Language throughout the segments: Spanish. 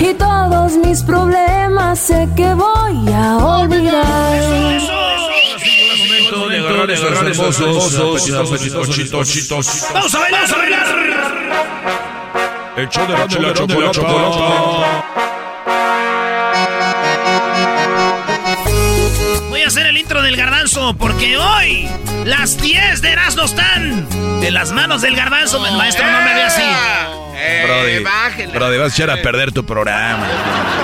Y todos mis problemas sé que voy a olvidar. Vamos a bailar, vamos a bailar. El show de la chocolata. Voy a hacer el intro del garbanzo porque hoy las 10 de Erasmo están en las manos del garbanzo. Maestro, no me ve así. Eh, Brody, bájele. Brody, vas a echar a perder tu programa.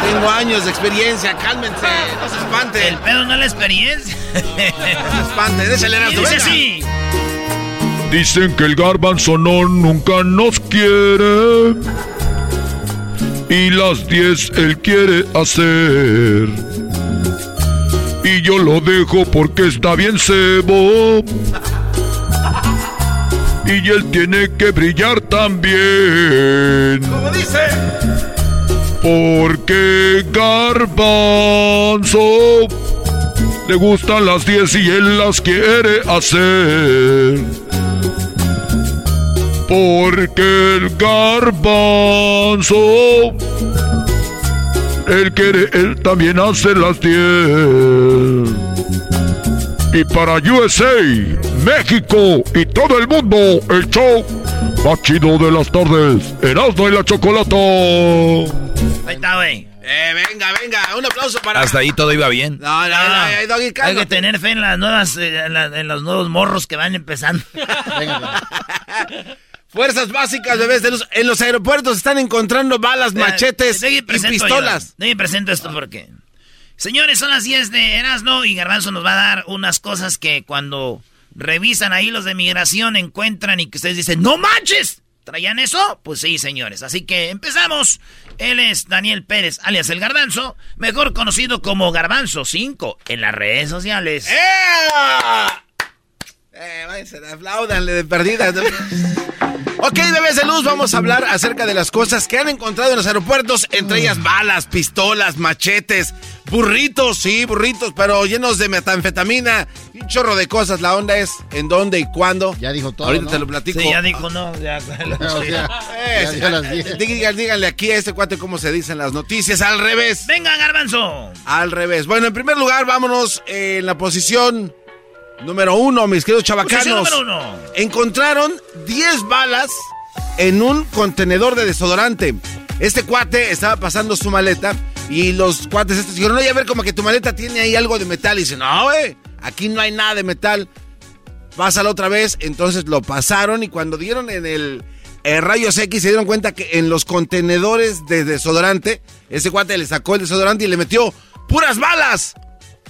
Tengo años de experiencia, cálmense. No se espante. El pedo no es la experiencia. No se espante. Déjale Y Erasmo, dice así. Dicen que el garbanzo no nunca nos quiere. Y las 10 él quiere hacer. Y yo lo dejo porque está bien cebo. Y él tiene que brillar también. Como dice. Porque Garbanzo le gustan las 10 y él las quiere hacer. Porque el Garbanzo él quiere, él también hace las 10. Y para USA, México y todo el mundo, el show más chido de las tardes, Erasmo y la Chocolata. Ahí está, güey. Eh, venga, venga. Un aplauso para. Hasta ahí todo iba bien. No, no, no. Doggy, Hay que tener fe en las nuevas, eh, en, la- en los nuevos morros que van empezando. Fuerzas básicas, bebés de luz. En los aeropuertos están encontrando balas, machetes y pistolas. yo. Presento esto porque. Señores, son las 10 de Erasmo y Garbanzo nos va a dar unas cosas que cuando revisan ahí los de migración encuentran y que ustedes dicen, ¡No manches! ¿Traían eso? Pues sí, señores. Así que empezamos. Él es Daniel Pérez, alias El Garbanzo, mejor conocido como Garbanzo 5 en las redes sociales. ¡Ea! Eh, váyanse, aplaudanle de perdida. ok, bebés de luz, vamos a hablar acerca de las cosas que han encontrado en los aeropuertos, entre ellas balas, pistolas, machetes, burritos, sí, burritos, pero llenos de metanfetamina y un chorro de cosas. La onda es en dónde y cuándo. Ya dijo todo, Ahorita ¿no? te lo platico. Sí, ya dijo no. Ya, O sea, Eh, ya las 10. digan- díganle aquí a este cuate cómo se dicen las noticias, al revés. Venga, Garbanzo. Al revés. Bueno, en primer lugar, vámonos eh, en la posición número uno, mis queridos Posición chavacanos. número uno. Encontraron 10 balas en un contenedor de desodorante. Este cuate estaba pasando su maleta y los cuates estos dijeron, oye, a ver, como que tu maleta tiene ahí algo de metal. Y dice, no, güey, aquí no hay nada de metal. Pásalo otra vez. Entonces lo pasaron y cuando dieron en el eh, rayos X se dieron cuenta que en los contenedores de desodorante, ese cuate le sacó el desodorante y le metió puras balas.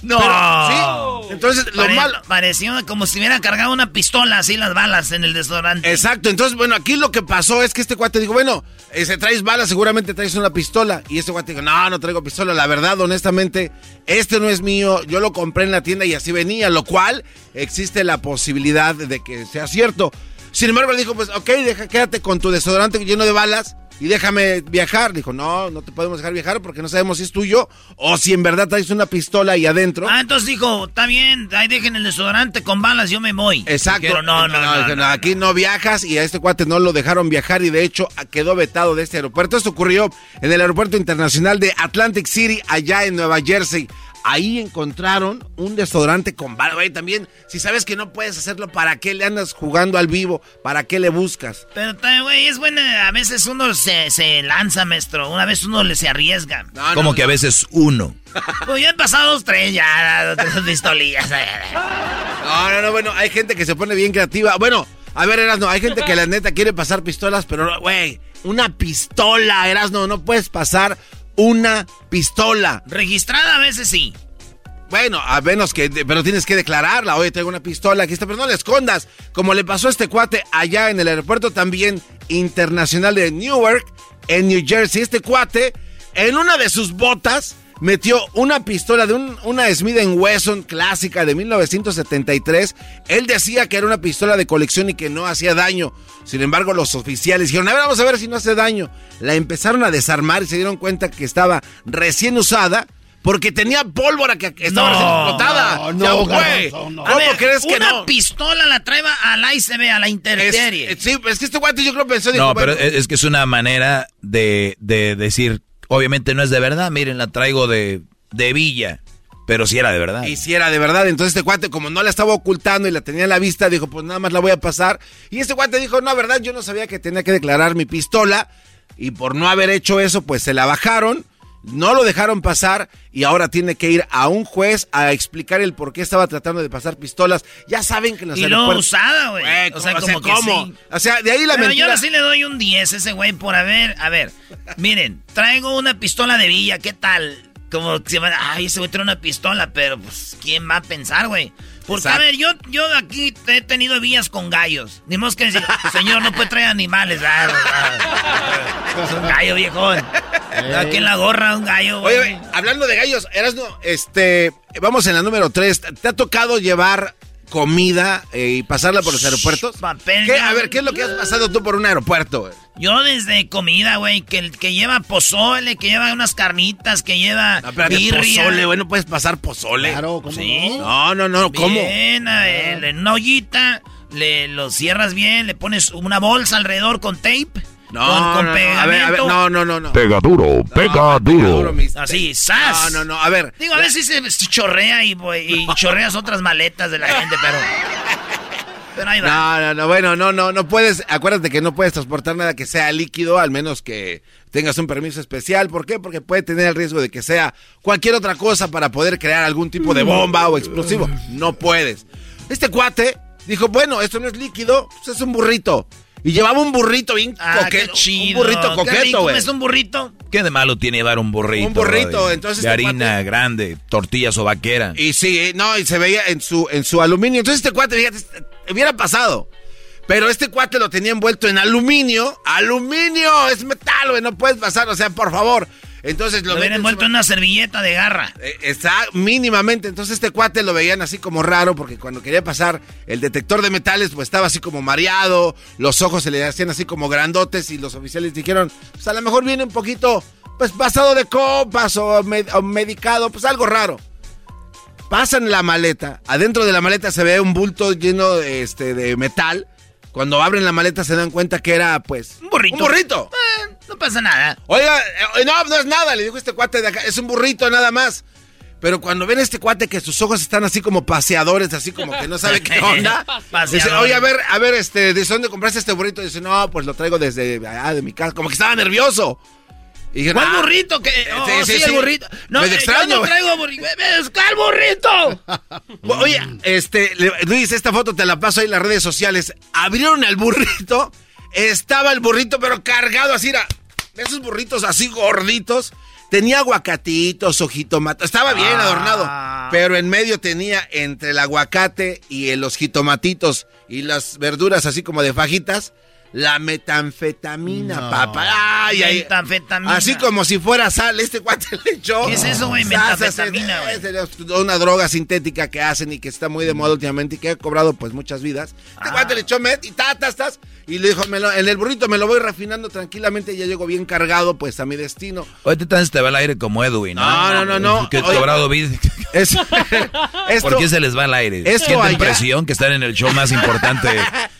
No. sí. Entonces, lo Pare- malo. Pareció como si hubiera cargado una pistola así las balas en el desodorante. Exacto, entonces, bueno, aquí lo que pasó es que este cuate dijo, bueno, eh, si traes balas, seguramente traes una pistola. Y este cuate dijo, no, no traigo pistola. La verdad, honestamente, este no es mío. Yo lo compré en la tienda y así venía, lo cual existe la posibilidad de que sea cierto. Sin embargo, le dijo, pues, ok, deja, quédate con tu desodorante lleno de balas y déjame viajar. Dijo, no, no te podemos dejar viajar porque no sabemos si es tuyo o si en verdad traes una pistola ahí adentro. Ah, entonces dijo, está bien, ahí dejen el desodorante con balas, yo me voy. Exacto. Dijeron, no, no, no, dijeron, no, Aquí no viajas y a este cuate no lo dejaron viajar y de hecho quedó vetado de este aeropuerto. Esto ocurrió en el aeropuerto internacional de Atlantic City, allá en Nueva Jersey. Ahí encontraron un desodorante con bala. Güey, también, si sabes que no puedes hacerlo, ¿para qué le andas jugando al vivo? ¿Para qué le buscas? Pero, güey, es buena. A veces uno se, se lanza, maestro. Una vez uno le se arriesga. No, Como no, que a veces uno. Pues ya han pasado dos, tres, ya, dos, tres pistolillas. No, no, no, bueno, hay gente que se pone bien creativa. Bueno, a ver, Erasno, hay gente que la neta quiere pasar pistolas, pero, güey, una pistola, Erasno, no puedes pasar una pistola. Registrada a veces sí. Bueno, a menos que, pero tienes que declararla. Oye, tengo una pistola, aquí está, pero no la escondas. Como le pasó a este cuate allá en el aeropuerto también internacional de Newark, en New Jersey. Este cuate, en una de sus botas, metió una pistola de un- una Smith Wesson clásica de 1973. Él decía que era una pistola de colección y que no hacía daño. Sin embargo, los oficiales dijeron, a ver, vamos a ver si no hace daño. La empezaron a desarmar y se dieron cuenta que estaba recién usada. Porque tenía pólvora que estaba No, recién explotada. no, Ya, no, güey. No. A ¿Cómo ver, crees que una no? pistola la traeba al ICB, a la eh, sí, es que este guante yo creo pensó, dijo, No, pero bueno, es, es que es una manera de, de decir, obviamente no es de verdad, miren, la traigo de, de Villa, pero sí era de verdad. Y si era de verdad, entonces este cuate, como no la estaba ocultando y la tenía en la vista, dijo, pues nada más la voy a pasar. Y este cuate dijo, no, verdad, yo no sabía que tenía que declarar mi pistola. Y por no haber hecho eso, pues se la bajaron, no lo dejaron pasar y ahora tiene que ir a un juez a explicar el por qué estaba tratando de pasar pistolas. Ya saben que en los y aeropuertos... usada, güey. O sea, como que ¿cómo? sí. O sea, de ahí la Pero mentira. yo sí le doy un 10 a ese güey por haber. A ver, miren, traigo una pistola de villa, ¿qué tal? Como que se van, ay, ese güey trae una pistola, pero pues, ¿quién va a pensar, güey? Porque, a Exacto. ver, yo, yo aquí he tenido villas con gallos. Ni más que decir, señor, no puede traer animales. Ah, ah, es un gallo, viejón. Aquí en la gorra, un gallo, güey. Oye, hablando de gallos, Erasno, este, vamos en la número 3. ¿Te ha tocado llevar comida eh, y pasarla por los aeropuertos? papel A ver, ¿qué es lo que has pasado tú por un aeropuerto? güey? Yo desde comida, güey, que, el que lleva pozole, que lleva unas carnitas, que lleva No, birria. pozole, güey, no puedes pasar pozole. Claro, ¿cómo Sí. no? No, no, no, ¿cómo? Bien, a ver, en una ollita, le lo cierras bien, le pones una bolsa alrededor con tape. No, con, con no, no, pegamento. a ver, a ver, no, no, no, no. Pega duro, pega duro. mis- Así, ¡zas! No, no, no, a ver. Digo, a veces se se chorrea y, voy- y chorreas otras maletas de la gente, pero... Pero ahí va. No, no, no, bueno, no, no, no puedes, acuérdate que no puedes transportar nada que sea líquido, al menos que tengas un permiso especial. ¿Por qué? Porque puede tener el riesgo de que sea cualquier otra cosa para poder crear algún tipo de bomba o explosivo. No puedes. Este cuate dijo, bueno, esto no es líquido, pues es un burrito. Y llevaba un burrito bien Ah, coqueto. qué chido. Un burrito coqueto, güey. ¿Es un burrito? ¿Qué de malo tiene llevar un burrito? Un burrito, de- entonces De este harina cuate- grande, tortillas o vaquera. Y sí, eh, no, y se veía en su, en su aluminio. Entonces este cuate, fíjate, hubiera pasado. Pero este cuate lo tenía envuelto en aluminio. ¡Aluminio! Es metal, güey, no puedes pasar, o sea, por favor. Entonces lo Lo envuelto en una servilleta de garra. Eh, Está mínimamente. Entonces este cuate lo veían así como raro porque cuando quería pasar el detector de metales pues estaba así como mareado, los ojos se le hacían así como grandotes y los oficiales dijeron, pues a lo mejor viene un poquito pues pasado de copas o, med- o medicado, pues algo raro. Pasan la maleta, adentro de la maleta se ve un bulto lleno de, este, de metal. Cuando abren la maleta se dan cuenta que era pues Un burrito. Un burrito. Eh, no pasa nada. Oiga, eh, no, no es nada, le dijo este cuate de acá, es un burrito nada más. Pero cuando ven a este cuate que sus ojos están así como paseadores, así como que no sabe qué onda, dice, oye, a ver, a ver, este, ¿de dónde compraste este burrito? dice, no, pues lo traigo desde allá de mi casa, como que estaba nervioso. Y dije, ¿Cuál "Ah". burrito? Que, oh, sí, sí, sí, sí. el burrito. No, eh, extraño, yo no traigo burrito. ¿Cuál burrito? Oye, este, Luis, esta foto te la paso ahí en las redes sociales. Abrieron el burrito, estaba el burrito, pero cargado así, era, esos burritos así gorditos, Tenía aguacatitos, ojitomatos. Estaba bien Ah. adornado. Pero en medio tenía entre el aguacate y los jitomatitos y las verduras así como de fajitas, la metanfetamina, papá. Ay, ay. Metanfetamina. Así como si fuera sal, este cuate le echó. ¿Qué es eso, güey? Metanfetamina, güey. es una droga sintética que hacen y que está muy de moda últimamente y que ha cobrado pues muchas vidas. Este Ah. cuate le echó met y tatas, tas, y le dijo, me lo- en el burrito me lo voy refinando tranquilamente y ya llego bien cargado pues a mi destino. Hoy te te va al aire como Edwin, ¿no? No, no, no, no. Que cobrado. Es- esto- ¿Por qué se les va al aire? esto ¿Sienten allá- presión que están en el show más importante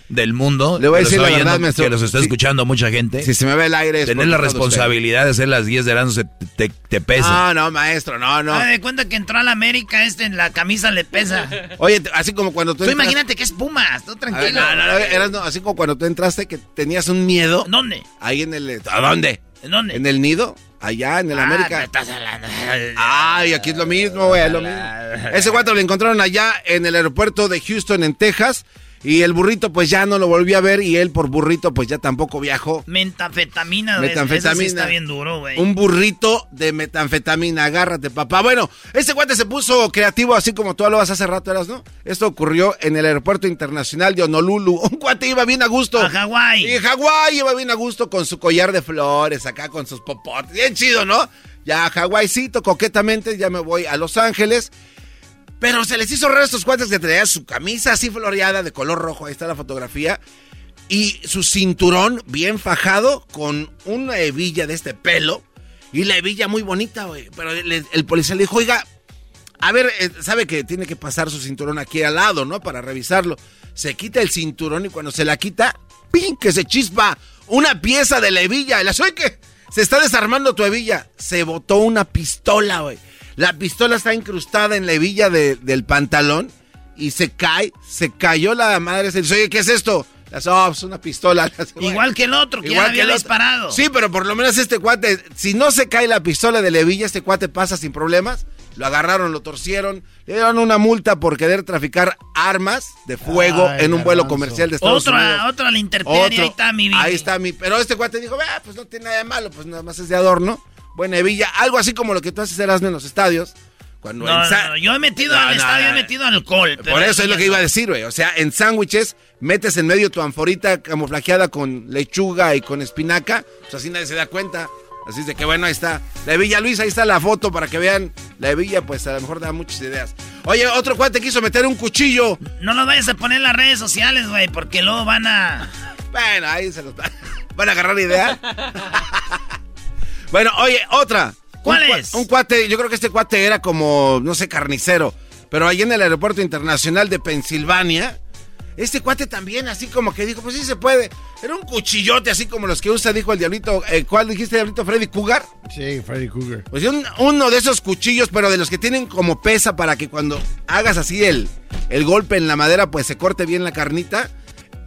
del mundo? Le voy a decir la verdad, maestro. Que los está Sí. escuchando mucha gente. Si se me ve el aire es Tener la usted. responsabilidad de hacer las 10 de verano se te, te pesa. No, no, maestro, no, no. Ah, de cuenta que entró a la América, este en la camisa le pesa. Oye, así como cuando tú Tú entras- imagínate que es Pumas, tú ver, tranquilo. no, no, no, eras, no, así como cuando tú entraste que tenías un miedo. ¿Dónde? Ahí en el... ¿A dónde? ¿En dónde? En el nido, allá en el Ah, América. ¿qué estás hablando? Ay, aquí es lo mismo, güey, es lo mismo. Ese guato lo encontraron allá en el aeropuerto de Houston, en Texas. Y el burrito, pues ya no lo volví a ver. Y él, por burrito, pues ya tampoco viajó. Metanfetamina. Metanfetamina. Eso sí está bien duro, güey. Un burrito de metanfetamina. Agárrate, papá. Bueno, ese guate se puso creativo, así como tú lo vas hace rato, eras, ¿no? Esto ocurrió en el aeropuerto internacional de Honolulu. Un guate iba bien a gusto. A Hawái. Y Hawái iba bien a gusto con su collar de flores, acá con sus popotes. Bien chido, ¿no? Ya a Hawáicito, coquetamente, ya me voy a Los Ángeles. Pero se les hizo raro estos cuates que traían su camisa así floreada de color rojo. Ahí está la fotografía. Y su cinturón bien fajado con una hebilla de este pelo. Y la hebilla muy bonita, güey. Pero el, el policía le dijo, oiga, a ver, eh, sabe que tiene que pasar su cinturón aquí al lado, ¿no? Para revisarlo. Se quita el cinturón y cuando se la quita, ¡pin! Que se chispa una pieza de la hebilla. La soy que se está desarmando tu hebilla. Se botó una pistola, güey. La pistola está incrustada en la hebilla de- del pantalón y se cae, se cayó la madre. Se dice, oye, ¿qué es esto? La dice, "Oh, es una pistola. La Igual que el otro, que ya Igual había el otro. disparado. Sí, pero por lo menos este cuate, si no se cae la pistola de Levilla, este cuate pasa sin problemas. Lo agarraron, lo torcieron, le dieron una multa por querer traficar armas de fuego Ay, en un vuelo comercial de Estados Otra, Unidos. otra la interpedia, Otro. ahí está mi vida. Ahí está mi. Pero este cuate dijo, "Ah, pues no tiene nada de malo, pues nada más es de adorno. Buena hebilla. Algo así como lo que tú haces Erasmo en los estadios. Cuando No, en no, no, yo he metido No, al estadio, he metido alcohol. Por eso es lo que iba a decir, güey. O sea, en sándwiches metes en medio tu anforita camuflajeada con lechuga y con espinaca. Pues así nadie se da cuenta. Así es de que bueno, ahí está. La hebilla Luis, ahí está la foto para que vean. La hebilla, pues a lo mejor da muchas ideas. Oye, otro cuate quiso meter un cuchillo. No lo vayas a poner en las redes sociales, güey, porque luego van a... Bueno, ahí se los van a agarrar idea. bueno, oye, otra. ¿Cuál Un es? Un cuate, yo creo que este cuate era como, no sé, carnicero. Pero ahí en el aeropuerto internacional de Pensilvania, este cuate también, así como que dijo, pues sí se puede. Era un cuchillote, así como los que usa, dijo el diablito. eh, ¿Cuál dijiste, diablito? ¿Freddy Cougar? Sí, Freddy Cougar. Pues un- uno de esos cuchillos, pero de los que tienen como pesa para que cuando hagas así el, el golpe en la madera, pues se corte bien la carnita.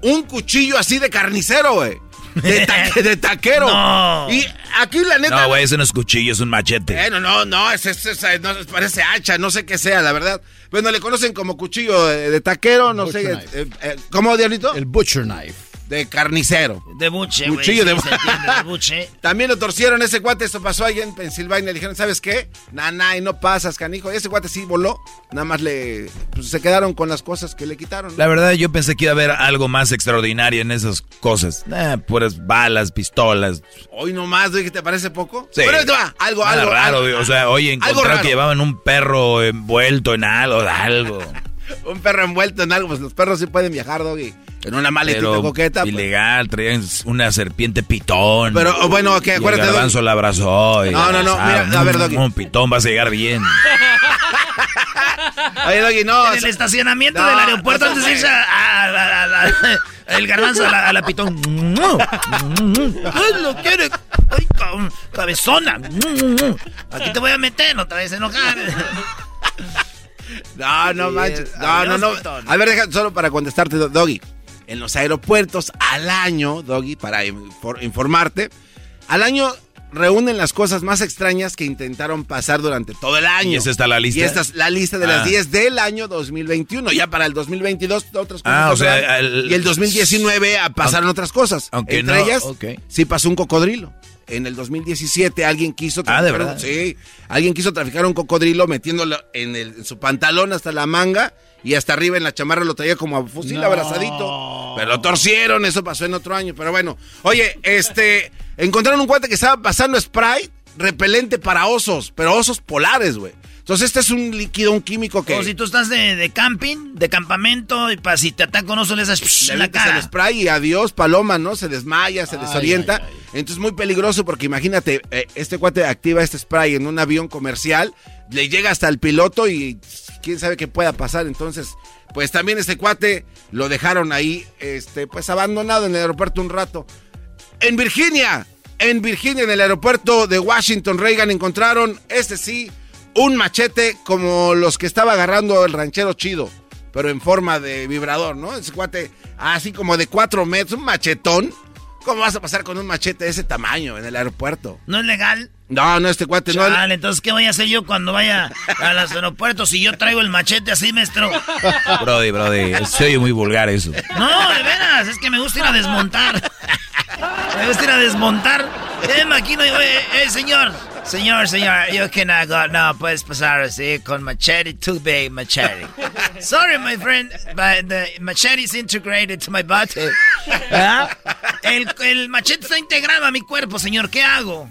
Un cuchillo así de carnicero, güey. De, ta- de taquero. No. Y aquí la neta. No, güey, ese no es cuchillo, es un machete. Bueno, no, no, es, es- es- no, parece hacha, no sé qué sea, la verdad. Bueno, le conocen como cuchillo de, de taquero, no sé. Eh, eh, ¿Cómo, Diablito? El Butcher Knife. De carnicero. De buche, güey. Cuchillo de sí, entiende, de buche. También lo torcieron ese cuate, eso pasó allá en Pensilvania. Le dijeron, ¿sabes qué? Nah, y no pasas, canijo. Y ese cuate sí voló. Nada más le. pues, se quedaron con las cosas que le quitaron. La verdad, yo pensé que iba a haber algo más extraordinario en esas cosas. Eh, puras balas, pistolas. Hoy nomás, güey, ¿que te parece poco? Sí. Pero va, algo, Nada algo. raro, algo-. O sea, oye, algo encontrar que llevaban un perro envuelto en algo, algo. Un perro envuelto en algo, pues los perros sí pueden viajar, Doggy. En una maletita Pero coqueta. pues. ilegal, traían una serpiente pitón. Pero, oh, bueno, que Y el acuérdate, garbanzo Doggy. la abrazó. y- No, no, no, mira, a ver, Doggy. Un pitón, vas a llegar bien. Oye, Doggy, no. En el estacionamiento No, del aeropuerto no, antes de irse a, a- a- a- el garbanzo a la, a la pitón. Ay, lo quiere. Ay, cabezona. Aquí te voy a meter, no te vayas a enojar. No, no Sí, manches. No, no, no. A ver, deja solo para contestarte, Do- Doggy. En los aeropuertos al año, Doggy, para infor- informarte, al año reúnen las cosas más extrañas que intentaron pasar durante todo el año. ¿Y esa está la lista? Y esta es la lista de las Ah. 10 del año 2021. Ya para el 2022 otras cosas. Ah, o sea, pasaron. el- y el 2019 ah, pasaron otras cosas. aunque Entre no, ellas, ok. sí pasó un cocodrilo. En el 2017 alguien quiso Ah, ¿de traficar verdad? sí, alguien quiso traficar un cocodrilo metiéndolo en, el- en su pantalón hasta la manga y hasta arriba en la chamarra lo traía como a fusil abrazadito. Pero lo torcieron, eso pasó en otro año. Pero bueno, oye, este, encontraron un cuate que estaba pasando spray repelente para osos, pero osos polares, güey. Entonces este es un líquido, un químico que... O si tú estás de, de camping, de campamento, y para si te ataca un oso le haces psh, la avientas el cara. spray y adiós, paloma, ¿no? Se desmaya, se desorienta. Entonces muy peligroso porque imagínate, eh, este cuate activa este spray en un avión comercial, le llega hasta el piloto y quién sabe qué pueda pasar. Entonces, pues también este cuate lo dejaron ahí, este, pues abandonado en el aeropuerto un rato. En Virginia, en Virginia, en el aeropuerto de Washington Reagan, encontraron, este sí, un machete como los que estaba agarrando el ranchero chido, pero en forma de vibrador, ¿no? Ese cuate, así como de cuatro metros, un machetón. ¿Cómo vas a pasar con un machete de ese tamaño en el aeropuerto? ¿No es legal? No, no, este cuate no. Chale, entonces, ¿qué voy a hacer yo cuando vaya a los aeropuertos si yo traigo el machete así, maestro? Brody, Brody, se oye muy vulgar eso. No, de veras, es que me gusta ir a desmontar. Me gusta ir a desmontar. Eh, maquino, oye, eh, señor. Señor, señor, yo que no, no puedes pasar así con machete, too big machete. Sorry, my friend, but the machete is integrated to my body. El, el machete está integrado a mi cuerpo, señor, ¿qué hago?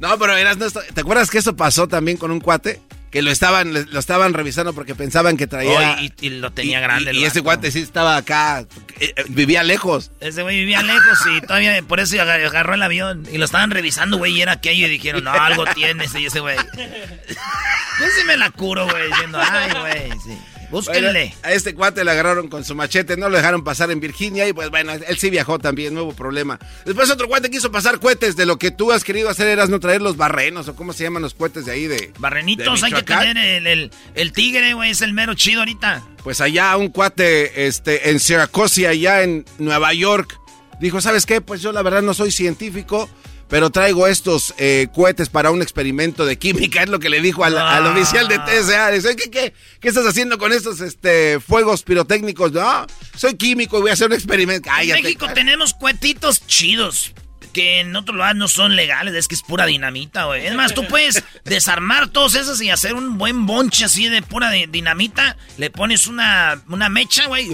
No, pero eras, ¿te acuerdas que eso pasó también con un cuate? Que lo estaban, lo estaban revisando porque pensaban que traía... Oh, y, y lo tenía grande. Y, el y ese cuate sí estaba acá, eh, eh, vivía lejos. Ese güey vivía lejos y todavía por eso agar- agarró el avión. Y lo estaban revisando, güey, y era aquello. Y dijeron, no, algo tiene ese, y ese güey. Yo sí me la curo, güey, diciendo, ay, güey, sí. Búsquenle. Bueno, a este cuate le agarraron con su machete, no lo dejaron pasar en Virginia y pues bueno, él sí viajó también, hubo problema. Después otro cuate quiso pasar cohetes de lo que tú has querido hacer, eras no traer los barrenos o cómo se llaman los cohetes de ahí de... Barrenitos, de hay que tener el, el, el tigre, güey, es el mero chido ahorita. Pues allá un cuate este, en Syracuse, allá en Nueva York, dijo, ¿sabes qué? Pues yo la verdad no soy científico, pero traigo estos eh, cohetes para un experimento de química, es lo que le dijo al, al Ah. oficial de TSA. Dice, ¿qué, qué, qué estás haciendo con estos este, fuegos pirotécnicos? No, soy químico y voy a hacer un experimento. En Cállate. México tenemos cuetitos chidos. Que en otro lugar no son legales, es que es pura dinamita, güey. Es más, tú puedes desarmar todos esos y hacer un buen bonche así de pura di- dinamita. Le pones una, una mecha, güey.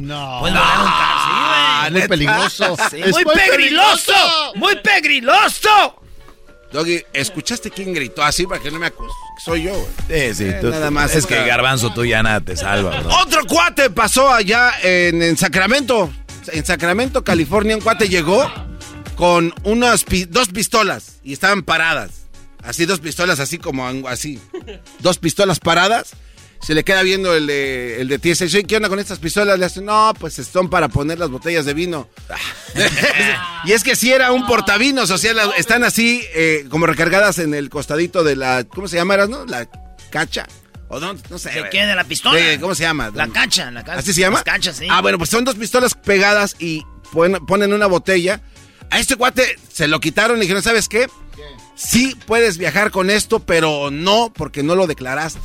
No. Lograr un car- sí, güey. muy peligroso. Sí, Es muy pegriloso. Muy pegriloso. Doggy, ¿escuchaste quién gritó así para que no me acuse? Soy yo, güey. Sí, sí, Eh, tú- nada más. Es que Garbanzo tú ya nada te salva, bro. Otro cuate pasó allá en, en Sacramento. En Sacramento, California, un cuate llegó con unas pi- dos pistolas y estaban paradas. Así, dos pistolas, así como así. Dos pistolas paradas. Se le queda viendo el de, el de. Oye, ¿Qué onda con estas pistolas? Le hace, no, pues son para poner las botellas de vino. y es que si era un portavinos, o sea, la- están así eh, como recargadas en el costadito de la, ¿cómo se llama? no? La cacha. O no, no sé. ¿De qué? ¿De la pistola? Sí, ¿Cómo se llama? La cacha, la cacha. ¿Así se llama? Las cachas, sí. Ah, bueno, pues son dos pistolas pegadas y pon- ponen una botella. A este cuate se lo quitaron y dijeron, ¿sabes qué? Sí puedes viajar con esto, pero no porque no lo declaraste.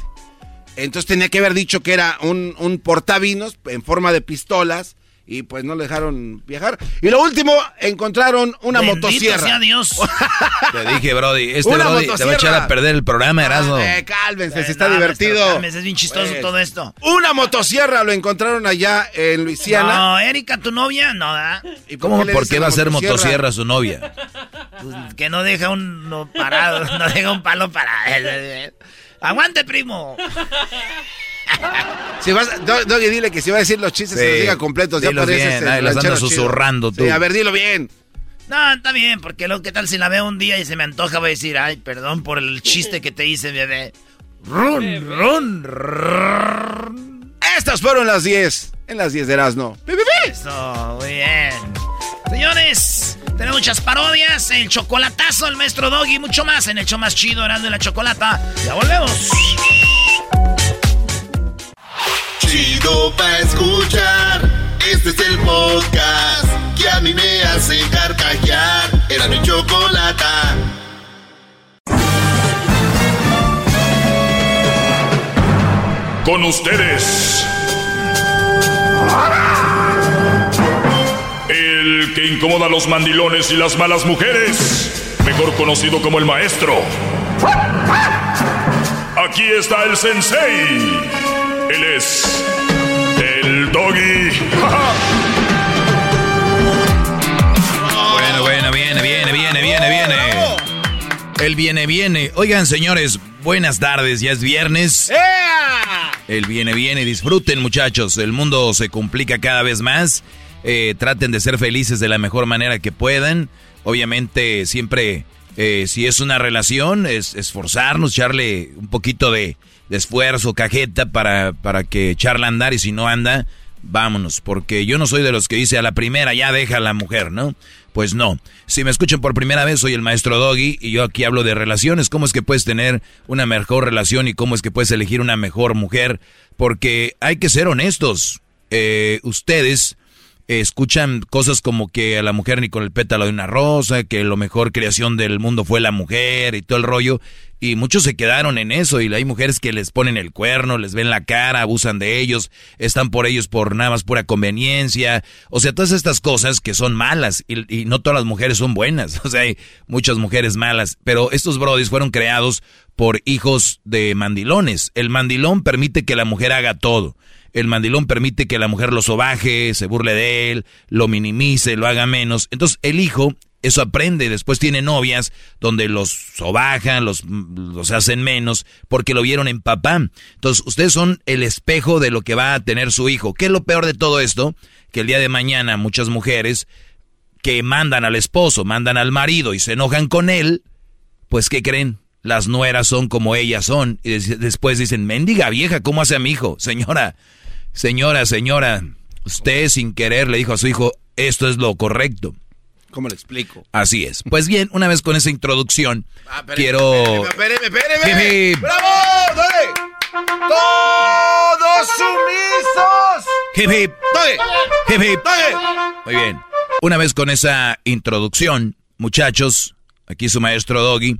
Entonces tenía que haber dicho que era un, un portavinos en forma de pistolas y pues no lo dejaron viajar. Y lo último, encontraron una Bendito motosierra. sea Dios. Te dije, Brody. Este Una Brody te va a echar a perder el programa, Erasmo. Eh, cálmense, si está No, divertido. cálmese, es bien chistoso Pues, todo esto. Una motosierra lo encontraron allá en Luisiana. No, Erika, tu novia, no, ¿verdad? ¿Y ¿Cómo? le ¿Por qué va a ser motosierra? motosierra su novia? Pues, que no deja un no, parado, no deja un palo para él. Aguante, primo. Si vas, Do- Doggy, dile que si va a decir los chistes, Sí. se los diga completos. Ya bien, ay, los chido. susurrando tú. Sí, a ver, dilo bien. No, está bien, porque lo que tal si la veo un día y se me antoja, voy a decir, ay, perdón por el chiste que te hice, bebé. Run, run, run. Estas fueron las 10. En las 10 de Erasmo. ¡Pi, pi, pi! Eso, muy bien. Señores, tenemos muchas parodias, el chocolatazo, el maestro Doggy y mucho más en el show más chido, Erasmo y la Chocolata. Ya volvemos. Chido pa' escuchar. Este es el podcast que a mí me hace carcajear. Era mi chocolata. Con ustedes. El que incomoda a los mandilones y las malas mujeres, mejor conocido como el maestro. Aquí está el sensei. Él es el doggy. Bueno, bueno, viene, viene, viene, viene, viene. El viene, viene. Oigan, señores, buenas tardes, ya es viernes. El viene, viene. Disfruten, muchachos. El mundo se complica cada vez más. Eh, traten de ser felices de la mejor manera que puedan. Obviamente, siempre, eh, si es una relación, es esforzarnos, echarle un poquito de, esfuerzo, cajeta para, para que echarla a andar. Y si no anda, vámonos. Porque yo no soy de los que dice a la primera ya deja a la mujer, ¿no? Pues no. Si me escuchan por primera vez, soy el maestro Doggy y yo aquí hablo de relaciones. ¿Cómo es que puedes tener una mejor relación y cómo es que puedes elegir una mejor mujer? Porque hay que ser honestos. Eh, ustedes escuchan cosas como que a la mujer ni con el pétalo de una rosa, que lo mejor creación del mundo fue la mujer y todo el rollo. Y muchos se quedaron en eso y hay mujeres que les ponen el cuerno, les ven la cara, abusan de ellos, están por ellos por nada más pura conveniencia. O sea, todas estas cosas que son malas y, y no todas las mujeres son buenas. O sea, hay muchas mujeres malas. Pero estos brodis fueron creados por hijos de mandilones. El mandilón permite que la mujer haga todo. El mandilón permite que la mujer lo sobaje, se burle de él, lo minimice, lo haga menos. Entonces el hijo eso aprende, después tiene novias donde los sobajan, los, los hacen menos, porque lo vieron en papá. Entonces, ustedes son el espejo de lo que va a tener su hijo. ¿Qué es lo peor de todo esto? Que el día de mañana muchas mujeres que mandan al esposo, mandan al marido y se enojan con él, pues ¿qué creen? Las nueras son como ellas son. Y des- después dicen, mendiga vieja, ¿cómo hace a mi hijo? Señora, señora, señora, usted sin querer le dijo a su hijo, esto es lo correcto. ¿Cómo le explico? Así es. Pues bien, una vez con esa introducción, Ah, espéreme, quiero... Espéreme, espéreme, espéreme. Hip, hip. ¡Bravo! ¡Dale! ¡Todos sumisos! Hip, hip, ¡Dale! hip, hip. ¡Dale! Muy bien. Una vez con esa introducción, muchachos, aquí su maestro Doggy,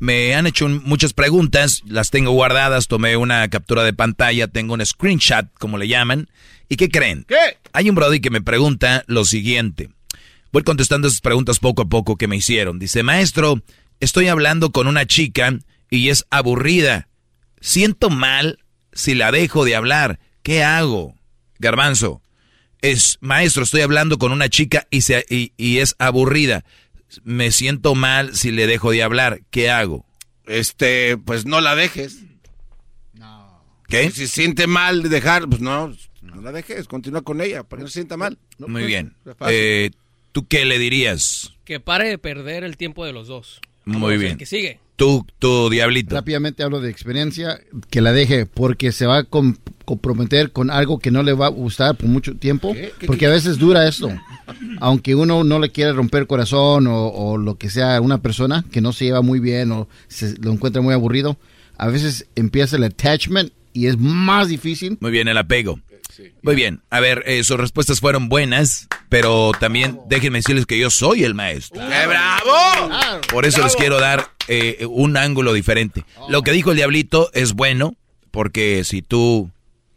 me han hecho muchas preguntas, las tengo guardadas, tomé una captura de pantalla, tengo un screenshot, como le llaman. ¿Y qué creen? ¿Qué? Hay un brody que me pregunta lo siguiente. Voy contestando esas preguntas poco a poco que me hicieron. Dice, maestro, estoy hablando con una chica y es aburrida. Siento mal si la dejo de hablar. ¿Qué hago? Garbanzo, es, maestro, estoy hablando con una chica y, se, y, y es aburrida. Me siento mal si le dejo de hablar. ¿Qué hago? Este, pues no la dejes. ¿Qué? Si se siente mal de dejar, pues no, no la dejes, continúa con ella, para que no se sienta mal. Muy bien. Eh, ¿Tú qué le dirías? Que pare de perder el tiempo de los dos. Muy Vamos, bien. Que sigue. Tú, tú, diablito. Rápidamente hablo de experiencia, que la deje porque se va a comprometer con algo que no le va a gustar por mucho tiempo, porque a veces dura esto. Aunque uno no le quiera romper corazón o, o lo que sea a una persona que no se lleva muy bien o se lo encuentra muy aburrido, a veces empieza el attachment y es más difícil. Muy bien, el apego. Muy bien. A ver, eh, sus respuestas fueron buenas, pero también déjenme decirles que yo soy el maestro. ¡Qué bravo! Por eso les quiero dar eh, un ángulo diferente. Lo que dijo el diablito es bueno, porque si tú,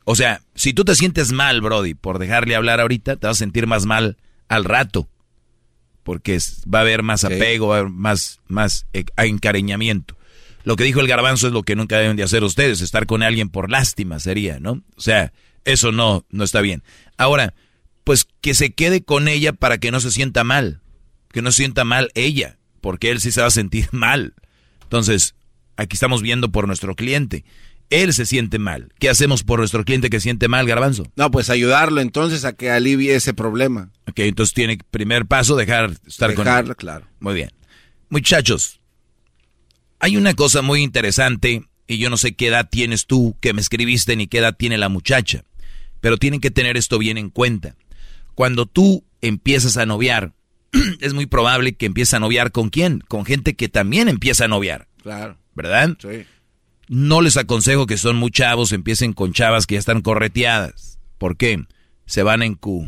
o sea, si tú te sientes mal, Brody, por dejarle hablar ahorita, te vas a sentir más mal al rato, porque va a haber más apego, va a haber más, más eh, encariñamiento. Lo que dijo el garbanzo es lo que nunca deben de hacer ustedes, estar con alguien por lástima sería, ¿no? O sea, eso no, no está bien. Ahora, pues que se quede con ella para que no se sienta mal, que no se sienta mal ella, porque él sí se va a sentir mal. Entonces, aquí estamos viendo por nuestro cliente. Él se siente mal. ¿Qué hacemos por nuestro cliente que siente mal, garbanzo? No, pues ayudarlo entonces a que alivie ese problema. Ok, entonces tiene primer paso dejar estar con él. claro. Muy bien. Muchachos, hay una cosa muy interesante y yo no sé qué edad tienes tú que me escribiste ni qué edad tiene la muchacha, pero tienen que tener esto bien en cuenta. Cuando tú empiezas a noviar, es muy probable que empieces a noviar con quién? Con gente que también empieza a noviar, Claro. ¿verdad? Sí. No les aconsejo que son muy chavos, empiecen con chavas que ya están correteadas. ¿Por qué? Se van en Q.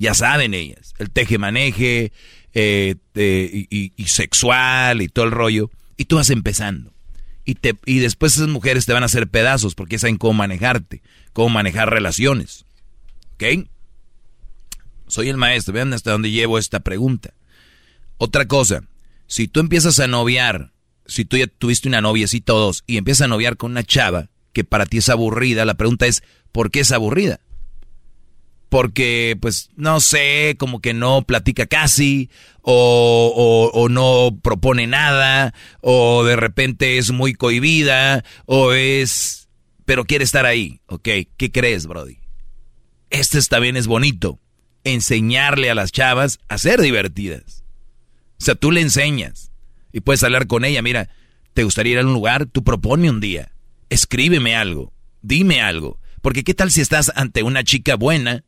Ya saben ellas. El teje-maneje eh, y sexual y todo el rollo. Y tú vas empezando. Y, te, y después esas mujeres te van a hacer pedazos porque saben cómo manejarte, cómo manejar relaciones. ¿Ok? Soy el maestro. Vean hasta dónde llevo esta pregunta. Otra cosa, si tú empiezas a noviar, si tú ya tuviste una novia, así todos, y empiezas a noviar con una chava que para ti es aburrida, la pregunta es, ¿por qué es aburrida? porque pues no sé, como que no platica casi, o, o, no propone nada, o de repente es muy cohibida, o es... pero quiere estar ahí, ¿ok? ¿Qué crees, Brody? Este también es bonito, enseñarle a las chavas a ser divertidas. O sea, tú le enseñas y puedes hablar con ella, mira, ¿te gustaría ir a un lugar? Tú propone un día, escríbeme algo, dime algo. Porque qué tal si estás ante una chica buena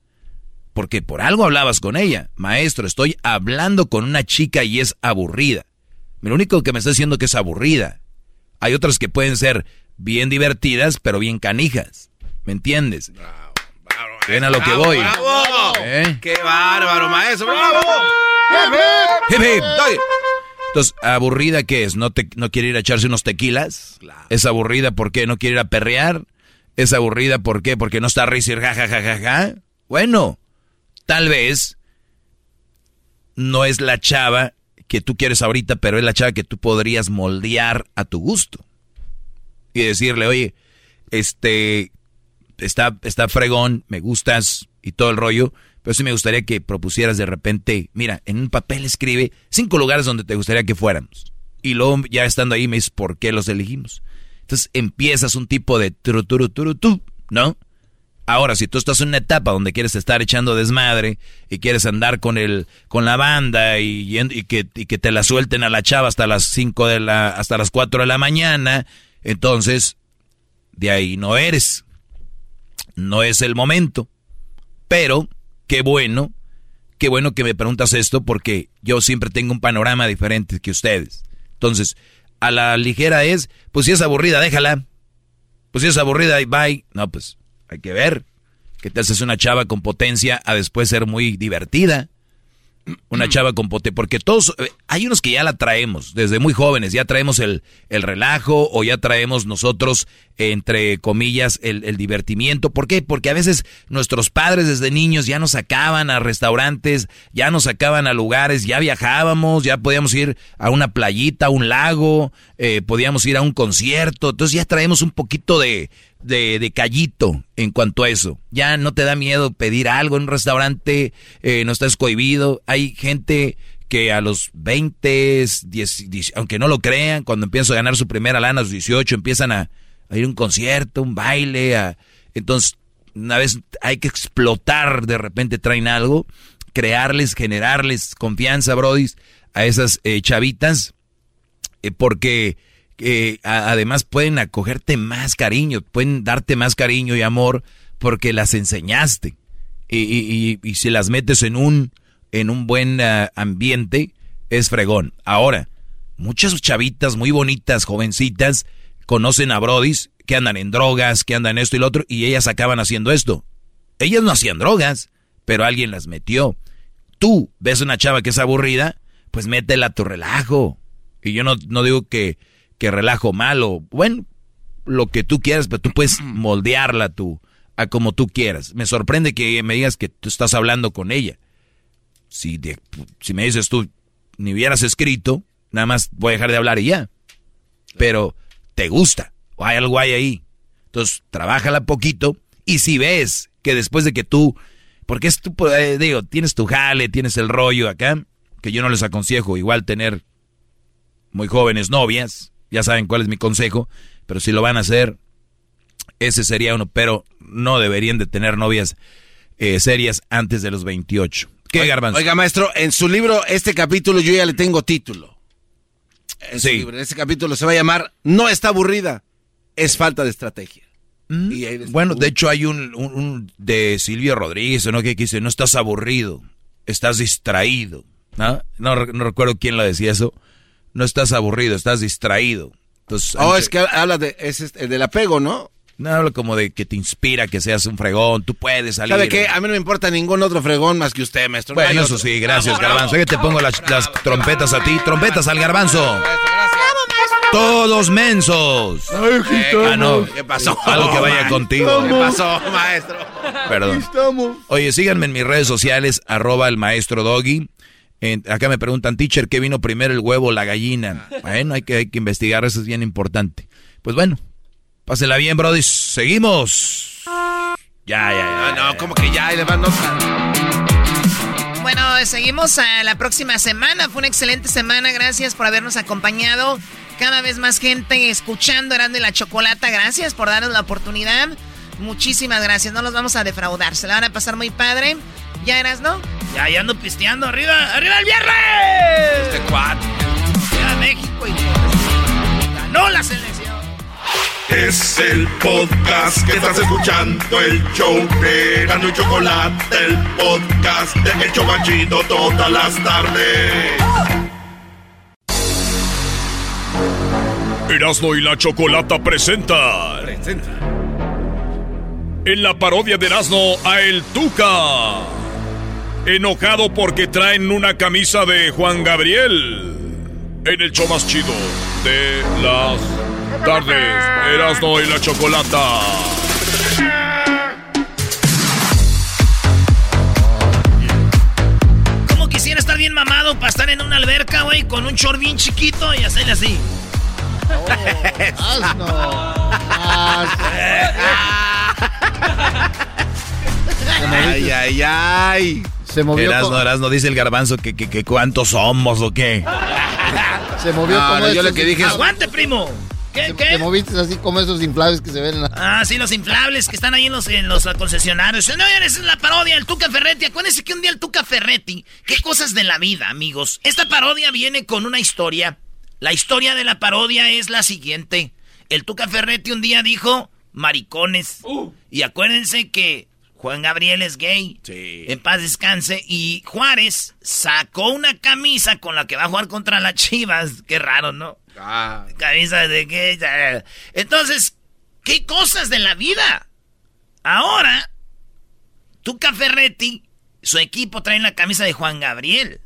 porque por algo hablabas con ella. Maestro, estoy hablando con una chica y es aburrida. Lo único que me está diciendo que es aburrida. Hay otras que pueden ser bien divertidas, pero bien canijas. ¿Me entiendes? Bravo, Ven a lo que voy. Bravo. ¿Eh? ¡Qué bárbaro, maestro! ¡Bravo! Entonces, ¿aburrida qué es? ¿No, te, ¿No quiere ir a echarse unos tequilas? ¿Es aburrida porque no quiere ir a perrear? ¿Es aburrida por qué? Porque no está a reír ja, Bueno, Tal vez no es la chava que tú quieres ahorita, pero es la chava que tú podrías moldear a tu gusto. Y decirle, oye, este, está, está fregón, me gustas y todo el rollo, pero sí me gustaría que propusieras de repente, mira, en un papel escribe cinco lugares donde te gustaría que fuéramos. Y luego ya estando ahí me dices por qué los elegimos. Entonces empiezas un tipo de turu, turu, turu, tu, ¿no? Ahora, si tú estás en una etapa donde quieres estar echando desmadre y quieres andar con el con la banda y, y, que, y que te la suelten a la chava hasta las 5 de la hasta las 4 de la mañana, entonces de ahí no eres. No es el momento. Pero qué bueno, qué bueno que me preguntas esto porque yo siempre tengo un panorama diferente que ustedes. Entonces, a la ligera es, pues si es aburrida, déjala. Pues si es aburrida, bye. No, pues hay que ver. Que te haces una chava con potencia a después ser muy divertida. Una chava con potencia. Porque todos, eh, hay unos que ya la traemos desde muy jóvenes. Ya traemos el, el relajo o ya traemos nosotros, entre comillas, el, el, divertimiento. ¿Por qué? Porque a veces nuestros padres desde niños ya nos sacaban a restaurantes, ya nos sacaban a lugares, ya viajábamos, ya podíamos ir a una playita, a un lago, eh, podíamos ir a un concierto. Entonces ya traemos un poquito de, de, de, callito en cuanto a eso. Ya no te da miedo pedir algo en un restaurante, eh, no estás cohibido. Hay gente que a los 20, 10, aunque no lo crean, cuando empiezan a ganar su primera lana a los 18, empiezan a, ir a un concierto, un baile. A, entonces, una vez hay que explotar, de repente traen algo, crearles, generarles confianza, brodis, a esas eh, chavitas, eh, porque que además pueden acogerte más cariño, pueden darte más cariño y amor porque las enseñaste. Y, y, si las metes en un, en un buen ah, ambiente, es fregón. Ahora, muchas chavitas muy bonitas, jovencitas, conocen a brodis que andan en drogas, que andan esto y lo otro, y ellas acaban haciendo esto. Ellas no hacían drogas, pero alguien las metió. Tú ves una chava que es aburrida, pues métela a tu relajo. Y yo no, no digo que que relajo malo, bueno, lo que tú quieras, pero tú puedes moldearla tú a como tú quieras. Me sorprende que me digas que tú estás hablando con ella. Si, si me dices tú, ni hubieras escrito, nada más voy a dejar de hablar y ya. Pero te gusta, o hay algo ahí. Entonces, trabájala poquito y si ves que después de que tú, porque es tu, eh, digo, tienes tu jale, tienes el rollo acá, que yo no les aconsejo igual tener muy jóvenes novias, ya saben cuál es mi consejo, pero si lo van a hacer, ese sería uno, pero no deberían de tener novias eh, serias antes de los 28. ¿Qué, oiga, Garbanzo? Oiga, maestro, en su libro, este capítulo yo ya le tengo título. En sí. libro, este capítulo se va a llamar No está aburrida, es falta de estrategia. Mm. bueno, de hecho hay un, de Silvio Rodríguez, ¿no? Que dice, no estás aburrido, estás distraído. ¿no? No, no recuerdo quién lo decía eso no estás aburrido, estás distraído. Entonces, oh, es que habla de, es este, del apego, ¿no? No, habla como de que te inspira, que seas un fregón, tú puedes salir. ¿Sabe qué? A mí no me importa ningún otro fregón más que usted, maestro. Bueno, eso sí, gracias, Garbanzo. Oye, te pongo las, trompetas a ti. Trompetas al Garbanzo. Todos mensos. Ay, Ah, no. ¿Qué pasó? Algo que vaya contigo. ¿Qué pasó, maestro? Perdón. estamos. Oye, síganme en mis redes sociales, arroba el maestro Doggy. En- acá me preguntan, teacher, ¿qué vino primero, el huevo o la gallina? Bueno, hay que, hay que investigar, eso es bien importante. Pues bueno, pásela bien, brody. Seguimos. Ya, ya, ya. No, no, como que ya, y le van. Bueno, seguimos a la próxima semana. Fue una excelente semana. Gracias por habernos acompañado. Cada vez más gente escuchando Erasmo y la Chocolata. Gracias por darnos la oportunidad. Muchísimas gracias. No los vamos a defraudar. Se la van a pasar muy padre. ¿Ya eras, no? Ya, ya ando pisteando. ¡Arriba! ¡Arriba el viernes! Este cuate. Ya México y ganó la selección. Es el podcast que estás escuchando, el show de Gano y Chocolate, el podcast de El Chobachito todas las tardes. Erasmo y la Chocolata presenta en la parodia de Erasmo a El Tuca. Enojado porque traen una camisa de Juan Gabriel. En el show más chido de las tardes. Erasmo y la Chocolata. ¿Cómo quisiera estar bien mamado para estar en una alberca, güey, con un short bien chiquito y hacerle así? Asno. Ay, ay, ay. Se movió, Erasno, Erasno, dice el garbanzo que, que, que cuántos somos o qué. se movió No, como no, yo lo que dije es- ¡Aguante, primo! ¿Qué, Te, qué? te moviste así como esos inflables que se ven en la... Ah, sí, los inflables que están ahí en los, en los concesionarios. No, esa es la parodia, el Tuca Ferretti. Acuérdense que un día el Tuca Ferretti, qué cosas de la vida, amigos. Esta parodia viene con una historia. La historia de la parodia es la siguiente. El Tuca Ferretti un día dijo, maricones. Y acuérdense que Juan Gabriel es gay. En paz descanse. Y Juárez sacó una camisa con la que va a jugar contra las Chivas. Qué raro, ¿no? Ah, Camisa de qué. Entonces, ¿qué cosas de la vida? Ahora, Tuca Ferretti, su equipo trae la camisa de Juan Gabriel.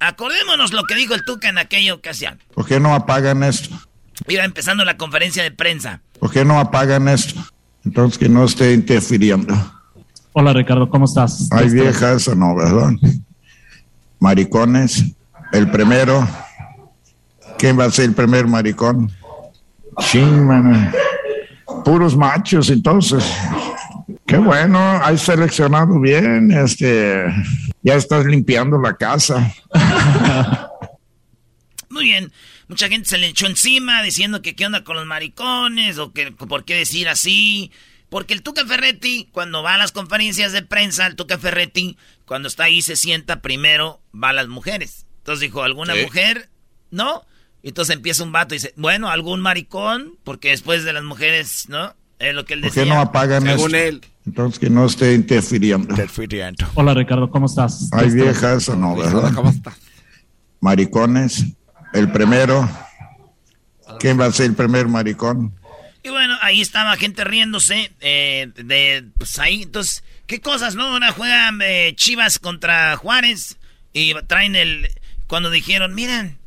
Acordémonos lo que dijo el Tuca en aquella ocasión. ¿Por qué no apagan esto? Iba empezando la conferencia de prensa. ¿Por qué no apagan esto? Entonces que no esté interfiriendo. Hola Ricardo, ¿cómo estás? Hay viejas o no, ¿verdad? Maricones. El primero. ¿Quién va a ser el primer maricón? Sí, mano. Puros machos, entonces. Qué bueno, has seleccionado bien. Este, ya estás limpiando la casa. Muy bien. Mucha gente se le echó encima diciendo que qué onda con los maricones o que por qué decir así. Porque el Tuca Ferretti, cuando va a las conferencias de prensa, el Tuca Ferretti, cuando está ahí se sienta primero, va a las mujeres. Entonces dijo, ¿alguna Sí. mujer? ¿No? Y entonces empieza un vato y dice, bueno, algún maricón, porque después de las mujeres, ¿no? Es lo que él ¿Por decía. qué no apagan según esto? él. Entonces que no esté interfiriendo. Hola Ricardo, ¿cómo estás? Hay viejas o no, ¿verdad? ¿Cómo estás? Maricones. El primero. ¿Quién va a ser el primer maricón? Y bueno, ahí estaba gente riéndose eh, de, pues ahí, entonces, ¿qué cosas, no? Ahora juegan eh, Chivas contra Juárez y traen el, cuando dijeron, miren,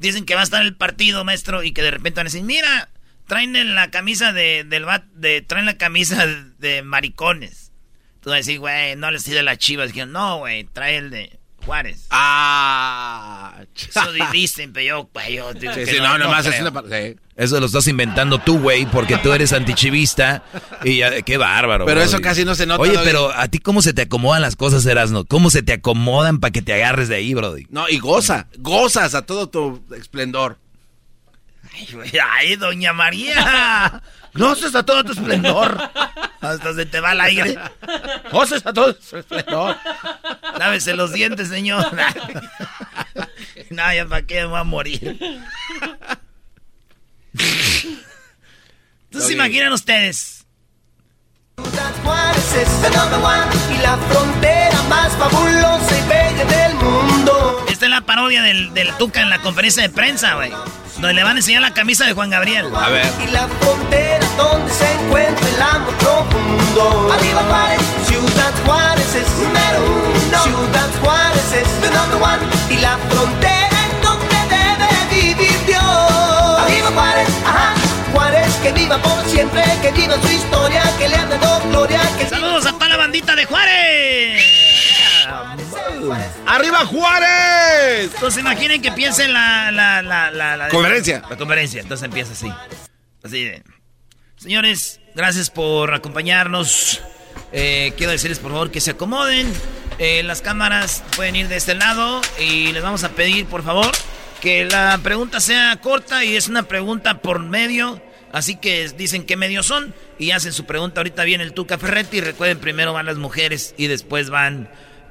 dicen que va a estar el partido, maestro, y que de repente van a decir, mira, traen en la camisa de, del bat, de, traen la camisa de, maricones. Tú vas a decir, güey, no les de las Chivas. Dijeron, no, güey, trae el de Juárez. Ah. Eso di- dicen, pero yo, güey, yo digo Sí, que sí, no, nomás es una sí. Eso lo estás inventando tú, güey, porque tú eres antichivista. Y ya- qué bárbaro. Pero eso casi no se nota, Oye, pero a ti, ¿cómo se te acomodan las cosas, Erasno? ¿Cómo se te acomodan para que te agarres de ahí, Brody? No, y goza, gozas a todo tu esplendor. Ay, güey, ay, doña María. Goces a todo tu esplendor. Hasta se te va el aire. Goces a todo tu esplendor. Lávese los dientes, señor. No, ya para qué me voy a morir. Entonces, ¿se imaginan ustedes? Juárez es el number one y la frontera más fabulosa y bella del mundo. Esta es la parodia del, del Tuca en la conferencia de prensa, güey. Donde le van a enseñar la camisa de Juan Gabriel. A ver. Y la frontera donde se encuentra el amor profundo. Arriba Juárez, Ciudad Juárez es número uno. Ciudad Juárez es the number one y la frontera en donde debe vivir Dios. Viva por siempre, que viva su historia, que le han dado gloria. Que Saludos a toda la bandita de Juárez. ¡Arriba Juárez! Entonces imaginen que piensen la, la, la, la, la Conferencia. La conferencia. Entonces empieza así. Así de. Señores, gracias por acompañarnos. Eh, quiero decirles por favor que se acomoden. Eh, las cámaras pueden ir de este lado y les vamos a pedir por favor que la pregunta sea corta y es una pregunta por medio. Así que dicen qué medios son y hacen su pregunta. Ahorita viene el Tuca Ferretti recuerden, primero van las mujeres y después van...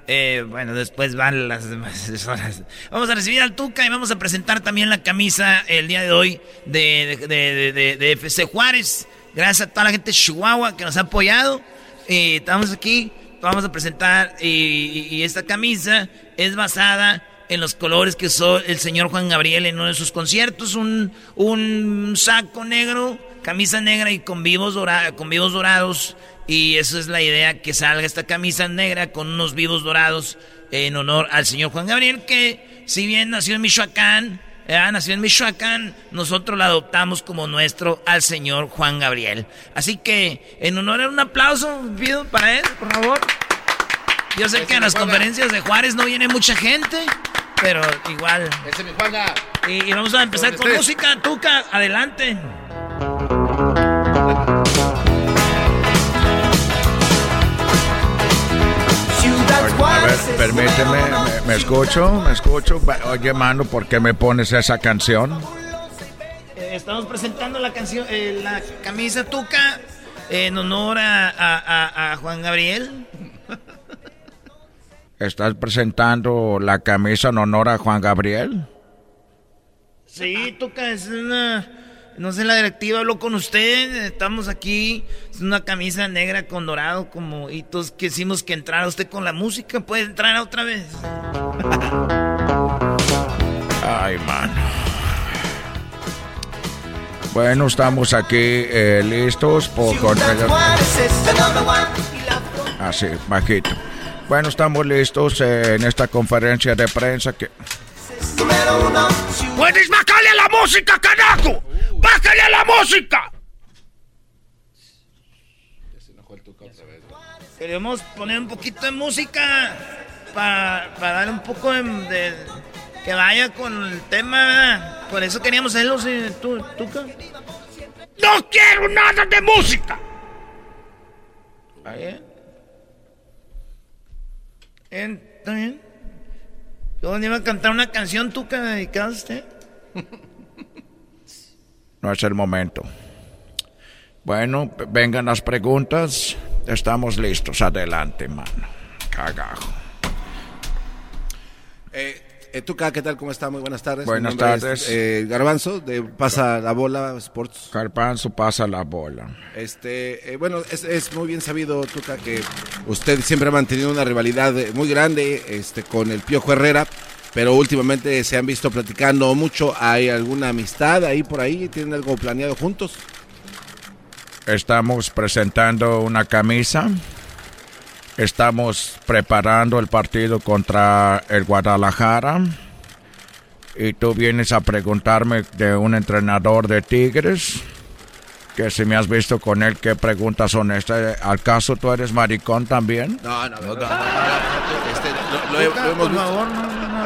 eh, bueno, después van las demás horas. Vamos a recibir al Tuca y vamos a presentar también la camisa el día de hoy de, de, de- de- FC Juárez. Gracias a toda la gente de Chihuahua que nos ha apoyado. Eh, estamos aquí, vamos a presentar y esta camisa es basada en los colores que usó el señor Juan Gabriel en uno de sus conciertos, un, un saco negro, camisa negra y con vivos, dora- con vivos dorados. Y esa es la idea, que salga esta camisa negra con unos vivos dorados en honor al señor Juan Gabriel, que si bien nació en Michoacán, eh, nació en Michoacán, nosotros la adoptamos como nuestro al señor Juan Gabriel. Así que, en honor a un aplauso, pido para él, por favor. Yo sé que a las conferencias de Juárez no viene mucha gente, pero igual. Ese mi Juanga. Y, y vamos a empezar con estés. música, Tuca, adelante. A ver, permíteme, me, me escucho, me escucho. Oye, mano, ¿por qué me pones esa canción? Eh, estamos presentando la canción, eh, la camisa Tuca en honor a, a- a- a Juan Gabriel. ¿Estás presentando la camisa en honor a Juan Gabriel? Sí, Tuca, es una... No sé, la directiva habló con usted, estamos aquí, es una camisa negra con dorado, como, y todos quisimos que entrara usted con la música, puede entrar otra vez. Ay, mano. Bueno, estamos aquí eh, listos por... Así, bajito. Bueno, estamos listos eh, en esta conferencia de prensa que... ¡Puedes bajarle a la música, carajo! ¡Bájale a la música! Queremos poner un poquito de música para dar un poco de, de- que vaya con el tema. Por eso queríamos hacerlo, sí, tú, Tuca. ¡No quiero nada de música! ¿Está bien? ¿Está bien? Yo iba a cantar una canción, Tuca, dedicada a usted. No es el momento. Bueno, vengan las preguntas. Estamos listos. Adelante, mano. Cagajo. Eh, Tuca, ¿qué tal? ¿Cómo está? Muy buenas tardes. Buenas es, tardes. eh, Garbanzo, de Pasa la Bola Sports. Carpanzo pasa la bola. Este, eh, bueno, es, es muy bien sabido, Tuca, que usted siempre ha mantenido una rivalidad eh, muy grande este, con el Piojo Herrera, pero últimamente se han visto platicando mucho. ¿Hay alguna amistad ahí por ahí? ¿Tienen algo planeado juntos? Estamos presentando una camisa. Estamos preparando el partido contra el Guadalajara. Y tú vienes a preguntarme de un entrenador de Tigres. Que si me has visto con él, ¿qué preguntas son estas? ¿Al caso tú eres maricón también? No, no, no. no, no, no, lo, lo he-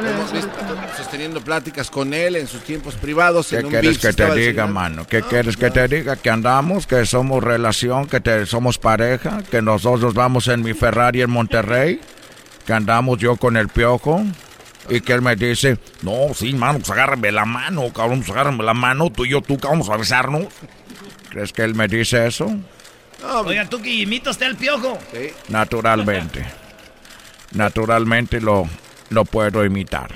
lo hemos visto, sosteniendo pláticas con él en sus tiempos privados. ¿Qué en un quieres Beach que te diga, señor. mano? ¿Qué quieres que te diga? Que andamos, que somos relación, que te, somos pareja, que nosotros vamos en mi Ferrari en Monterrey, que andamos yo con el piojo. Y que él me dice, no, sí, mano, pues agárrame la mano, cabrón, pues agárrame la mano, tú y yo, tú, vamos a besarnos. ¿Crees que él me dice eso? Oiga, Tuca, imita usted al piojo. Naturalmente. Naturalmente lo, lo puedo imitar.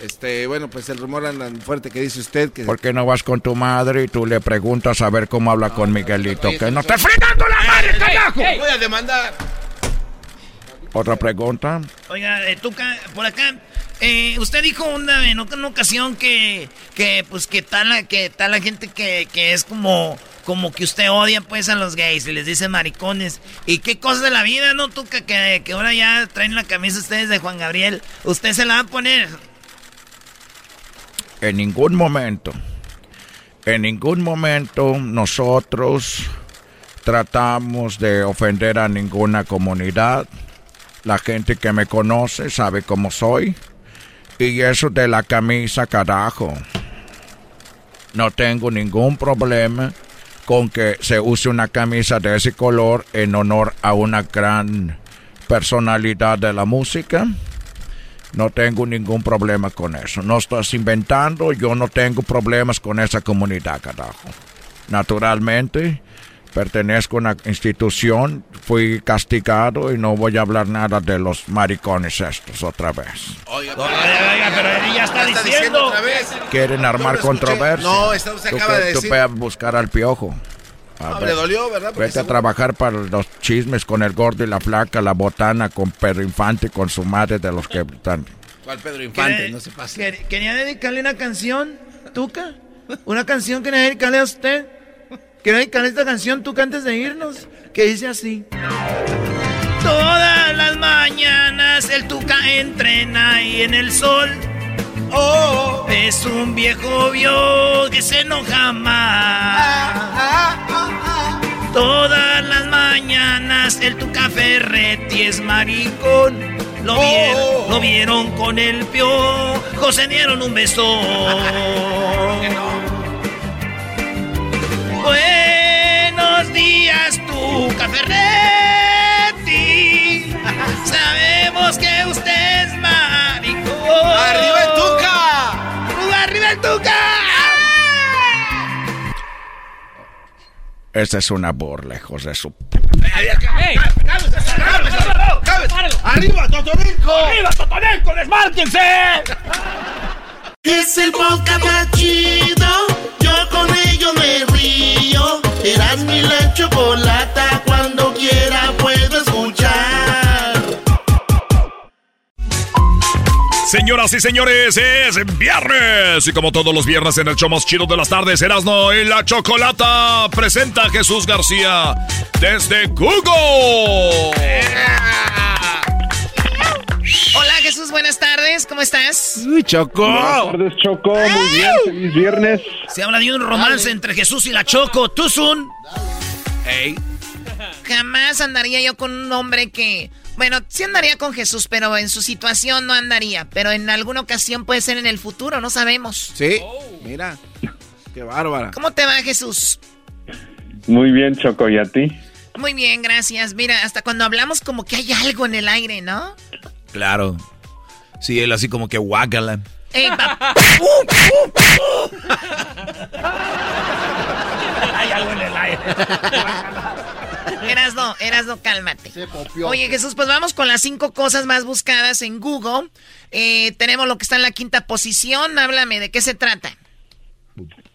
Este, bueno, pues el rumor anda fuerte que dice usted que... ¿Por qué no vas con tu madre y tú le preguntas a ver cómo habla con Miguelito? Oye, Que no está te fregando la madre, carajo. Voy a demandar. Otra pregunta. Oiga, eh, Tuca, por acá. eh, usted dijo una, en una ocasión que, que pues que tal la, que tal la gente que, que es como, como que usted odia pues a los gays y les dice maricones. ¿Y qué cosas de la vida, no, Tuca? Que, que ahora ya traen la camisa ustedes de Juan Gabriel. ¿Usted se la va a poner? En ningún momento. En ningún momento nosotros tratamos de ofender a ninguna comunidad. La gente que me conoce sabe cómo soy. Y eso de la camisa, carajo. No tengo ningún problema con que se use una camisa de ese color en honor a una gran personalidad de la música. No tengo ningún problema con eso. No estás inventando, yo no tengo problemas con esa comunidad, carajo. Naturalmente, pertenezco a una institución, fui castigado y no voy a hablar nada de los maricones estos otra vez. Oiga, pero ella está, diciendo. otra vez. ¿Quieren armar controversia? No, esto se acaba de decir. Tú buscar al piojo. A le dolió, ¿verdad? vete a trabajar para los chismes con el gordo y la flaca, la botana, con Pedro Infante, con su madre de los que están. ¿Cuál Pedro Infante? No se pasa. ¿Quería dedicarle una canción, Tuca? ¿Una canción que dedicarle a usted? Quiero dedicarle esta canción, Tuca, antes de irnos, que dice así. Todas las mañanas el Tuca entrena ahí en el sol. Oh, es un viejo vio que se enoja más. Todas las mañanas el Tuca Ferretti es maricón. Lo vieron, lo vieron con el piojo, se dieron un beso. Buenos días, Tuca Ferretti. Sabemos que usted es maricón. ¡Arriba el Tuca! ¡Arriba el Tuca! Esta es una burla, lejos de su... ¡Ey! ¡Arriba, Totonilco! ¡Arriba, Totonilco! ¡Desmárquense! Es el podcast más chido. Yo con ello me río. Eras mi la chocolata. Cuando quiera puedo escuchar. Señoras y señores, es viernes. Y como todos los viernes en el show más chido de las tardes, Erasno y la Chocolata presenta a Jesús García desde Google. Hola Jesús, buenas tardes, ¿cómo estás? Uy, Choco. Buenas tardes, Choco. Muy bien, feliz viernes. Se habla de un romance entre Jesús y la Choco. ¿Tú, Sun? Ey. Jamás andaría yo con un hombre que... Bueno, sí andaría con Jesús, pero en su situación no andaría. Pero en alguna ocasión puede ser en el futuro, no sabemos. Sí, mira. Qué bárbara. ¿Cómo te va Jesús? Muy bien, Choco. ¿Y a ti? Muy bien, gracias. Mira, hasta cuando hablamos como que hay algo en el aire, ¿no? Claro. Sí, él así como que guácala. Ey, Hay algo en el aire. Erasno, Erasno, cálmate. Oye, Jesús, pues vamos con las cinco cosas más buscadas en Google. Eh, tenemos lo que está en la quinta posición. Háblame, ¿de qué se trata?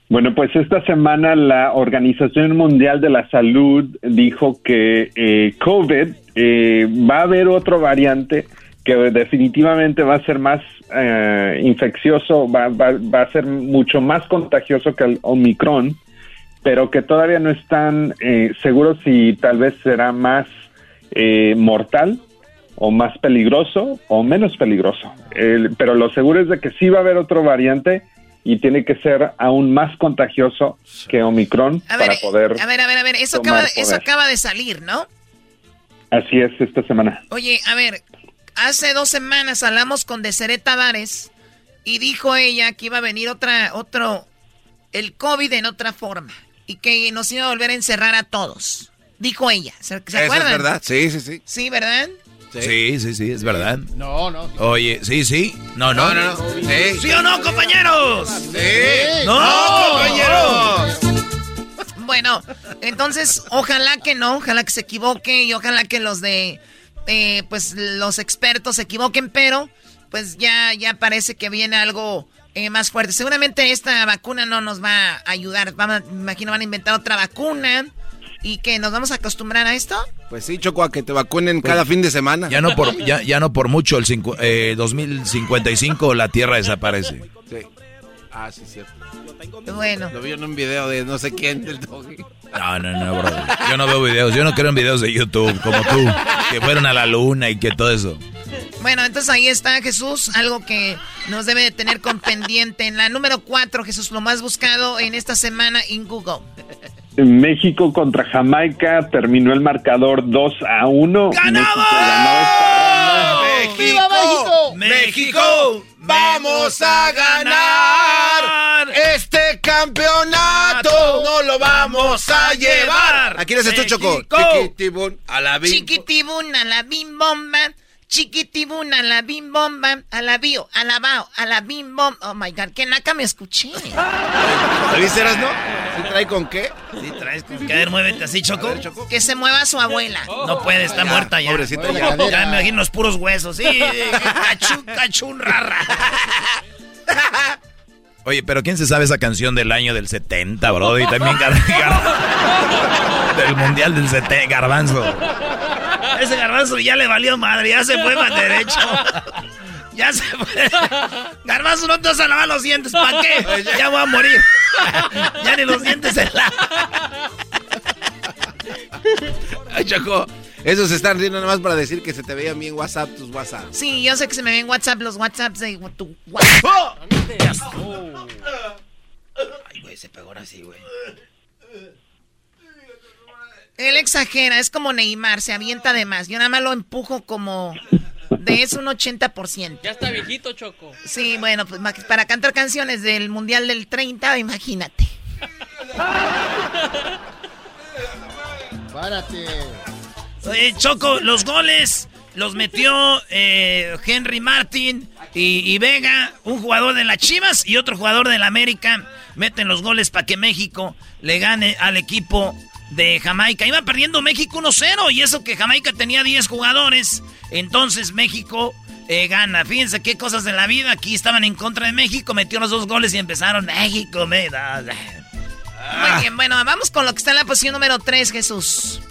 Bueno, pues esta semana la Organización Mundial de la Salud dijo que eh, COVID eh, va a haber otro variante que definitivamente va a ser más eh, infeccioso, va, va- va a ser mucho más contagioso que el Omicron, pero que todavía no están eh, seguros si tal vez será más eh, mortal o más peligroso o menos peligroso. El- pero lo seguro es de que sí va a haber otro variante y tiene que ser aún más contagioso que Omicron A ver, para poder... a ver, a ver, a ver. Eso acaba, eso acaba de salir, ¿no? Así es esta semana. Oye, a ver, hace dos semanas hablamos con Deseret Tavares y dijo ella que iba a venir otra, otro, el COVID en otra forma y que nos iba a volver a encerrar a todos. Dijo ella, ¿se, se Eso acuerdan? es verdad. Sí, sí, sí. Sí, ¿verdad? Sí, sí, sí, es verdad. No, no. Oye, sí, sí. No, no. No, no, no. Sí. ¿Sí o no, compañeros? Sí. ¡No, compañeros! Bueno, entonces ojalá que no, ojalá que se equivoque y ojalá que los de, eh, pues los expertos se equivoquen, pero pues ya, ya parece que viene algo eh, más fuerte. Seguramente esta vacuna no nos va a ayudar. Vamos, a- me imagino van a inventar otra vacuna y que nos vamos a acostumbrar a esto. Pues sí, Choco, a que te vacunen cada fin de semana. Ya no por, ya, ya no por mucho, el cincu- eh, 2055 la Tierra desaparece. Sí. Ah, sí, cierto. Bueno, Lo vi en un video de no sé quién del doggy. No, no, no, bro. Yo no veo videos. Yo no creo en videos de YouTube como tú, que fueron a la luna y que todo eso. Bueno, entonces ahí está Jesús, algo que nos debe de tener con pendiente. En la número 4, Jesús, lo más buscado en esta semana en Google. México contra Jamaica terminó el marcador 2 a 1. ¡México! México! ¡México! ¡Vamos a ganar! Este campeonato no lo vamos a llevar. Aquí les estoy Choco. Chiquitibun a la bim. Chiquitibun a la bim bomba. Chiquitibun a la bim bomba. A la bio, a la bao, a la bim bomba. Oh my god, que naca me escuché. ¿Lo viste, no? ¿Sí trae con qué? Sí traes con qué. A ver, muévete así, Choco. Que se mueva su abuela. No puede, está muerta ya. Pobrecita ya. Ya me imagino los puros huesos. Sí, cachun, cachun, rara. Oye, pero ¿quién se sabe esa canción del año del 70, bro? Y también gar gar del mundial del 70, Garbanzo. Ese Garbanzo ya le valió madre, ya se fue más derecho. Ya se fue. Garbanzo, no te vas a lavar los dientes, ¿para qué? Ya voy a morir. Ya ni los dientes se lavan. Ay, Choco. Esos están riendo nada más para decir que se te veían bien WhatsApp tus WhatsApp. Sí, yo sé que se me ven WhatsApp los WhatsApps de tu WhatsApp. Ay, güey, se pegó así, güey. Él exagera, es como Neymar, se avienta de más. Yo nada más lo empujo como de eso un 80%. Ya está viejito, Choco. Sí, bueno, pues para cantar canciones del Mundial del 30, imagínate. Párate. Oye, Choco, los goles los metió eh, Henry Martin y, Vega, un jugador de las Chivas y otro jugador de la América. Meten los goles para que México le gane al equipo de Jamaica. Iba perdiendo México 1-0 y eso que Jamaica tenía 10 jugadores. Entonces México eh, gana. Fíjense qué cosas de la vida. Aquí estaban en contra de México, metió los dos goles y empezaron México. Me da... Muy bien, bueno, vamos con lo que está en la posición número 3, Jesús.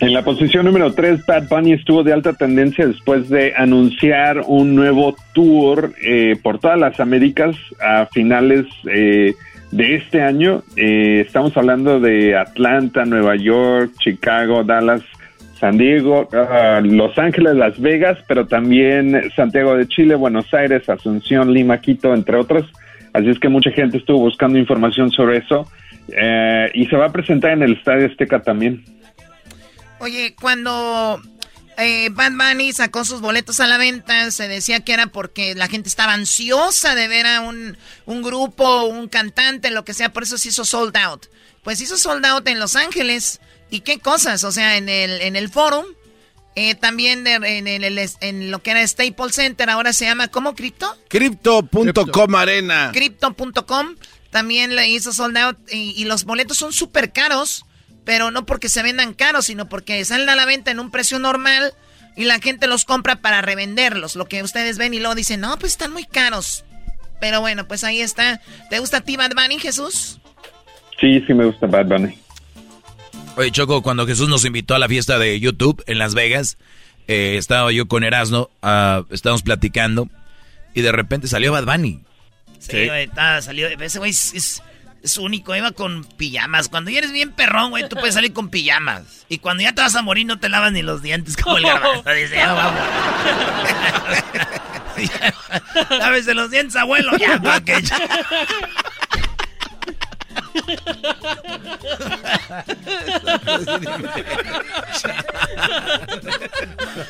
En la posición número 3, Bad Bunny estuvo de alta tendencia después de anunciar un nuevo tour eh, por todas las Américas a finales eh, de este año. Eh, estamos hablando de Atlanta, Nueva York, Chicago, Dallas, San Diego, ah, Los Ángeles, Las Vegas, pero también Santiago de Chile, Buenos Aires, Asunción, Lima, Quito, entre otros. Así es que mucha gente estuvo buscando información sobre eso. y se va a presentar en el Estadio Azteca también. Oye, cuando eh, Bad Bunny sacó sus boletos a la venta, se decía que era porque la gente estaba ansiosa de ver a un, un grupo, un cantante, lo que sea, por eso se hizo sold out. Pues hizo sold out en Los Ángeles. ¿Y qué cosas? O sea, en el, en el forum, eh, también en, el, en lo que era Staples Center, ahora se llama, ¿cómo? ¿Cripto? Crypto.com Arena. Crypto.com también le hizo sold out y, y los boletos son súper caros pero no porque se vendan caros, sino porque salen a la venta en un precio normal y la gente los compra para revenderlos. Lo que ustedes ven y luego dicen, no, pues están muy caros. Pero bueno, pues ahí está. ¿Te gusta a ti Bad Bunny, Jesús? Sí, sí me gusta Bad Bunny. Oye, Choco, cuando Jesús nos invitó a la fiesta de YouTube en Las Vegas, eh, estaba yo con Erasno, uh, estábamos platicando, y de repente salió Bad Bunny. Sí, salió, ese güey es es único, iba con pijamas. Cuando ya eres bien perrón, güey, tú puedes salir con pijamas. Y cuando ya te vas a morir, no te lavas ni los dientes como el garbanzo. Dice, ya vamos. Lávese los dientes, abuelo, ya, pa' que ya.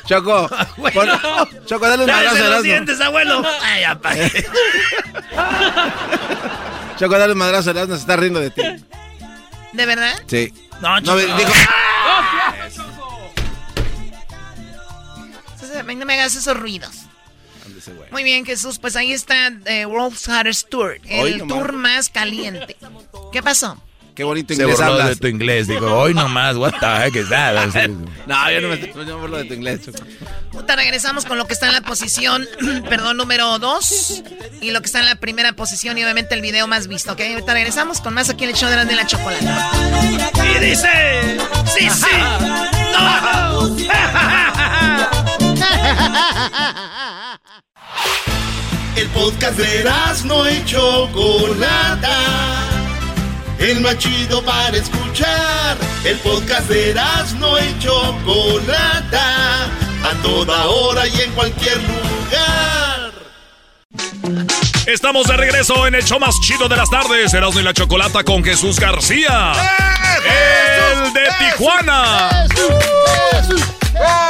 Choco, Choco, dale un abrazo. los dientes, abuelo. Ay, ya, pa' que... Choco, dale un madrazo, se está riendo de ti. ¿De verdad? Sí. No, Choco. No, dijo... No me hagas esos ruidos. Muy bien, Jesús. Pues ahí está eh, World's Hardest Tour, el tour más caliente. ¿Qué pasó? Qué bonito inglés Se hablas. de tu inglés. Digo, hoy nomás, what the heck is that? no, yo no me, yo me de tu inglés. Puta, regresamos con lo que está en la posición, perdón, número 2. Y lo que está en la primera posición y obviamente el video más visto, ¿ok? Ahorita regresamos con más aquí en el show de la, de la chocolate. Y dice, sí, sí, no. El podcast de no y Chocolata el más chido para escuchar. El podcast de no y Chocolata, a toda hora y en cualquier lugar. Estamos de regreso en el show más chido de las tardes, Erasmo y la Chocolata con Jesús García. ¡El de Tijuana! ¡Jesús!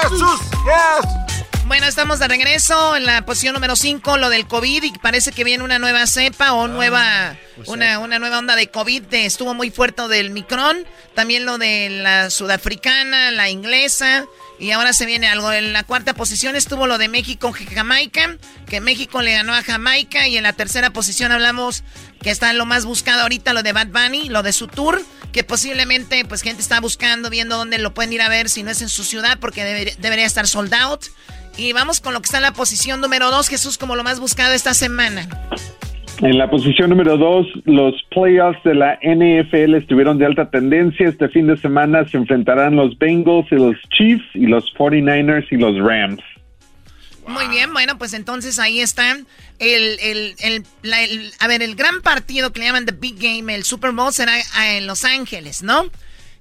¡Jesús! Bueno, estamos de regreso en la posición número 5, lo del COVID, y parece que viene una nueva cepa o nueva, pues una, una, nueva onda de COVID. Estuvo muy fuerte del Micron, también lo de la sudafricana, la inglesa, y ahora se viene algo. En la cuarta posición estuvo lo de México Jamaica, que México le ganó a Jamaica, y en la tercera posición hablamos que está lo más buscado ahorita, lo de Bad Bunny, lo de su tour, que posiblemente pues gente está buscando, viendo dónde lo pueden ir a ver si no es en su ciudad, porque debería estar sold out. Y vamos con lo que está en la posición número 2, Jesús, como lo más buscado esta semana. En la posición número 2, los playoffs de la NFL estuvieron de alta tendencia. Este fin de semana se enfrentarán los Bengals y los Chiefs y los 49ers y los Rams. Muy bien, bueno, pues entonces ahí están. El, el, el, a ver, el gran partido que le llaman The Big Game, el Super Bowl, será en Los Ángeles, ¿no?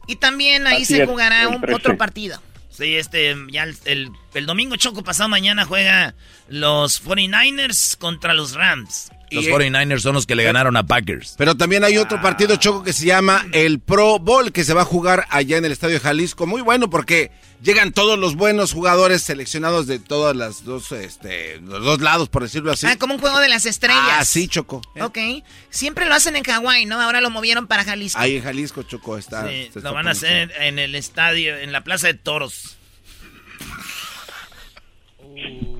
Y también ahí se jugará un, otro partido. Sí, este, ya el, el, domingo choco pasado mañana juega los 49ers contra los Rams. Los 49ers son los que le ganaron a Packers. Pero también hay otro partido choco que se llama el Pro Bowl, que se va a jugar allá en el Estadio de Jalisco. Muy bueno porque llegan todos los buenos jugadores seleccionados de todas las dos, este, los dos lados, por decirlo así. Ah, como un juego de las estrellas. Ah, sí, Choco. Ok. Siempre lo hacen en Hawái, ¿no? Ahora lo movieron para Jalisco. Ahí en Jalisco, Choco, está. Sí, lo van a hacer en el estadio, en la Plaza de Toros.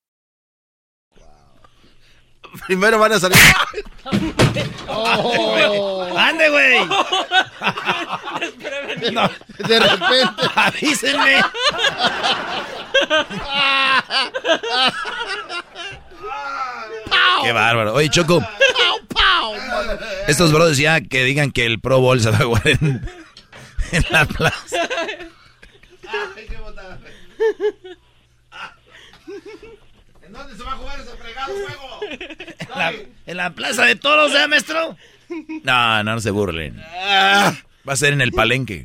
Primero van a salir. oh. ¡Ande, güey! No, de repente. Avísenme. Qué bárbaro. Oye, Choco. Estos brothers ya que digan que el Pro Bowl se va a jugar en, en la plaza. ¿En dónde se va a jugar ese fregado juego? ¿En la, en la plaza de toros, ¿eh, maestro? No, no, no se burlen. Ah. Va a ser en el palenque.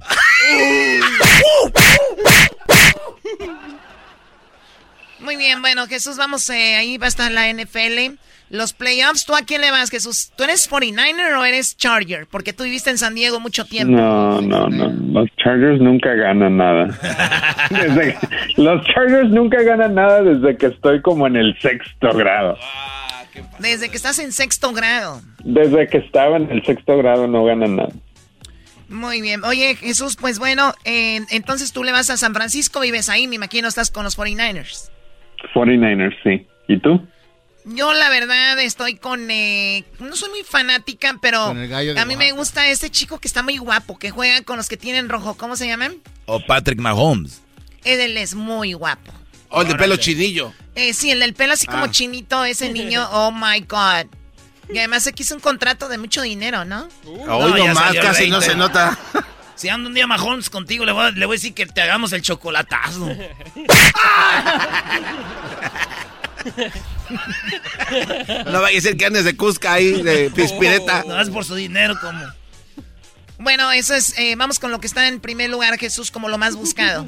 Muy bien, bueno, Jesús, vamos, eh, ahí va a estar la NFL. Los playoffs, ¿tú a quién le vas, Jesús? ¿Tú eres 49er o eres Charger? Porque tú viviste en San Diego mucho tiempo. No, no, no. Los Chargers nunca ganan nada. Desde que- los Chargers nunca ganan nada desde que estoy como en el sexto grado. Desde que estás en sexto grado. Desde que estaba en el sexto grado no ganan nada. Muy bien. Oye, Jesús, pues bueno, eh, entonces tú le vas a San Francisco, vives ahí, me imagino estás con los 49ers. 49ers, sí. ¿Y tú? Yo la verdad estoy con... eh, no soy muy fanática, pero a mí me gusta este chico que está muy guapo, que juega con los que tienen rojo. ¿Cómo se llaman? O Patrick Mahomes. Él es muy guapo. O el de pelo chinillo. Eh, sí, el del pelo así como Ah. chinito, ese niño, oh my god. Y además se quiso un contrato de mucho dinero, ¿no? Hoy nomás casi no se nota. Si ando un día Mahomes contigo, le voy, a, le voy a decir que te hagamos el chocolatazo. no vaya a ser que andes de Cusca ahí, de Pispireta. No, es por su dinero, como. Bueno, eso es. Eh, vamos con lo que está en primer lugar, Jesús, como lo más buscado.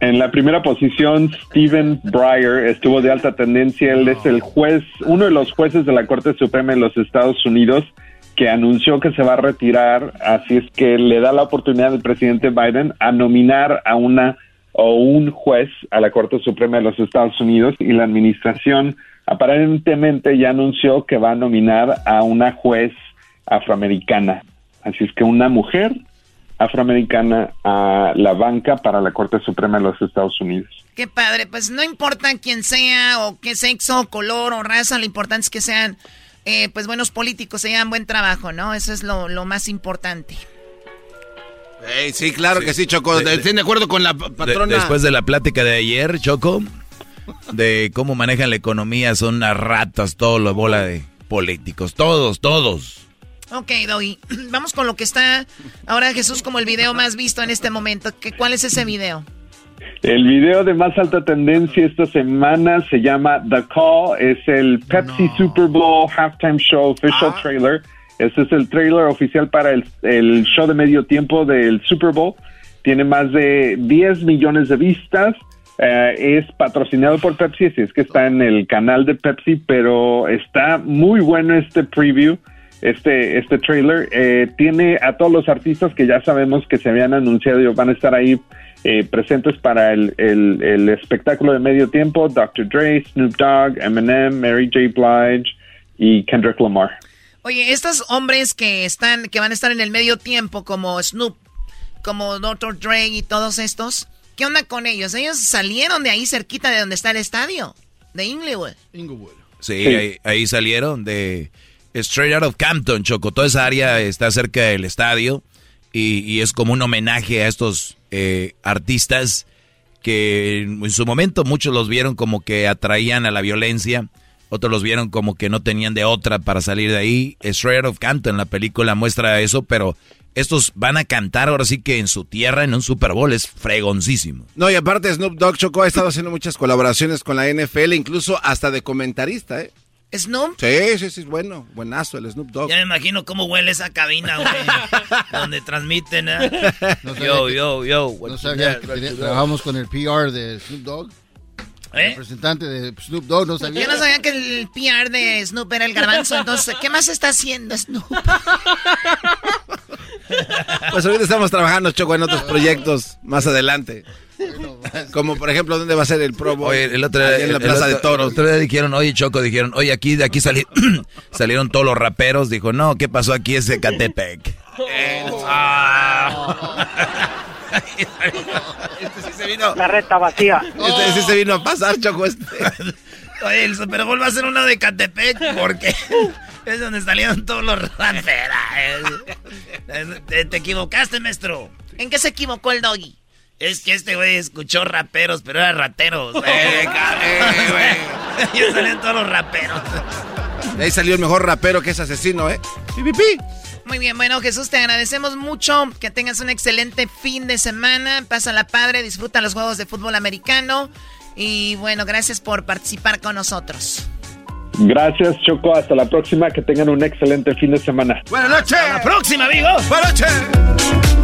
En la primera posición, Stephen Breyer estuvo de alta tendencia. Él es el juez, uno de los jueces de la Corte Suprema de los Estados Unidos que anunció que se va a retirar, así es que le da la oportunidad al presidente Biden a nominar a una o un juez a la Corte Suprema de los Estados Unidos y la administración aparentemente ya anunció que va a nominar a una juez afroamericana. Así es que una mujer afroamericana a la banca para la Corte Suprema de los Estados Unidos. Qué padre, pues no importa quién sea o qué sexo, color o raza, lo importante es que sean eh, pues buenos políticos, se hagan buen trabajo, ¿no? Eso es lo, más importante. sí, claro que sí, Choco. Estoy de acuerdo con la patrona. después de la plática de ayer, Choco, de cómo manejan la economía, son unas ratas, todo lo bola de políticos, todos, todos. Ok, Doggy. Vamos con lo que está ahora Jesús como el video más visto en este momento. ¿Cuál es ese video? El video de más alta tendencia esta semana se llama The Call. Es el Pepsi Super Bowl Halftime Show Official ah. Trailer. Este es el trailer oficial para el, el, show de medio tiempo del Super Bowl. Tiene más de 10 millones de vistas. Eh, es patrocinado por Pepsi, así es que está en el canal de Pepsi, pero está muy bueno este preview este, este trailer. Eh, tiene a todos los artistas que ya sabemos que se habían anunciado y van a estar ahí eh, presentes para el, el, espectáculo de medio tiempo. Dr. Dre, Snoop Dogg, Eminem, Mary J. Blige y Kendrick Lamar. Oye, estos hombres que están, que van a estar en el medio tiempo, como Snoop, como Dr. Dre y todos estos, ¿qué onda con ellos? Ellos salieron de ahí cerquita de donde está el estadio, de Inglewood. Inglewood. Sí, Ahí, ahí salieron de Straight Out of Campton, Choco. Toda esa área está cerca del estadio y, es como un homenaje a estos eh, artistas que en su momento muchos los vieron como que atraían a la violencia, otros los vieron como que no tenían de otra para salir de ahí. Straight Out of Campton, la película muestra eso, pero estos van a cantar ahora sí que en su tierra en un Super Bowl es fregoncísimo. No, y aparte Snoop Dogg Choco ha estado haciendo muchas colaboraciones con la NFL, incluso hasta de comentarista, ¿eh? ¿Snoop? Sí, sí, sí, bueno. Buenazo el Snoop Dogg. Ya me imagino cómo huele esa cabina, güey. donde transmiten. ¿eh? yo, yo, yo. No sabía que trabajamos con el PR de Snoop Dogg. ¿Eh? representante de Snoop Dogg, no sabía. Yo no sabía que el PR de Snoop era el garbanzo, entonces, ¿qué más está haciendo Snoop? pues ahorita estamos trabajando, Choco, en otros proyectos más adelante. Como por ejemplo, ¿dónde va a ser el Pro Bowl? Oye, el otro día, en la Plaza de Toros. El otro día dijeron, oye, Choco, dijeron, oye, aquí de aquí salieron todos los raperos. Dijo, no, ¿qué pasó aquí ese Catepec? este sí se vino. La recta vacía. Este sí se vino a pasar, Choco. Este. Oye, el Super Bowl va a ser uno de Catepec porque es donde salieron todos los raperos. Te, te equivocaste, maestro. ¿En qué se equivocó el doggy? Es que este güey escuchó raperos, pero era rateros. Eh, güey. salían todos los raperos. De ahí salió el mejor rapero que es asesino, ¿eh? Muy bien, bueno, Jesús, te agradecemos mucho. Que tengas un excelente fin de semana. Pásala padre, disfruta los juegos de fútbol americano. Y bueno, gracias por participar con nosotros. Gracias, Choco. Hasta la próxima. Que tengan un excelente fin de semana. Buenas noches. Hasta la próxima, amigos. Buenas noches.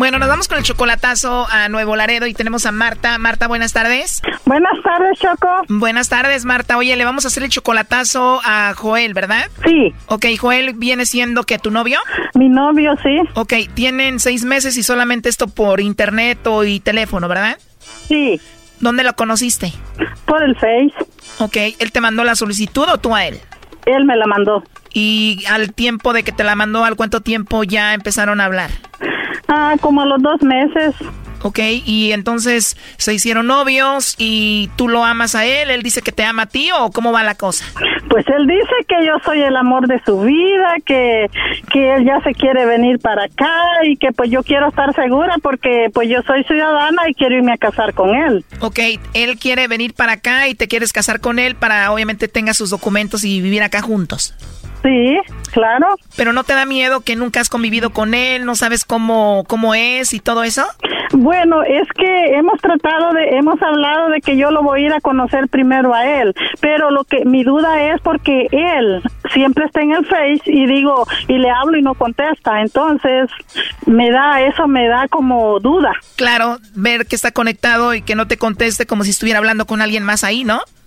Bueno, nos vamos con el chocolatazo a Nuevo Laredo y tenemos a Marta. Marta, buenas tardes. Buenas tardes, Choco. Buenas tardes, Marta. Oye, le vamos a hacer el chocolatazo a Joel, ¿verdad? Sí. Ok, Joel viene siendo que tu novio. Mi novio, sí. Ok, tienen seis meses y solamente esto por internet o y teléfono, ¿verdad? Sí. ¿Dónde lo conociste? Por el Face. Ok, ¿él te mandó la solicitud o tú a él? Él me la mandó. ¿Y al tiempo de que te la mandó, al cuánto tiempo ya empezaron a hablar? Ah, como a los dos meses. Ok, y entonces se hicieron novios y tú lo amas a él, él dice que te ama a ti o cómo va la cosa? Pues él dice que yo soy el amor de su vida, que, que él ya se quiere venir para acá y que pues yo quiero estar segura porque pues yo soy ciudadana y quiero irme a casar con él. Ok, él quiere venir para acá y te quieres casar con él para obviamente tenga sus documentos y vivir acá juntos. Sí, claro. Pero no te da miedo que nunca has convivido con él, no sabes cómo cómo es y todo eso? Bueno, es que hemos tratado de hemos hablado de que yo lo voy a ir a conocer primero a él, pero lo que mi duda es porque él siempre está en el Face y digo y le hablo y no contesta, entonces me da eso me da como duda. Claro, ver que está conectado y que no te conteste como si estuviera hablando con alguien más ahí, ¿no?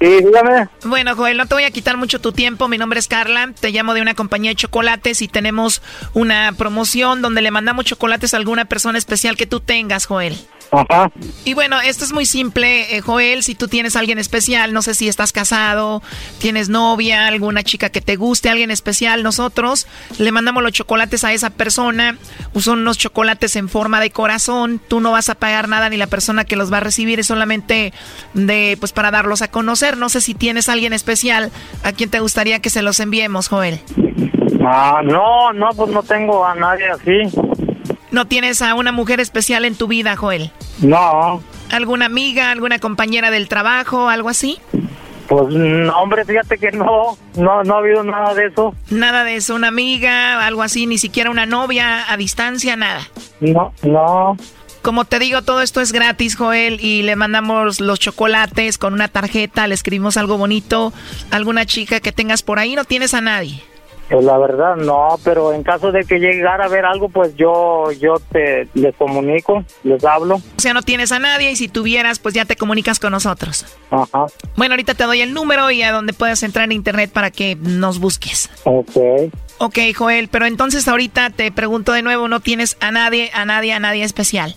Sí, dígame. Bueno, Joel, no te voy a quitar mucho tu tiempo. Mi nombre es Carla. Te llamo de una compañía de chocolates y tenemos una promoción donde le mandamos chocolates a alguna persona especial que tú tengas, Joel. Ajá. Y bueno, esto es muy simple, eh, Joel. Si tú tienes a alguien especial, no sé si estás casado, tienes novia, alguna chica que te guste, alguien especial, nosotros le mandamos los chocolates a esa persona. Son unos chocolates en forma de corazón. Tú no vas a pagar nada ni la persona que los va a recibir es solamente de, pues, para darlos a conocer. No sé si tienes a alguien especial a quien te gustaría que se los enviemos, Joel. Ah, no, no, pues no tengo a nadie así. ¿No tienes a una mujer especial en tu vida, Joel? No. ¿Alguna amiga, alguna compañera del trabajo, algo así? Pues, no, hombre, fíjate que no, no, no ha habido nada de eso. Nada de eso, una amiga, algo así, ni siquiera una novia a distancia, nada. No, no. Como te digo, todo esto es gratis, Joel, y le mandamos los chocolates con una tarjeta, le escribimos algo bonito, alguna chica que tengas por ahí, no tienes a nadie. Pues la verdad no, pero en caso de que llegara a ver algo, pues yo yo te les comunico, les hablo. O sea, no tienes a nadie y si tuvieras, pues ya te comunicas con nosotros. Ajá. Bueno, ahorita te doy el número y a donde puedas entrar en internet para que nos busques. Ok. Ok, Joel, pero entonces ahorita te pregunto de nuevo, ¿no tienes a nadie, a nadie, a nadie especial?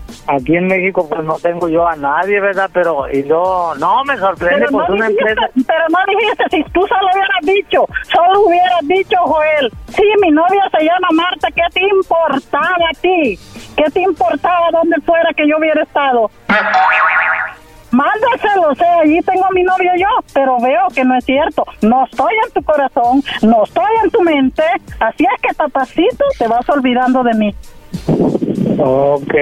Aquí en México pues no tengo yo a nadie, ¿verdad? Pero y no, no me sorprende pues no, una dijiste, empresa. pero no dijiste, si tú solo hubieras dicho, solo hubieras dicho, Joel, sí, mi novia se llama Marta, ¿qué te importaba a ti? ¿Qué te importaba donde fuera que yo hubiera estado? Mándaselo, o sea, allí tengo a mi novio yo, pero veo que no es cierto. No estoy en tu corazón, no estoy en tu mente, así es que papacito te vas olvidando de mí. Ok,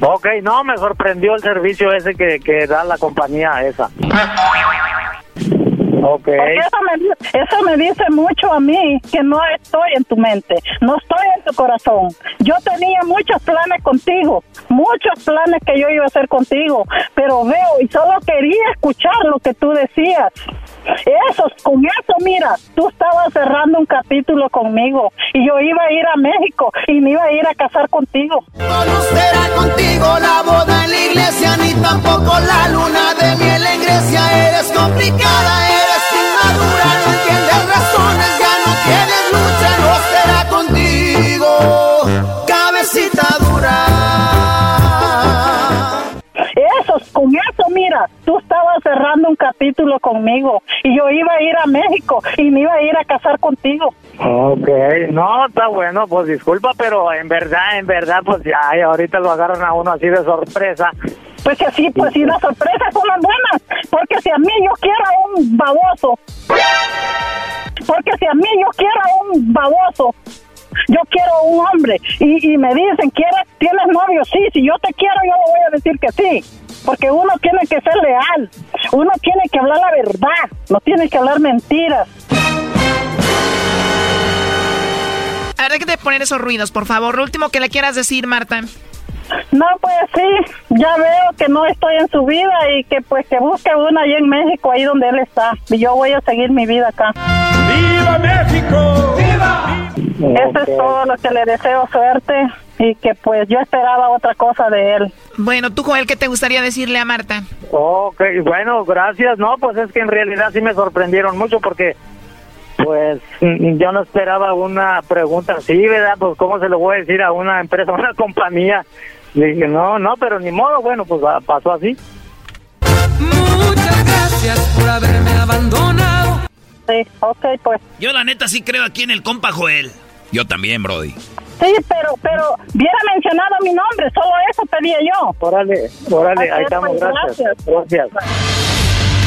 ok, no, me sorprendió el servicio ese que, que da la compañía esa. Ok. Porque eso me, di- eso me dice mucho a mí que no estoy en tu mente, no estoy en tu corazón. Yo tenía muchos planes contigo, muchos planes que yo iba a hacer contigo, pero veo y solo quería escuchar lo que tú decías. Eso, con eso, mira, tú estabas cerrando un capítulo conmigo y yo iba a ir a México y me iba a ir a casar contigo. No será contigo la boda en la iglesia, ni tampoco la luna de miel en Grecia. Eres complicada, eres inmadura, no entiendes razones, ya no tienes lucha, no será contigo, cabecita dura. Eso, con eso, mira, tú estabas cerrando un capítulo conmigo y yo iba a ir a México y me iba a ir a casar contigo. Ok, no, está bueno, pues disculpa, pero en verdad, en verdad, pues ya, ahorita lo agarran a uno así de sorpresa. Pues que sí, pues sí, las sorpresas son las buenas, porque si a mí yo quiero a un baboso, porque si a mí yo quiero a un baboso, yo quiero a un hombre y, y me dicen, ¿quieres, ¿tienes novio? Sí, si yo te quiero, yo le voy a decir que sí. Porque uno tiene que ser leal, uno tiene que hablar la verdad, no tiene que hablar mentiras. Ver, déjate de poner esos ruidos, por favor. Lo último que le quieras decir, Marta. No, pues sí, ya veo que no estoy en su vida y que pues que busque una allá en México, ahí donde él está. Y yo voy a seguir mi vida acá. ¡Viva México! ¡Viva! Eso es todo lo que le deseo suerte y que pues yo esperaba otra cosa de él. Bueno, tú, Joel, ¿qué te gustaría decirle a Marta? Ok, bueno, gracias. No, pues es que en realidad sí me sorprendieron mucho porque, pues, yo no esperaba una pregunta así, ¿verdad? Pues, ¿cómo se lo voy a decir a una empresa, a una compañía? Dije, no, no, pero ni modo, bueno, pues pasó así. Muchas gracias por haberme abandonado. Sí, ok, pues. Yo la neta sí creo aquí en el compa Joel. Yo también, Brody. Sí, pero, pero, hubiera mencionado mi nombre, solo eso pedía yo. Órale, órale, ahí estamos, pues, gracias. Gracias.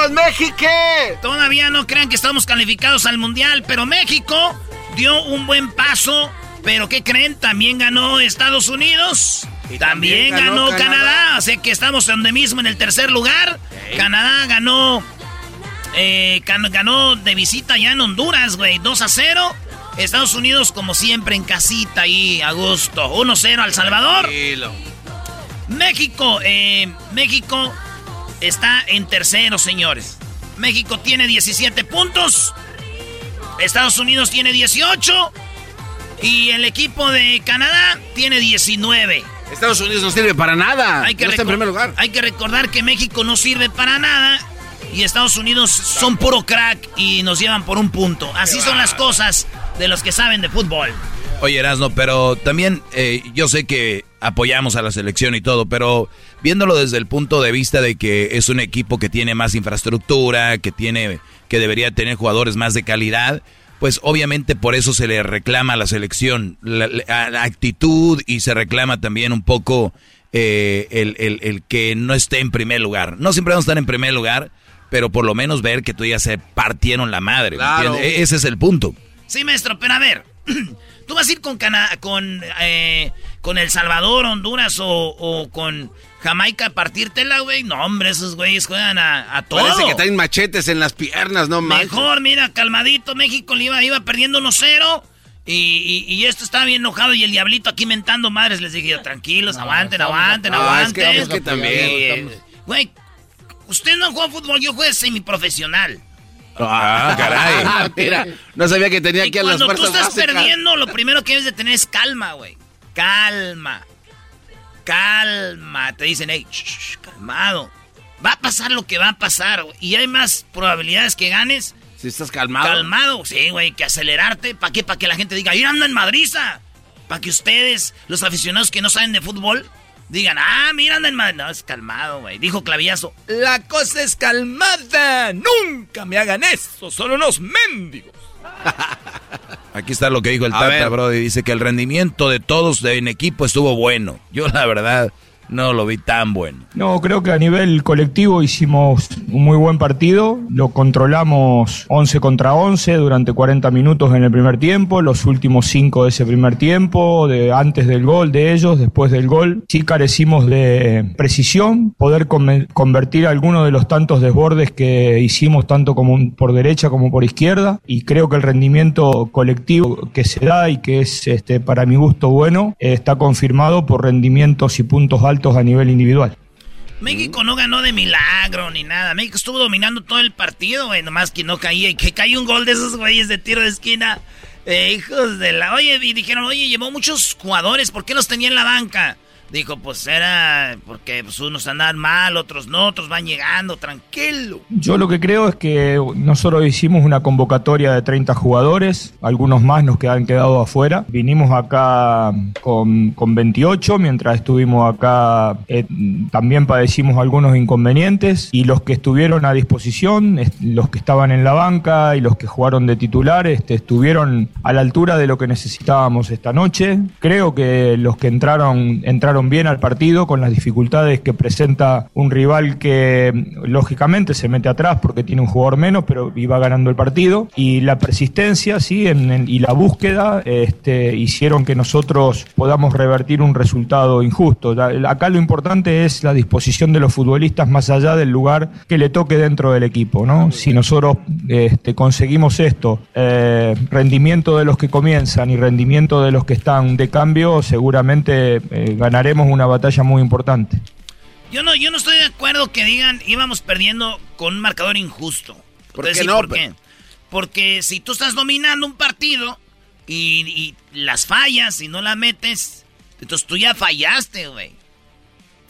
¡Vamos, México! Todavía no crean que estamos calificados al mundial, pero México dio un buen paso. Pero ¿qué creen? También ganó Estados Unidos. También, también ganó, ganó Canadá. Canadá. Así que estamos donde mismo en el tercer lugar. Canadá ganó. eh, ganó de visita ya en Honduras, güey. 2 a 0. Estados Unidos, como siempre, en casita ahí, a gusto. 1-0 al Salvador. México, eh, México está en tercero, señores. México tiene 17 puntos. Estados Unidos tiene 18. Y el equipo de Canadá tiene 19. Estados Unidos no sirve para nada. Hay que, no está en primer lugar. hay que recordar que México no sirve para nada. Y Estados Unidos son puro crack y nos llevan por un punto. Así son las cosas de los que saben de fútbol. Oye, Erasno, pero también eh, yo sé que apoyamos a la selección y todo, pero viéndolo desde el punto de vista de que es un equipo que tiene más infraestructura, que tiene, que debería tener jugadores más de calidad, pues obviamente por eso se le reclama a la selección la, la- actitud y se reclama también un poco eh, el, el- el que no esté en primer lugar. No siempre vamos a estar en primer lugar, pero por lo menos ver que todavía se partieron la madre. ¿me Claro. E- Ese es el punto. Sí, maestro, pero a ver, ¿tú vas a ir con Cana con, eh, con El Salvador, Honduras o, o con Jamaica a partírtela, güey? No, hombre, esos güeyes juegan a, a todo. Parece que traen machetes en las piernas, no manches. Mejor, mira, calmadito, México le iba, iba perdiendo 1-0. Y, y, y esto estaba bien enojado y el diablito aquí mentando madres. Les dije, yo, tranquilos, aguanten, estamos aguanten, apoyando, aguanten. es que- es que también. Güey, usted no juega fútbol, yo juego semiprofesional. Ah, caray. Mira, no sabía que tenía Y aquí a las cuando tú estás básicas. perdiendo, lo primero que debes de tener es calma, güey. Calma. Calma. Te dicen, hey, shh, shh, calmado. Va a pasar lo que va a pasar, güey. Y hay más probabilidades que ganes. Si estás calmado. Calmado, sí, güey, que acelerarte. ¿Para qué? Para que la gente diga, ¡ir anda en madriza! Para que ustedes, los aficionados que no saben de fútbol, digan, ah, mira, andan mal. No, es calmado, güey. Dijo Clavillazo, la cosa es calmada. Nunca me hagan eso, son unos mendigos. Aquí está lo que dijo el A Tata, ver. Brody. Dice que el rendimiento de todos en equipo estuvo bueno. Yo, la verdad, no lo vi tan bueno. No, creo que a nivel colectivo hicimos un muy buen partido. Lo controlamos 11 contra 11 durante 40 minutos en el primer tiempo, los últimos 5 de ese primer tiempo, de antes del gol de ellos, después del gol. Sí carecimos de precisión, poder convertir algunos de los tantos desbordes que hicimos tanto como por derecha como por izquierda y creo que el rendimiento colectivo que se da y que es este para mi gusto bueno está confirmado por rendimientos y puntos altos a nivel individual. México no ganó de milagro ni nada. México estuvo dominando todo el partido, güey. Nomás que no caía. Y que cayó un gol de esos güeyes de tiro de esquina. Eh, hijos de la... Oye, y dijeron, oye, llevó muchos jugadores. ¿Por qué los tenía en la banca? Dijo, pues era porque pues, unos andan mal, otros no, otros van llegando, tranquilo. Yo lo que creo es que nosotros hicimos una convocatoria de 30 jugadores, algunos más nos han quedado afuera. Vinimos acá con, con 28, mientras estuvimos acá eh, también padecimos algunos inconvenientes y los que estuvieron a disposición, los que estaban en la banca y los que jugaron de titular, este, estuvieron a la altura de lo que necesitábamos esta noche. Creo que los que entraron entraron bien al partido con las dificultades que presenta un rival que mm, lógicamente se mete atrás porque tiene un jugador menos, pero iba ganando el partido. Y la persistencia sí, en- en- y la búsqueda este, hicieron que nosotros podamos revertir un resultado injusto. La- acá lo importante es la disposición de los futbolistas más allá del lugar que le toque dentro del equipo. ¿no? Si nosotros este, conseguimos esto, eh, rendimiento de los que comienzan y rendimiento de los que están de cambio, seguramente eh, ganaremos una batalla muy importante. Yo no, yo no estoy de acuerdo que digan íbamos perdiendo con un marcador injusto. ¿Por Te voy a qué decir no, ¿Por pe- qué? Porque si tú estás dominando un partido y, y las fallas y no la metes, entonces tú ya fallaste, güey.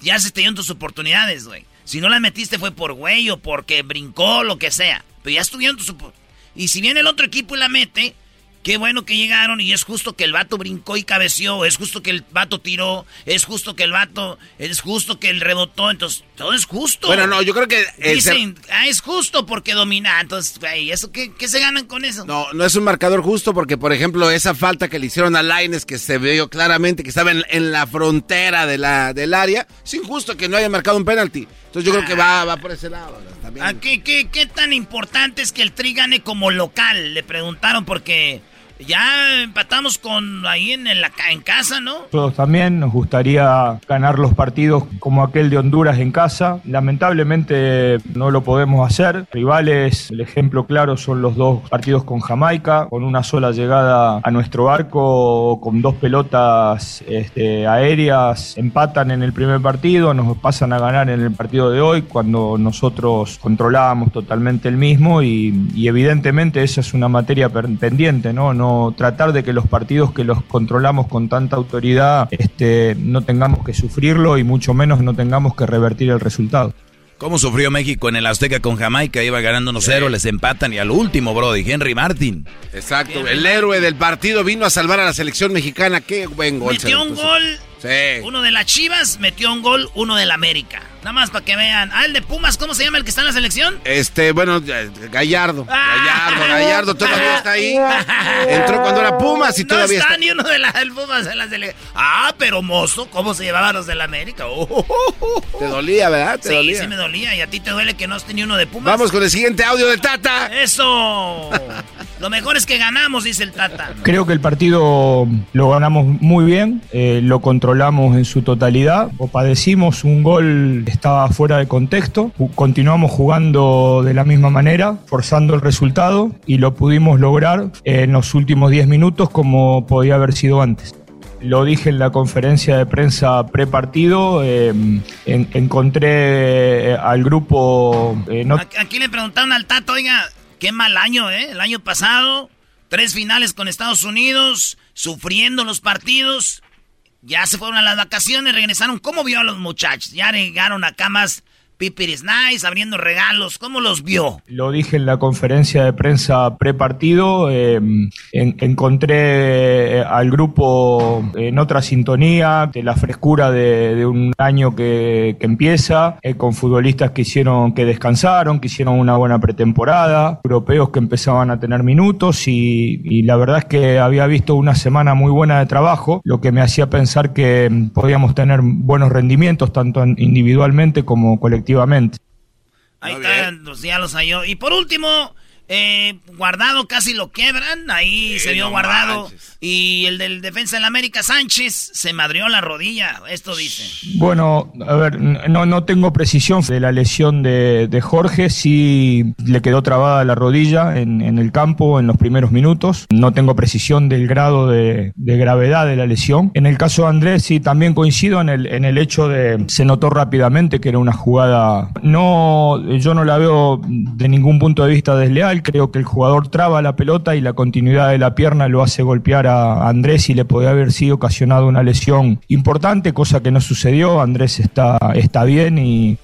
Ya se te dieron tus oportunidades, güey. Si no las metiste fue por güey o porque brincó, lo que sea. Pero ya estuvieron tus opor- Y si viene el otro equipo y la mete, qué bueno que llegaron y es justo que el vato brincó y cabeció, es justo que el vato tiró, es justo que el vato, es justo que el rebotó, entonces todo es justo. Bueno, no, yo creo que Dicen, ah, es justo porque domina, entonces, güey, ¿eso qué, qué se ganan con eso? No, no es un marcador justo porque, por ejemplo, esa falta que le hicieron a Laines, que se vio claramente que estaba en, en la frontera de la, del área, es injusto que no haya marcado un penalti. Entonces yo creo que va, va por ese lado. También. ¿A qué, qué, qué tan importante es que el Tri gane como local? Le preguntaron porque ya empatamos con ahí en, la, ca- en casa, ¿no? Nosotros también nos gustaría ganar los partidos como aquel de Honduras en casa. Lamentablemente no lo podemos hacer. Rivales, el ejemplo claro son los dos partidos con Jamaica, con una sola llegada a nuestro arco, con dos pelotas este, aéreas, empatan en el primer partido, nos pasan a ganar en el partido de hoy cuando nosotros controlábamos totalmente el mismo y, evidentemente esa es una materia pendiente. No tratar de que los partidos que los controlamos con tanta autoridad este, no tengamos que sufrirlo y mucho menos no tengamos que revertir el resultado. ¿Cómo sufrió México en el Azteca con Jamaica? Iba ganando 1-0, les empatan y al último, Brody, Henry Martin. Exacto, el héroe del partido vino a salvar a la selección mexicana. Qué buen gol. Metió un gol, Sí. uno de las Chivas, metió un gol, uno del América. Nada más para que vean. Ah, el de Pumas, ¿cómo se llama el que está en la selección? Este, bueno, Gallardo. Ah. Gallardo, Gallardo todavía está ahí. Entró cuando era Pumas y no todavía está, está. ni uno de la, del Pumas en la selección. Ah, pero mozo, ¿cómo se llevaban los del América? Oh, oh, oh, oh. Te dolía, ¿verdad? Te sí, dolía. sí me dolía. Y a ti te duele que no esté ni uno de Pumas. Vamos con el siguiente audio del Tata. ¡Eso! Lo mejor es que ganamos, dice el Tata. Creo que el partido lo ganamos muy bien, eh, lo controlamos en su totalidad, o padecimos un gol estaba fuera de contexto, continuamos jugando de la misma manera, forzando el resultado y lo pudimos lograr en los últimos 10 minutos como podía haber sido antes. Lo dije en la conferencia de prensa pre-partido, eh, en- encontré eh, al grupo... eh, Aquí le preguntaron al Tato, oiga, qué mal año, ¿eh? El año pasado, tres finales con Estados Unidos, sufriendo los partidos. Ya se fueron a las vacaciones, regresaron. ¿Cómo vio a los muchachos? Ya llegaron acá más Pipiris Nice, abriendo regalos. ¿Cómo los vio? Lo dije en la conferencia de prensa prepartido. Eh, en- encontré eh, al grupo en otra sintonía, de la frescura de, un año que, empieza, eh, con futbolistas que hicieron, que descansaron, que hicieron una buena pretemporada, europeos que empezaban a tener minutos y, y la verdad es que había visto una semana muy buena de trabajo, lo que me hacía pensar que mm, podíamos tener buenos rendimientos tanto en- individualmente como colectivamente. Ahí están, pues, ya los halló. Y por último, eh, guardado casi lo quebran. Ahí se vio no guardado. Y el del defensa del América, Sánchez, se madrió la rodilla. Esto dice. Bueno, a ver, no, no tengo precisión de la lesión de, de Jorge, sí le quedó trabada la rodilla en, en el campo en los primeros minutos, no tengo precisión del grado de, de gravedad de la lesión. En el caso de Andrés sí también coincido en el, en el hecho de, se notó rápidamente que era una jugada, no, yo no la veo de ningún punto de vista desleal, creo que el jugador traba la pelota y la continuidad de la pierna lo hace golpear a Andrés y le podía haber sido ocasionado una lesión importante, cosa que no sucedió. Andrés está, está bien y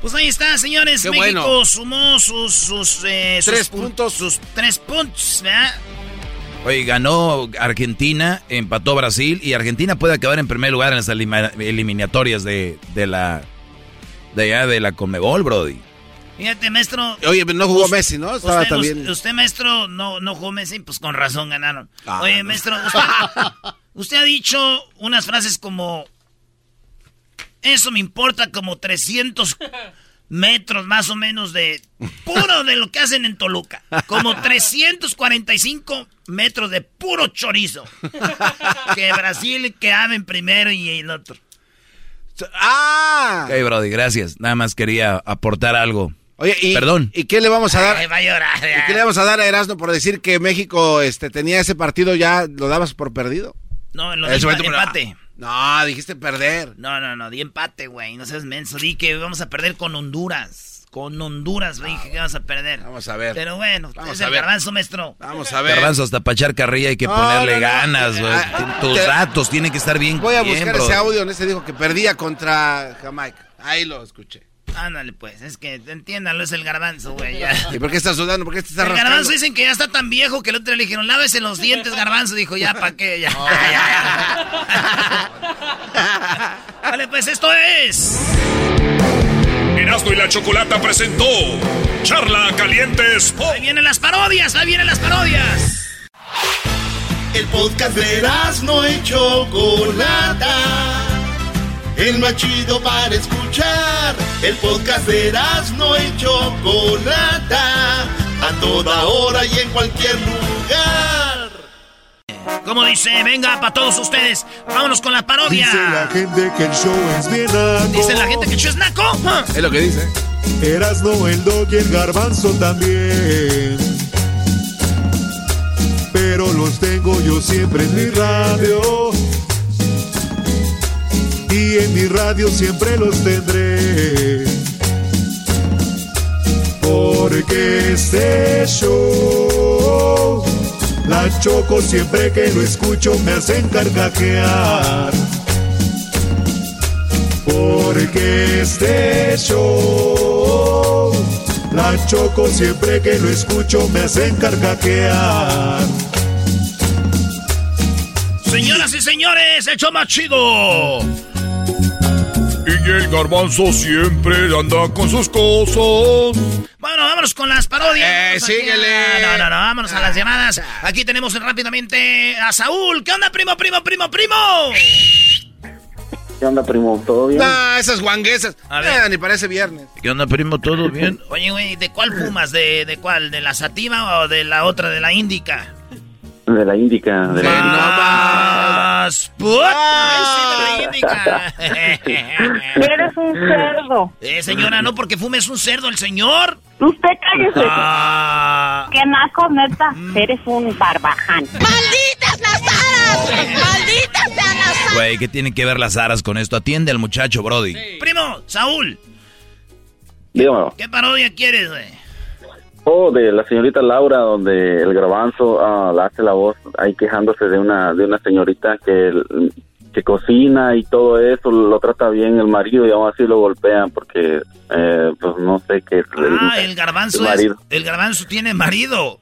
Pues ahí está, señores. Qué México bueno. sumó sus, sus, eh, sus Tres pu- puntos. Sus tres puntos, ¿verdad? Oye, ganó Argentina, empató Brasil y Argentina puede acabar en primer lugar en las eliminatorias de, de la de allá de la Conmebol, Brody. Fíjate, maestro. Oye, no jugó Messi, ¿no? Estaba usted, también. usted, usted, maestro, no, no jugó Messi, pues con razón ganaron. Ah, Oye, no. maestro, usted, usted ha dicho unas frases como... Eso me importa como 300 metros más o menos de puro de lo que hacen en Toluca. Como 345 metros de puro chorizo. Que Brasil quedaba en primero y el otro. ¡Ah! Ok, Brody, gracias. Nada más quería aportar algo. Oye, y, Perdón. ¿y qué le vamos a dar? Ay, va a llorar. ¿Y qué le vamos a dar a Erasmo por decir que México este, tenía ese partido ya lo dabas por perdido? No, en lo momento, empate. No, dijiste perder. No, no, no, di empate, güey. No seas menso. Di que vamos a perder con Honduras. Con Honduras, güey, dije que vamos a perder. Vamos a ver. Pero bueno, Vamos es a el ver. garbanzo, maestro. Vamos a ver. Garbanzo, hasta para echar carrilla hay que No, ponerle no, no. ganas, güey. Ah, Tus te- datos tienen que estar bien. Voy a bien, buscar ese audio donde se dijo que perdía contra Jamaica. Ahí lo escuché. Ándale, pues. Es que, entiéndalo, es el garbanzo, güey. ya. ¿Y por qué estás sudando? ¿Por qué te estás El rascando? garbanzo dicen que ya está tan viejo que el otro le dijeron, lávese los dientes, garbanzo. Dijo, ya, ¿para qué? Ya, ya, ya. vale, pues esto es... Erasmo y la Chocolata presentó Charla Caliente Sport. Ahí vienen las parodias, ahí vienen las parodias. El podcast de Erasmo y Chocolata. El más chido para escuchar. El podcast de Erasmo y Chocolata. A toda hora y en cualquier lugar. Como dice, venga, para todos ustedes. Vámonos con la parodia. Dice la gente que el show es bien naco. Dice la gente que el show es naco. Ah. Es lo que dice. Erasno, el dog y el garbanzo también. Pero los tengo yo siempre en mi radio. Y en mi radio siempre los tendré. Porque este show, la choco siempre que lo escucho me hacen carcajear. Porque este show, la choco siempre que lo escucho me hacen carcajear. Señoras y señores, el show más chido. Y el garbanzo siempre anda con sus cosas. Bueno, vámonos con las parodias. Eh, síguele. a- No, no, no, vámonos a las llamadas. Aquí tenemos rápidamente a Saúl. ¿Qué onda, primo, primo, primo, primo? ¿Qué onda, primo? ¿Todo bien? No, esas guanguesas. A ver. Ah, ni parece viernes. ¿Qué onda, primo? ¿Todo bien? Oye, güey, ¿de cuál fumas? ¿De, ¿De cuál? ¿De la sativa o de la otra, de la índica? De la Índica. De la Más. put. Ay, sí, de la índica. Eres un cerdo. Eh, señora, no porque fumes un cerdo el señor. Usted cállese. Ah. Qué naco, neta. Eres un barbaján. ¡Malditas las aras! ¡Malditas sean las aras! Güey, ¿qué tienen que ver las aras con esto? Atiende al muchacho, Brody. Primo, Saúl, Dígamelo. ¿qué parodia quieres, güey? Oh, de la señorita Laura, donde el garbanzo ah, la hace la voz ahí quejándose de una de una señorita que que cocina y todo eso, lo trata bien el marido y aún así lo golpean porque, eh, pues no sé qué. Ah, el garbanzo, es, el garbanzo tiene marido.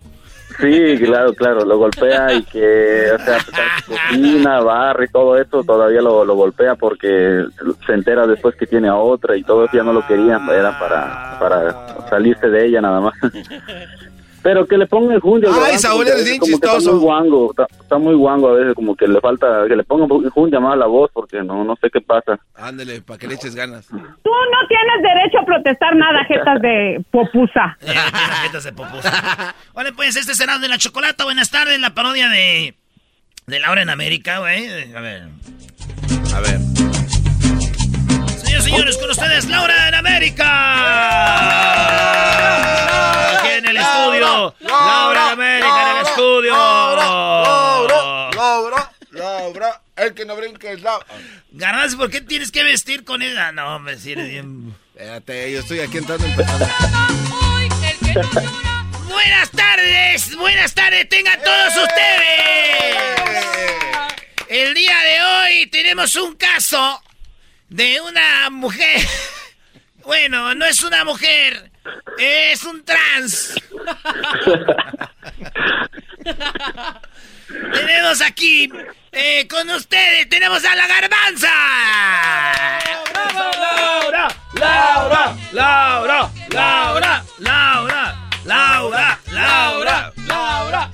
Sí, claro, claro, lo golpea y que, o sea, cocina, barra y todo eso, todavía lo, lo, golpea porque se entera después que tiene a otra y todo eso ya no lo querían, era para, para salirse de ella nada más. Pero que le ponga el jundio. Ay, Saúl es bien chistoso. Está muy guango, está, muy guango a veces, como que le falta, que le ponga jundio más a la voz, porque no, no sé qué pasa. Ándele, para que le eches ganas. Tú no tienes derecho a protestar nada, jetas de popusa. jetas de popusa. Vale, pues este será de la chocolata. Buenas tardes, la parodia de, de Laura en América, güey. A ver. A ver. Señores, señores, con ustedes, Laura en América. Aquí en el estudio. Laura en América en el estudio. Laura, Laura, Laura. El que no brinque es Laura. Garbanzo, ¿por qué tienes que vestir con ella? No, hombre, si eres bien. Espérate, yo estoy aquí entrando empezando. Buenas tardes, buenas tardes, tengan todos ustedes. El día de hoy tenemos un caso de una mujer. Bueno, no es una mujer, es un trans. tenemos aquí eh, con ustedes, tenemos a la garbanza. Laura, Laura, Laura, Laura, Laura, Laura, Laura, Laura.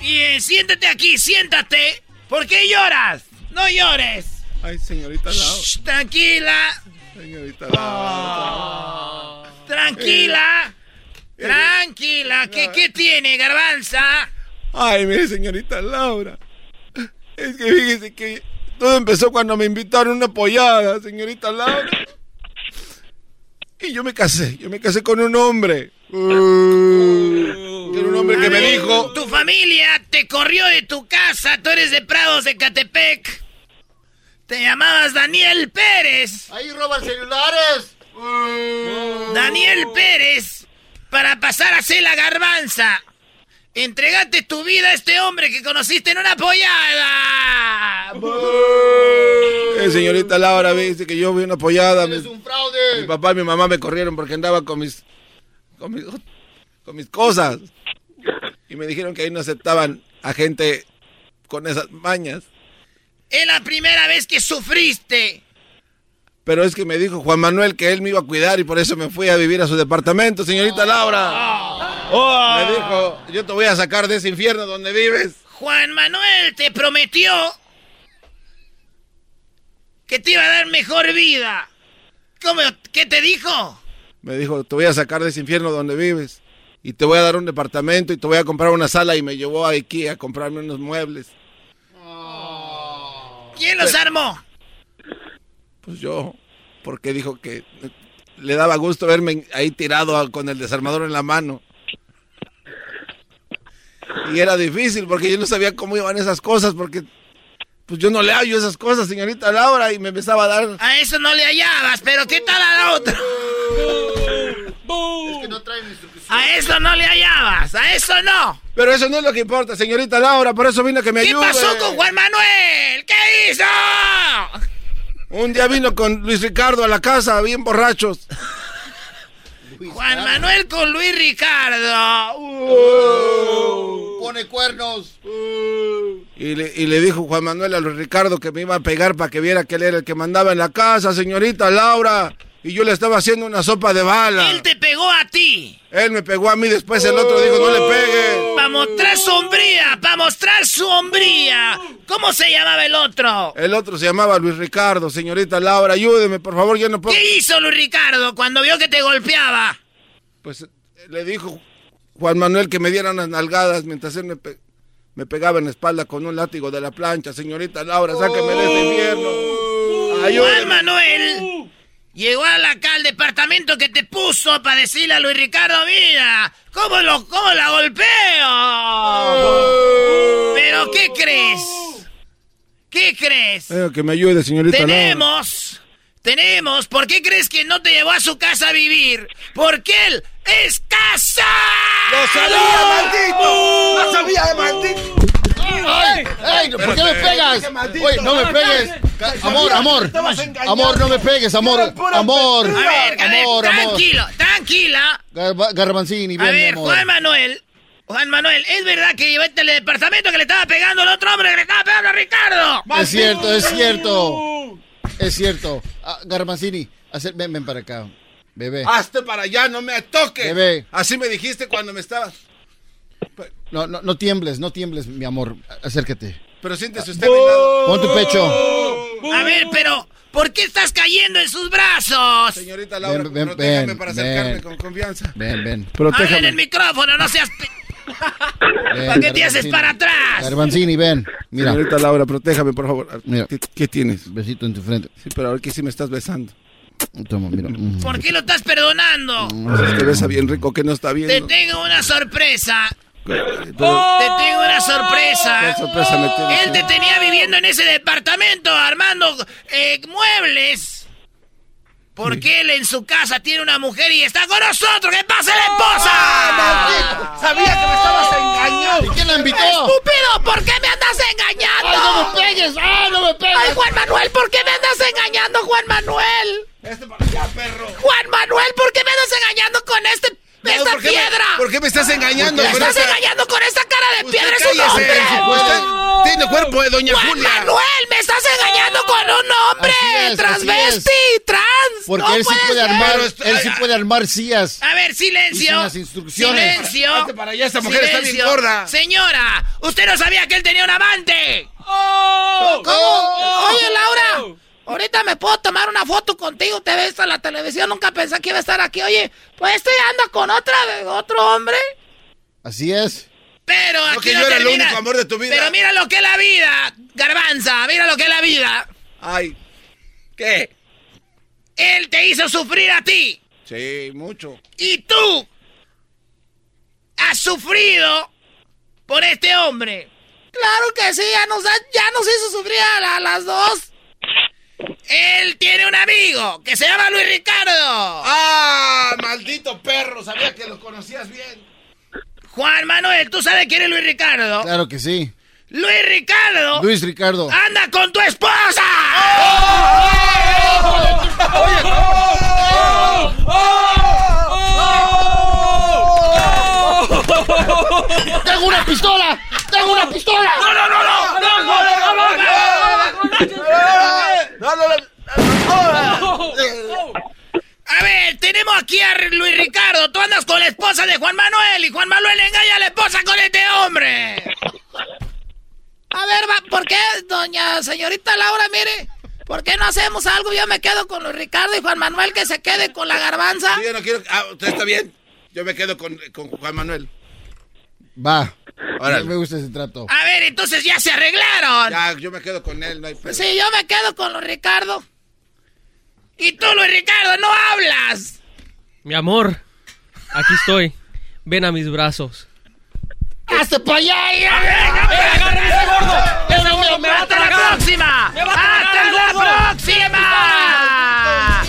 Y eh, siéntate aquí, siéntate. ¿Por qué lloras? No llores. Ay, señorita Laura. tranquila. Señorita Laura. tranquila. Tranquila. ¿Qué, ¿Qué tiene, garbanza? Ay, mire, señorita Laura. Es que fíjese que todo empezó cuando me invitaron una pollada, señorita Laura. Y yo me casé, yo me casé con un hombre. Uh, un hombre que me dijo... Tu familia te corrió de tu casa, tú eres de Prados de Catepec. Te llamabas Daniel Pérez. Ahí roban celulares. Daniel Pérez, para pasar a ser la garbanza. Entregate tu vida a este hombre que conociste en una pollada. Eh, señorita Laura, dice que yo vi una pollada. Es un fraude. Mi papá y mi mamá me corrieron porque andaba con mis, con mis, con mis cosas. Y me dijeron que ahí no aceptaban a gente con esas mañas. Es la primera vez que sufriste. Pero es que me dijo Juan Manuel que él me iba a cuidar y por eso me fui a vivir a su departamento, señorita Laura. Oh. Me dijo, yo te voy a sacar de ese infierno donde vives. Juan Manuel te prometió que te iba a dar mejor vida. ¿Cómo? ¿Qué te dijo? Me dijo, te voy a sacar de ese infierno donde vives. Y te voy a dar un departamento y te voy a comprar una sala y me llevó a Ikea a comprarme unos muebles. ¿Quién los armó? Pues yo, porque dijo que le daba gusto verme ahí tirado con el desarmador en la mano. Y era difícil porque yo no sabía cómo iban esas cosas porque pues yo no le hallo esas cosas, señorita Laura, y me empezaba a dar... A eso no le hallabas, pero ¿qué tal a la otra? Es que no traen A eso no le hallabas, a eso no. Pero eso no es lo que importa, señorita Laura, por eso vino que me ayude. ¿Qué pasó con Juan Manuel? ¿Qué hizo? Un día vino con Luis Ricardo a la casa, bien borrachos. Juan Manuel con Luis Ricardo. Uh, pone cuernos. Y, le, y le dijo Juan Manuel a Luis Ricardo que me iba a pegar para que viera que él era el que mandaba en la casa, señorita Laura. Y yo le estaba haciendo una sopa de bala. Él te pegó a ti. Él me pegó a mí, después el otro dijo, no le pegue. Para mostrar su hombría, para mostrar su hombría. ¿Cómo se llamaba el otro? El otro se llamaba Luis Ricardo, señorita Laura, ayúdeme, por favor, yo no puedo... ¿Qué hizo Luis Ricardo cuando vio que te golpeaba? Pues le dijo Juan Manuel que me diera unas nalgadas mientras él me, pe me pegaba en la espalda con un látigo de la plancha. Señorita Laura, sáqueme de este. Ayúdeme. Juan Manuel llegó acá al departamento que te puso para decirle a Luis Ricardo, mira, ¿cómo, lo, cómo la golpeo? ¿Pero qué crees? ¿Qué crees? Eh, que me ayude, señorita Tenemos... Tenemos, ¿por qué crees que no te llevó a su casa a vivir? Porque él escasa. ¡Lo sabía, maldito! ¡Lo sabía, maldito! ¡Ay! ¡Ay! ¿Por qué me pegas? Oye, no me pegues. Amor, amor. Amor, no me pegues, amor. Amor. A ver, a Amor, amor. tranquilo, tranquila. Garba- Garbanzini, A ven, mi ver, amor. Juan Manuel. Juan Manuel, ¿es verdad que llevaste al departamento que le estaba pegando al otro hombre que le estaba pegando a Ricardo? Es cierto, es cierto. Es cierto. Ah, Garbanzini, hacer- ven, ven para acá. Bebé. Hazte para allá, no me toques. Bebé. Así me dijiste cuando me estabas. No, no, no tiembles, no tiembles, mi amor. Acércate. Pero siéntese usted a mi lado. Pon tu pecho. A ver, pero, ¿por qué estás cayendo en sus brazos? Señorita Laura, Ven, ven, protéjame ven, para acercarme ven. con confianza. Ven, ven. Habla en el micrófono, no seas... ¿Para qué te haces para atrás? Garbanzini, ven. Mira. Señorita Laura, protéjame, por favor. Mira. ¿Qué, qué tienes? Besito en tu frente. Sí, pero ahora que sí me estás besando. Toma, mira. ¿Por qué lo estás perdonando? Te besa bien rico, que no está bien. Te tengo una sorpresa. Pero- Te tengo una sorpresa. ¿Qué sorpresa me? Él te tenía viviendo en ese departamento armando eh, muebles. Porque él en su casa tiene una mujer y está con nosotros. ¡Que pase la esposa! Sabía que me estabas engañando. ¿Y quién la invitó? ¡Estúpido! ¿Por qué me andas engañando? ¡Ay, no me pegues! ¡Ay, no me pegues! ¡Ay, Juan Manuel! ¿Por qué me andas engañando, Juan Manuel? Este para allá, perro. Juan Manuel, ¿por qué me andas engañando con este Esta ¿por qué me- piedra? ¿Por qué me estás engañando? Me estás engañando con esta cara de piedra, es un hombre. usted tiene cuerpo de Doña Juan Julia. Manuel, me estás engañando con un hombre es, transvesti, trans. Porque no él sí puede ser. armar, él sí puede armar sillas. A ver, silencio. las instrucciones. Silencio. Para allá, esta mujer está bien gorda. Señora, usted no sabía que él tenía un amante. ¡Oh! ¿Cómo? Oye, Laura. Ahorita me puedo tomar una foto contigo, te ves en la televisión, nunca pensé que iba a estar aquí. Oye, pues este anda con otra, otro hombre. Así es. Pero No, aquí que no yo era el único amor de tu vida. Pero mira lo que es la vida, garbanza, mira lo que es la vida. Ay. ¿Qué? Él te hizo sufrir a ti. Sí, mucho. Y tú has sufrido por este hombre. Claro que sí, ya nos, ya nos hizo sufrir a, la- a las dos. Él tiene un amigo que se llama Luis Ricardo. ¡Ah! Maldito perro, sabía que lo conocías bien. Juan Manuel, ¿tú sabes quién es Luis Ricardo? Claro que sí. Luis Ricardo Luis Ricardo. anda con tu esposa. ¡Tengo una pistola! ¡Tengo una pistola! No, no, no, no, no, no, no, A ver, tenemos aquí a Luis Ricardo. Tú andas con la esposa de Juan Manuel y Juan Manuel engaña a la esposa con este hombre. A ver, ¿por qué, doña señorita Laura, mire? ¿Por qué no hacemos algo? Yo me quedo con Luis Ricardo y Juan Manuel que se quede con la garbanza. Sí, yo. Ah, está bien. Yo me quedo con, con Juan Manuel. Va. Órale. Me gusta ese trato. A ver, entonces ya se arreglaron. Ya, yo me quedo con él, no hay pedo. Sí, yo me quedo con Luis Ricardo. Y tú, Luis Ricardo, no hablas. Mi amor, aquí estoy. Ven a mis brazos. ¡Hazte para allá! y- ¡Hasta la próxima! ¡Hasta la próxima!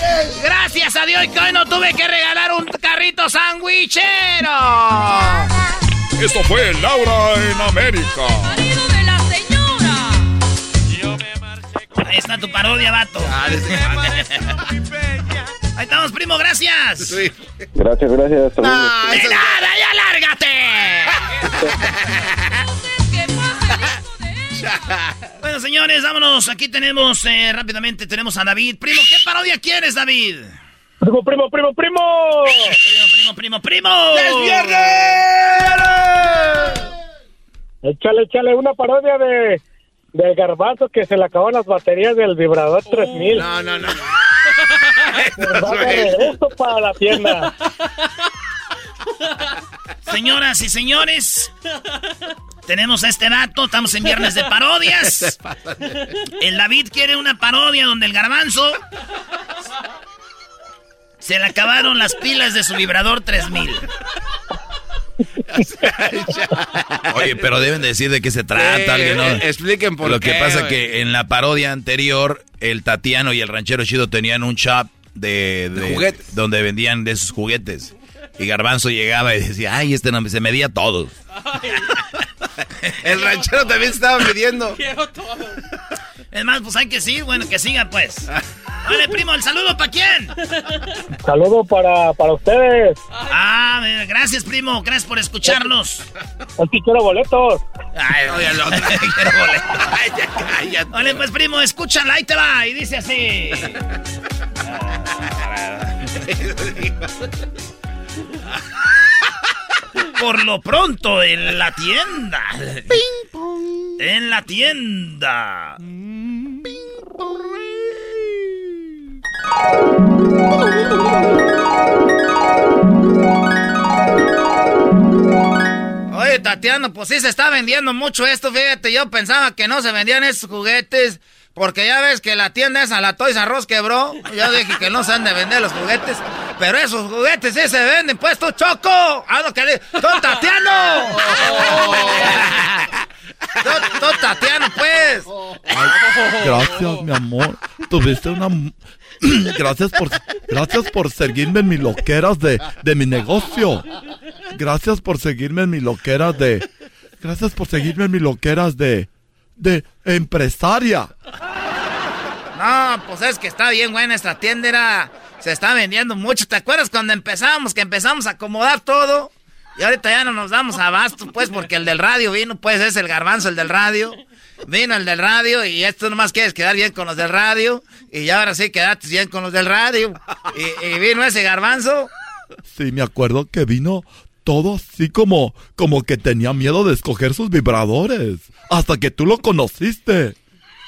Gracias a Dios que hoy no tuve que regalar un carrito sandwichero. Esto fue Laura en América. Ahí está tu parodia, vato. Ahí estamos, primo, gracias. Gracias, gracias. hasta luego. ¡De nada, ya lárgate! bueno, señores, vámonos. Aquí tenemos eh, rápidamente, tenemos a David. Primo, ¿qué parodia quieres, David? Primo, primo, primo, primo. Primo, primo, primo, primo. ¡Es Échale, échale una parodia de del garbanzo que se le acaban las baterías del vibrador 3000. No, no, no. Regreso para la tienda. Señoras y señores, tenemos a este dato. Estamos en viernes de parodias. El David quiere una parodia donde el garbanzo se le acabaron las pilas de su vibrador 3000. Oye, pero deben decir de qué se trata, alguien, ¿no? expliquen por Lo que qué, pasa güey. que en la parodia anterior, el Tatiano y el ranchero chido tenían un shop de, De juguetes. donde vendían de esos juguetes. Y Garbanzo llegaba y decía, ay, este no se medía todo. El ranchero también estaba midiendo. Quiero todo. Es más, pues hay que seguir, bueno, que siga pues. Vale, primo, ¿el saludo para quién? Saludo para, para ustedes. Ah, gracias, primo, gracias por escucharnos. Es que quiero boletos. Ay, oye, el otro, quiero boletos. Ay, ya cállate. Vale, pues, primo, escúchala, ahí te va, y dice así. Por lo pronto, en la tienda. Ping pong. En la tienda. Oye, Tatiana, pues sí se está vendiendo mucho esto, fíjate, yo pensaba que no se vendían esos juguetes, porque ya ves que la tienda esa, la Toys Arroz quebró, yo dije que no se han de vender los juguetes, pero esos juguetes sí se venden, pues tú, Choco, ah, no, que tú, Tatiano, tú, tú, Tatiano, pues. Gracias, mi amor. Tuviste una... Gracias por, gracias por seguirme en mis loqueras de, de mi negocio. Gracias por seguirme en mis loqueras de... Gracias por seguirme en mis loqueras de... De empresaria. No, pues es que está bien buena esta tienda, era- se está vendiendo mucho. ¿Te acuerdas cuando empezamos, que empezamos a acomodar todo? Y ahorita ya no nos damos abasto, pues, porque el del radio vino, pues es el garbanzo, el del radio. Vino el del radio y esto nomás quieres quedar bien con los del radio. Y ya ahora sí quedaste bien con los del radio. Y, y vino ese garbanzo. Sí, me acuerdo que vino todo así como, como que tenía miedo de escoger sus vibradores. Hasta que tú lo conociste.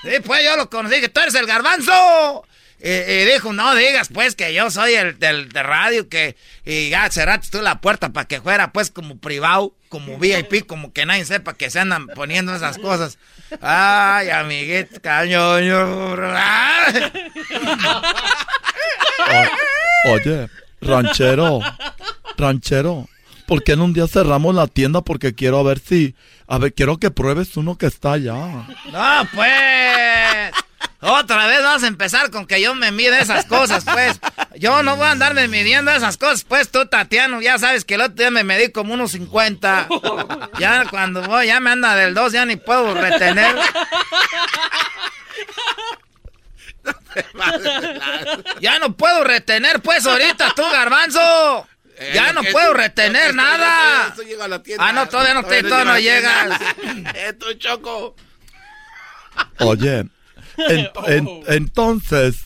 Sí, pues yo lo conocí, que tú eres el garbanzo. Y, y dijo, no digas pues que yo soy el del de radio, que y ya cerraste tú la puerta para que fuera pues como privado, como VIP, como que nadie sepa que se andan poniendo esas cosas. Ay, amiguito, cañoño. O- oye, ranchero, ranchero, ¿por qué en un día cerramos la tienda? Porque quiero a ver si, a ver, quiero que pruebes uno que está allá. No, pues. Otra vez vamos a empezar con que yo me mide esas cosas, pues. Yo no voy a andarme midiendo esas cosas, pues tú, Tatiano, ya sabes que el otro día me medí como unos 50. Ya cuando voy, ya me anda del 2, ya ni puedo retener. Ya no puedo retener, pues, ahorita tú, garbanzo. Ya no puedo retener nada. Esto llega a la tienda. Ah, no, todavía no, te, todavía no llegas. Eh, tú, Choco. Oye, en- en- entonces,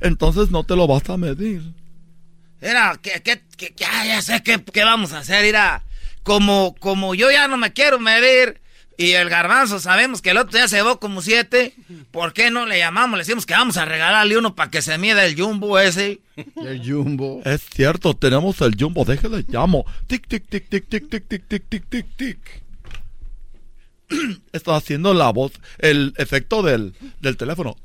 entonces no te lo vas a medir. Mira, que, que, que- ya, ya sé qué, vamos a hacer, mira. Como, como yo ya no me quiero medir y el garbanzo sabemos que el otro día se llevó como siete, ¿por qué no le llamamos? Le decimos que vamos a regalarle uno para que se mida el jumbo ese. El jumbo. Es cierto, tenemos el jumbo, déjale llamo. Tic, tic, tic, tic, tic, tic, tic, tic, tic, tic, tic. Está haciendo la voz, el efecto del, del teléfono.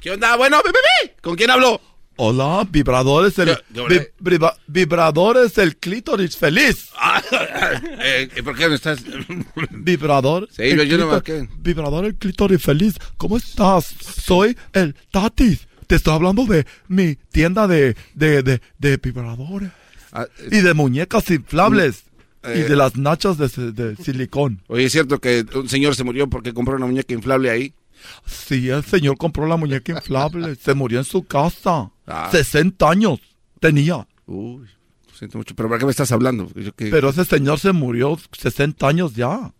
¿Qué onda? Bueno, bebé, ¿con quién hablo? Hola, vibradores, el, vi- briva- vibradores, el clítoris feliz. Eh, ¿Por qué me estás...? Vibrador. Sí, yo- yo no marqué. Vibrador, el clítoris feliz. ¿Cómo estás? Soy el Tatis. Te estoy hablando de mi tienda de, de, de, de vibradores. y de muñecas inflables. Y eh, de las nachas de, de silicón. Oye, ¿es cierto que un señor se murió porque compró una muñeca inflable ahí? Sí, el señor compró la muñeca inflable. se murió en su casa. Ah. 60 años tenía. Uy, lo siento mucho. ¿Pero para qué me estás hablando? Que- Pero ese señor se murió 60 años ya.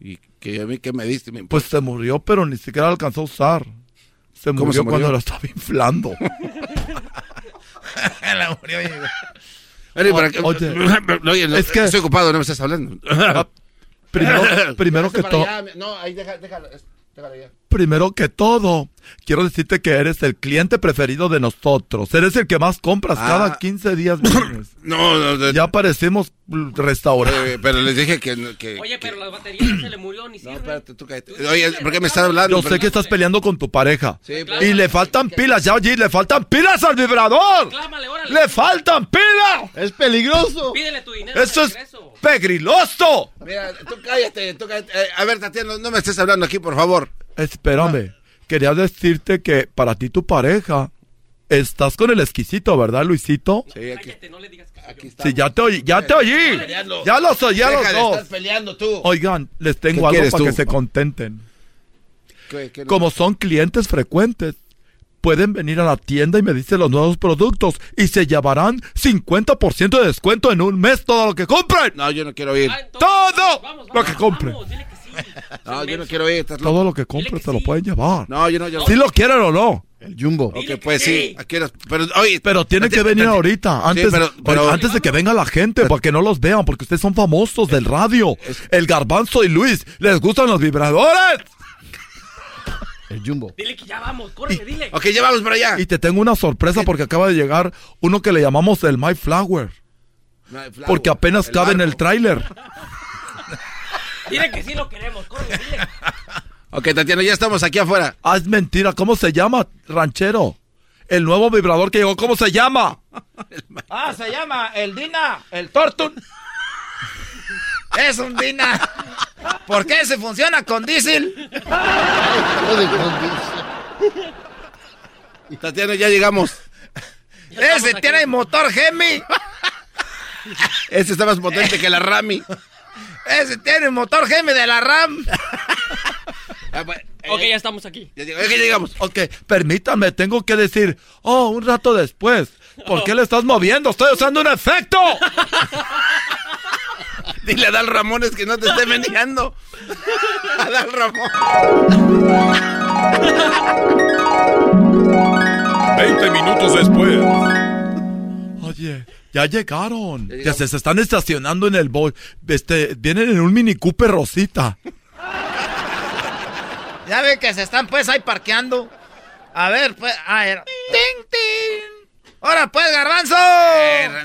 ¿Y que a mí qué me diste? Me- Pues se murió, pero ni siquiera alcanzó a usar. Se ¿Cómo murió, se murió? cuando lo estaba inflando. La murió, oye. ¿para qué? Oye, Oye, no, es que- estoy ocupado, no me estás hablando. primero, primero que todo, No, ahí déjalo, déjalo ya. Primero que todo, quiero decirte que eres el cliente preferido de nosotros. Eres el que más compras Ah. cada 15 días. No, no, no. ya parecemos restaurante. Eh, pero les dije que... que Oye, pero la batería no se le murió ni sirve. espérate, tú cállate. Oye, ¿por qué me estás hablando? Yo sé que estás peleando con tu pareja. Sí, y le faltan pilas, ya oye, le faltan pilas al vibrador. Reclámale, órale. Le faltan pilas. Es peligroso. Pídele tu dinero. Eso es pegriloso. Mira, tú cállate, tú cállate. Eh, a ver, Tatiana, no me estés hablando aquí, por favor. Espérame, quería decirte que para ti tu pareja Estás con el exquisito, ¿verdad, Luisito? Sí, aquí, aquí está. Sí, ya te oí, ya te oí. Ya los oí, ya Deja los dos. estar peleando tú. Oigan, les ¿Qué tengo algo para tú? que se contenten. ¿Qué- qué- Como son clientes frecuentes, pueden venir a la tienda y me dicen los nuevos productos y se llevarán 50% de descuento en un mes todo lo que compren. No, yo no quiero ir. Todo lo que compren. No, yo no quiero ir. estás loco. Todo lo que compren se lo pueden llevar. No, yo no. Yo... Si lo quieren o no. El jumbo. Ok, pues sí. aquí eres- Pero, oye, Pero tienen que venir ahorita, Sí, antes, pero- pero- oye, antes de que venga la gente, para que no los vean, porque ustedes son famosos del radio. El Garbanzo y Luis, ¿les gustan los vibradores? El jumbo. Dile que ya vamos, córrele, dile. Ok, ya vamos para allá. Y te tengo una sorpresa porque acaba de llegar uno que le llamamos el My Flower. Porque apenas cabe en el tráiler. Dile que sí lo queremos, córrele, dile. Ok, Tatiana, ya estamos aquí afuera. Ah, es mentira. ¿Cómo se llama, ranchero? El nuevo vibrador que llegó, ¿cómo se llama? Ah, se llama el Dina, el Tortun. Es un Dina. ¿Por qué se funciona con diésel? Tatiana, ya llegamos. Ese tiene motor Gemi. Este está más potente que la Rami. Ese tiene motor Gemi de la RAM. Ok, ya estamos aquí. Ya llegamos. Ok, llegamos. Ok, permítanme, tengo que decir, oh, un rato después. ¿Por qué le estás moviendo? Estoy usando un efecto. Dile a Dal Ramones que no te esté meneando. A Dal Ramón. 20 minutos después. Oye, ya llegaron. Ya se, se están estacionando en el boy. Este, vienen en un Mini Cooper Rosita. Ya ve que se están pues ahí parqueando. A ver, pues, a ver. ¡Ting, ting! ¡Ahora pues, garbanzo!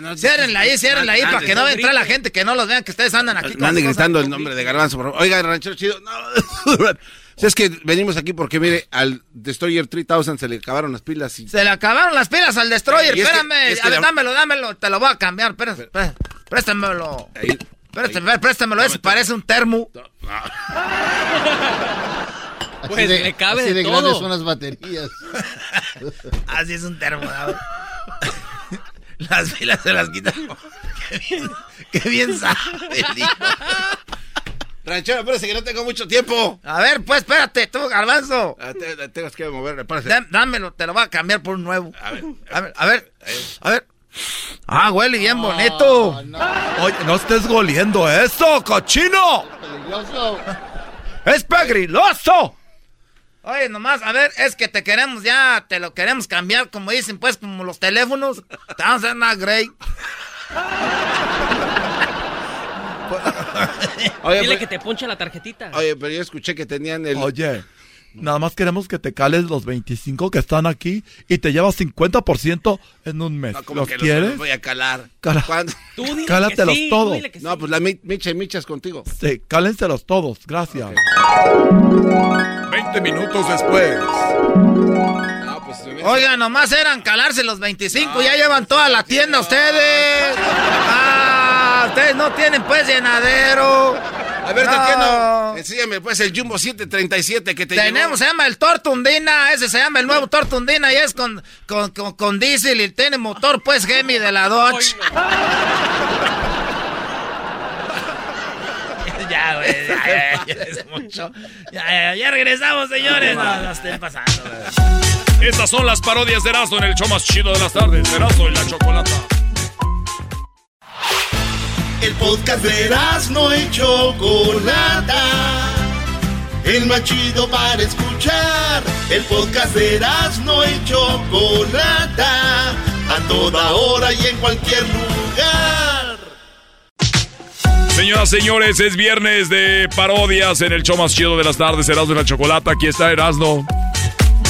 no, ciérrenla ahí, ciérrenla ahí, para que no entre la gente, que no los vean que ustedes andan aquí. No anden gritando el nombre de Garbanzo, por favor. Oiga, ranchero chido. No. Si es que venimos aquí porque, mire, al Destroyer 3000 se le acabaron las pilas y... Se le acabaron las pilas al Destroyer, espérame. a ver, la- dámelo, dámelo, te lo voy a cambiar. Espérate, espérate, préstamelo. Préstamelo, préstamelo, ese parece un termo. Así Pues, de, le cabe así de de todo. grandes son las baterías. Así es un termo. ¿no? Las pilas se las quitan. Qué bien, qué bien sabe. Ranchero, espérese que no tengo mucho tiempo. A ver, pues espérate, tú, garbanzo. Ah, te- te- Tengo que mover, espérese. Dá- Dámelo, te lo voy a cambiar por un nuevo. A ver, a ver, a ver. A ver. Ah, huele bien bonito. Oye, no estés goliendo eso, cochino. ¡Es pegriloso! Oye, nomás, a ver, es que te queremos ya, te lo queremos cambiar, como dicen, pues, como los teléfonos. Te vamos a hacer una Grey. Oye, Dile pero- que te ponche la tarjetita. Oye, pero yo escuché que tenían el... Oye, nada más queremos que te cales los 25 que están aquí y te llevas 50% en un mes. No, como ¿Los que los- quieres? los voy a calar. Cala-. Tú dile Cálatelos que sí, todos. tú dile que sí. No, pues la mi- micha y micha es contigo. Sí, cálenselos todos. Gracias. 20 minutos después. No, pues Oiga, nomás eran calarse los 25, ya llevan toda la tienda ustedes. Ah, ustedes no tienen pues llenadero. A ver, No. Tatiana, enséñame pues el Jumbo 737 que te Tenemos, se llama el Tortundina, ese se llama el nuevo Tortundina y es con, con, con, con diésel y tiene motor pues Gemi de la Dodge. ya, güey, ya, ya, ya es mucho. Ya, ya, ya regresamos, señores. No, no estén pasando, güey. Estas son las parodias de Erasmo en el show más chido de las tardes. Erasmo y la chocolata. El podcast de no y Chocolata. El más chido para escuchar. El podcast de no y Chocolata. A toda hora y en cualquier lugar. Señoras, señores, es viernes de parodias en el show más chido de las tardes. Erasmo y la chocolata. Aquí está Erasmo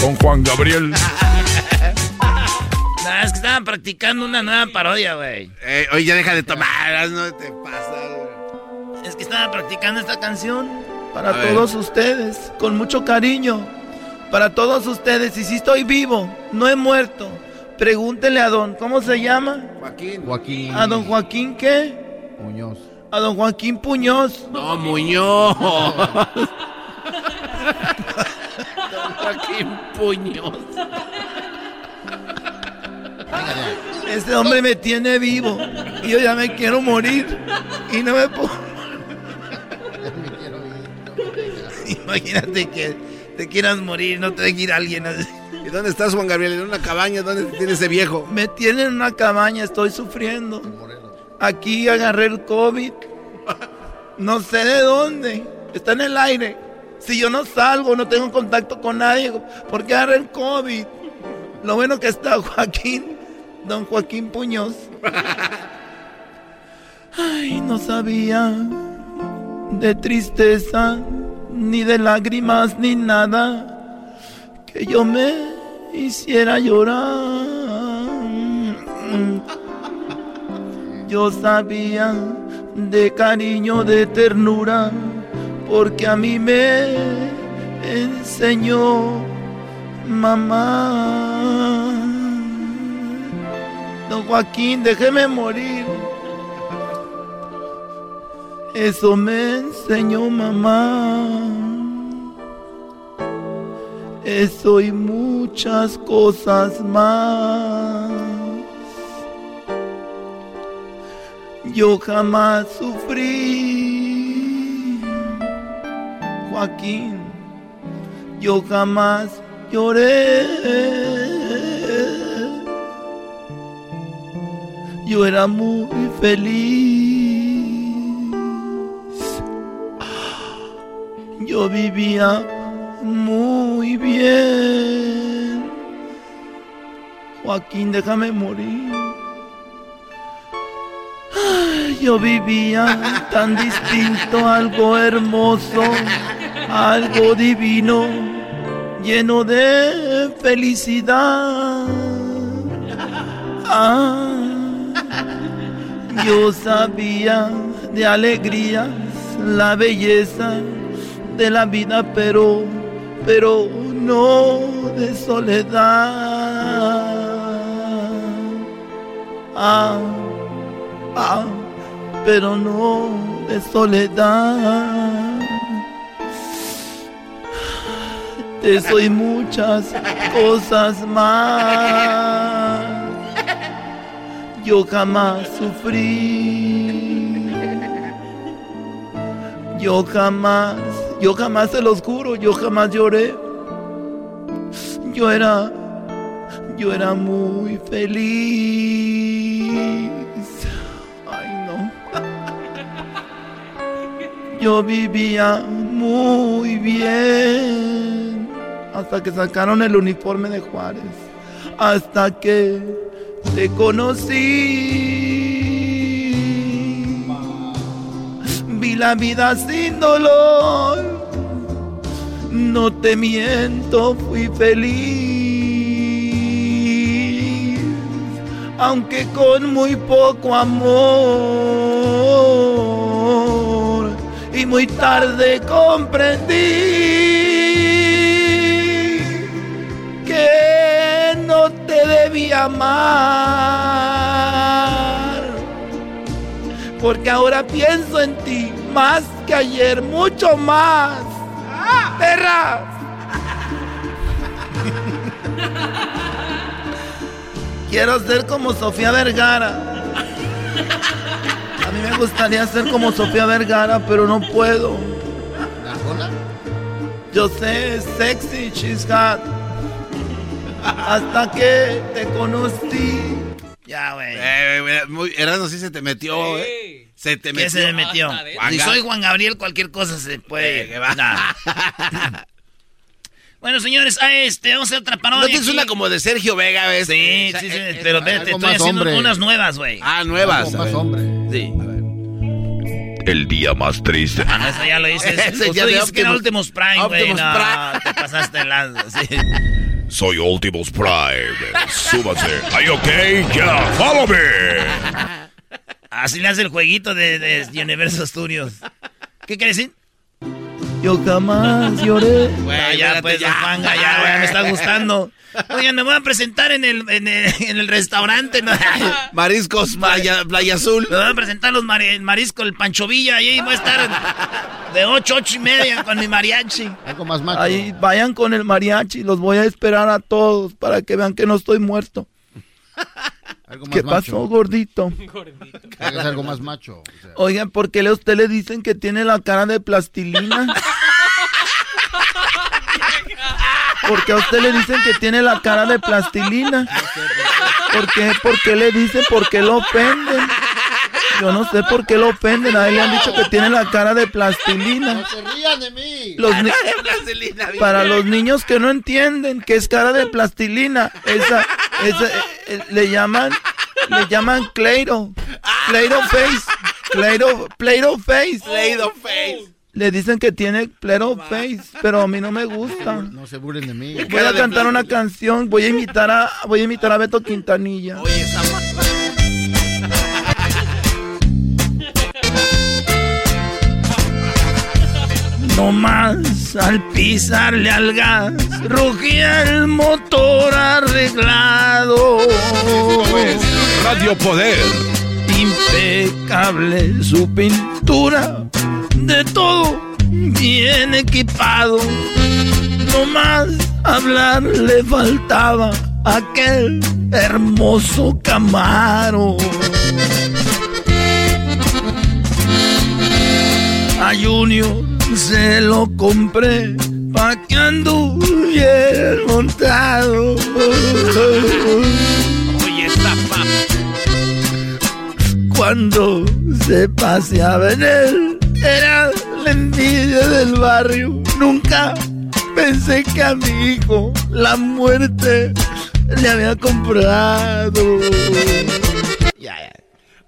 con Juan Gabriel. Es que estaban practicando una nueva parodia, güey. Eh, oye, ya deja de tomar, no te pasa, güey. Es que estaban practicando esta canción A ver. ustedes, con mucho cariño. Para todos ustedes, y si estoy vivo, no he muerto. Pregúntenle a don, ¿cómo se llama? Joaquín. Joaquín ¿A don Joaquín qué? Muñoz. A don Joaquín Puñoz. No, Muñoz. Joaquín Puñoz. Este hombre me tiene vivo y yo ya me quiero morir y no me puedo. Imagínate que te quieras morir, no te deje ir alguien así. ¿Y dónde estás, Juan Gabriel? ¿En una cabaña? ¿Dónde tiene ese viejo? Me tiene en una cabaña, estoy sufriendo. Aquí agarré el COVID. No sé de dónde. Está en el aire. Si yo no salgo, no tengo contacto con nadie, ¿por qué agarré el COVID? Lo bueno que está Joaquín, don Joaquín Puñoz. Ay, no sabía de tristeza, ni de lágrimas, ni nada, que yo me hiciera llorar. Yo sabía de cariño, de ternura, porque a mí me enseñó mamá. Don Joaquín, déjeme morir. Eso me enseñó mamá. Eso y muchas cosas más. Yo jamás sufrí, Joaquín. Yo jamás lloré. Yo era muy feliz. Yo vivía muy bien. Joaquín, déjame morir. Yo vivía tan distinto, algo hermoso, algo divino, lleno de felicidad. Ah, yo sabía de alegrías, la belleza de la vida, pero, pero no de soledad. Ah, ah, pero no de soledad. De eso y muchas cosas más. Yo jamás sufrí. Yo jamás, yo jamás se los juro, yo jamás lloré. Yo era, yo era muy feliz. Ay, no. Yo vivía muy bien hasta que sacaron el uniforme de Juárez. Hasta que te conocí. Vi la vida sin dolor. No te miento, fui feliz. Aunque con muy poco amor. Y muy tarde comprendí te debía amar. Porque ahora pienso en ti más que ayer, mucho más. ¡Perra! Quiero ser como Sofía Vergara. A mí me gustaría ser como Sofía Vergara, pero no puedo. Yo sé, sexy, she's hot. Hasta que te conocí. Ya, güey. Eh, muy- Erasmo sí se te metió, eh. Se te ¿Qué metió. se me metió? Juan Si soy Juan Gabriel, cualquier cosa se puede. Eh, que va. Nah. bueno, señores, a este, vamos a hacer otra parodia. ¿No tienes aquí. una como de Sergio Vega, ves? Sí, Esa- sí, sí, eh, pero eh, ve, te algo estoy haciendo hombre. unas nuevas, güey. Ah, nuevas. Algo más hombre. Sí. El día más triste. Ah, no, esa ya lo hice. Ese ya dices que era Optimus- Prime, güey. No, Prime. te pasaste el lanza, sí. Soy Optimus Prime. Súbase. Are you okay? Follow me. Así le hace el jueguito de, de Universo Studios. ¿Qué quiere decir? Yo jamás lloré. Ah, ya, pues, don Juanga, ya, güey, me está gustando. Oigan, me voy a presentar en el, en el, en el restaurante. ¿no? Mariscos, playa, playa Azul. Me voy a presentar los mari- el marisco, el Pancho Villa. Y ahí voy a estar de 8, 8 y media con mi mariachi. Algo más macho. Ahí vayan con el mariachi, los voy a esperar a todos para que vean que no estoy muerto. Algo más ¿Qué macho. pasó, gordito? Hagas algo más macho. o sea. Oigan, ¿por qué a usted le dicen que tiene la cara de plastilina? Porque a usted le dicen que tiene la cara de plastilina. ¿Por qué? ¿Por qué le dicen? ¿Por qué lo ofenden? Yo no sé por qué lo ofenden. A él le han dicho que tiene la cara de plastilina. No se rían de mí. Los ni- para los niños que no entienden que es cara de plastilina, esa, esa eh, eh, le llaman, le llaman Clairo, Clairo face, Clairo, Play-Doh face, Play-Doh face. Le dicen que tiene Play-Doh face, pero a mí no me gusta. No se burlen de mí. Voy a cantar una canción, voy a imitar a, voy a imitar a Beto Quintanilla. No más al pisarle al gas, rugía el motor arreglado. Radio Poder. Impecable su pintura, de todo bien equipado. No más hablar le faltaba aquel hermoso Camaro. A Junior se lo compré pa' que anduviera montado. Oye, zapa. Cuando se paseaba en él, era la envidia del barrio. Nunca pensé que a mi hijo la muerte le había comprado.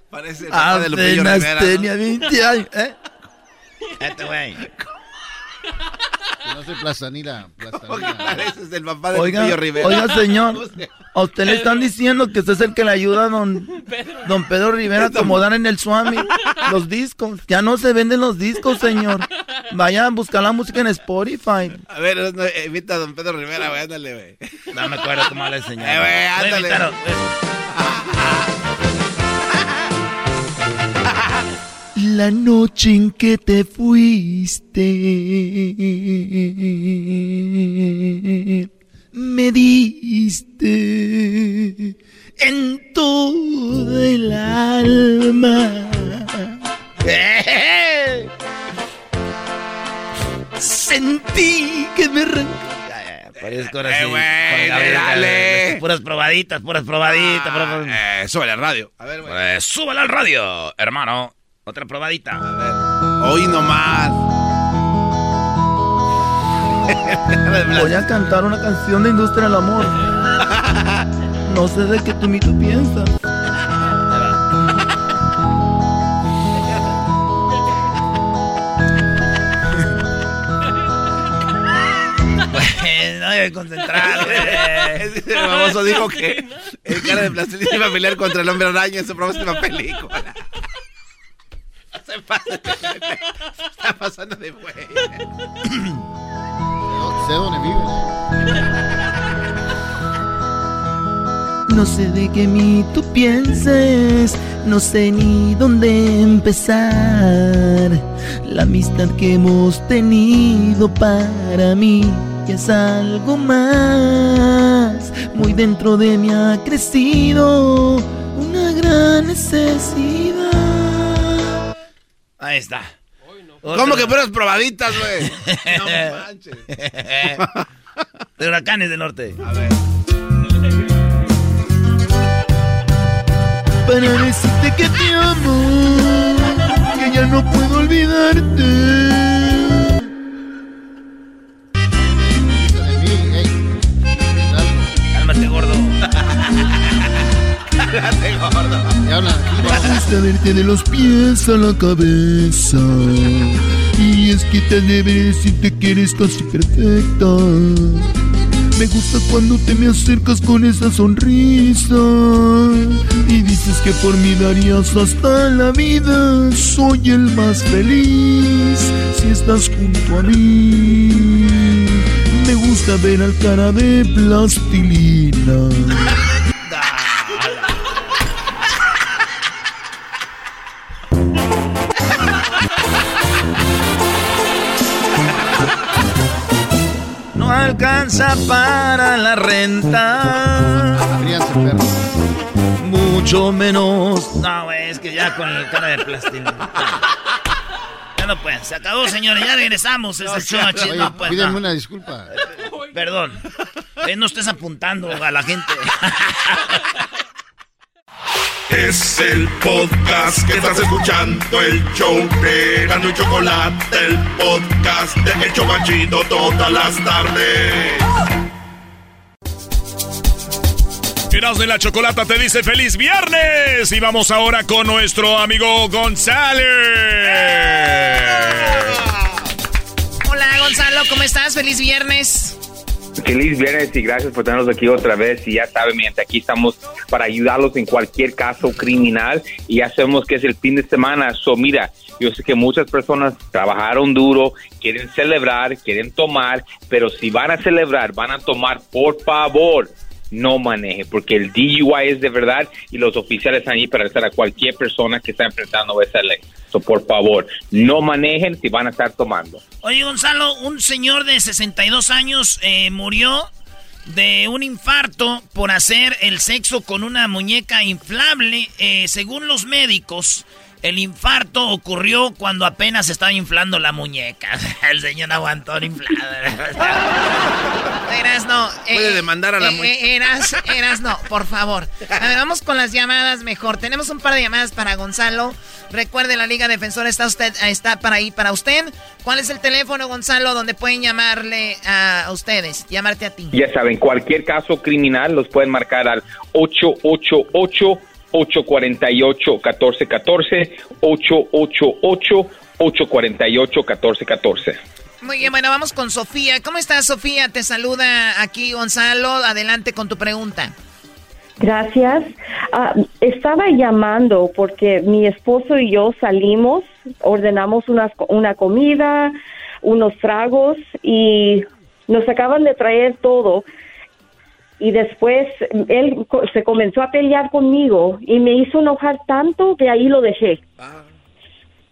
Parece el papá de Apenas Rivera. tenía 20 años. ¿eh? Este güey. No soy plastanila. Pareces el papá de Oiga, Rivera. oiga, señor, a usted le están diciendo que usted es el que le ayuda a don, don Pedro Rivera a acomodar en el Swami los discos. Ya no se venden los discos, señor. Vaya a buscar la música en Spotify. A ver, no, eh, invita a don Pedro Rivera, güey, ándale, güey. No me acuerdo cómo el señor. Eh, güey, Voy a La noche en que te fuiste, me diste en todo el alma. Sentí que me arrancó. Parezco ahora Eh, sí. dale. Estas Puras probaditas, puras probaditas. puras prob- Eh, súbele al radio. A ver, güey. Pues, súbala al radio, hermano. Otra probadita. A ver. Hoy nomás. Voy a cantar una canción de Industria del Amor. No sé de qué tú ni tú piensas. Pues, no debe concentrar. El famoso dijo que el cara de plastilina iba a pelear contra el hombre araña en su próxima película. No se pasa está pasando de güey. No sé dónde vives. No sé de qué mí tú pienses, no sé ni dónde empezar. La amistad que hemos tenido para mí ya es algo más. Muy dentro de mí ha crecido una gran necesidad. Ahí está. ¿Cómo que puras probaditas, güey? No manches. De huracanes del norte. A ver. Para decirte que te amo, que ya no puedo olvidarte. Cálmate, gordo. Y verte de los pies a la cabeza. Y es que te debe decirte que eres casi perfecta. Me gusta cuando te me acercas con esa sonrisa. Y dices que por mí darías hasta la vida. Soy el más feliz si estás junto a mí. Me gusta ver al cara de plastilina. Alcanza para la renta. Mucho menos. No, güey, es que ya con el cara de plastilina. Ya no puede, se acabó, señores, ya regresamos. Es el show, Oye, no, pues, pídeme no. una disculpa. Perdón. Eh, no estés apuntando a la gente. Es el podcast que estás escuchando, el show de y Chocolate, el podcast de El Chobachito todas las tardes. Erasmo y la Chocolata te dice feliz viernes. Y vamos ahora con nuestro amigo González. Hola, Gonzalo, ¿cómo estás? Feliz viernes. Feliz viernes y gracias por tenernos aquí otra vez. Y ya saben, mi gente, aquí estamos para ayudarlos en cualquier caso criminal. Y ya sabemos que es el fin de semana. So, mira, yo sé que muchas personas trabajaron duro, quieren celebrar, quieren tomar, pero si van a celebrar, van a tomar, por favor, no maneje, porque el DUI es de verdad y los oficiales están ahí para arrestar a cualquier persona que está enfrentando esa ley. Por favor, no manejen si van a estar tomando. Oye, Gonzalo, un señor de 62 años eh, murió de un infarto por hacer el sexo con una muñeca inflable. Eh, según los médicos, el infarto ocurrió cuando apenas estaba inflando la muñeca. El señor aguantó la inflada. Eras no. Puede demandar a la mu- Eras, eras no, por favor. A ver, vamos con las llamadas mejor. Tenemos un par de llamadas para Gonzalo. Recuerde, la Liga Defensora está, usted, está para ahí para usted. ¿Cuál es el teléfono, Gonzalo, donde pueden llamarle a ustedes? Llamarte a ti. Ya saben, cualquier caso criminal los pueden marcar al 888 848 1414 888 848 1414 Muy bien, bueno, vamos con Sofía. ¿Cómo estás, Sofía? Te saluda aquí Gonzalo. Adelante con tu pregunta. Gracias. Ah, estaba llamando porque mi esposo y yo salimos, ordenamos unas- una comida, unos tragos y nos acaban de traer todo. Y después él se comenzó a pelear conmigo y me hizo enojar tanto que ahí lo dejé.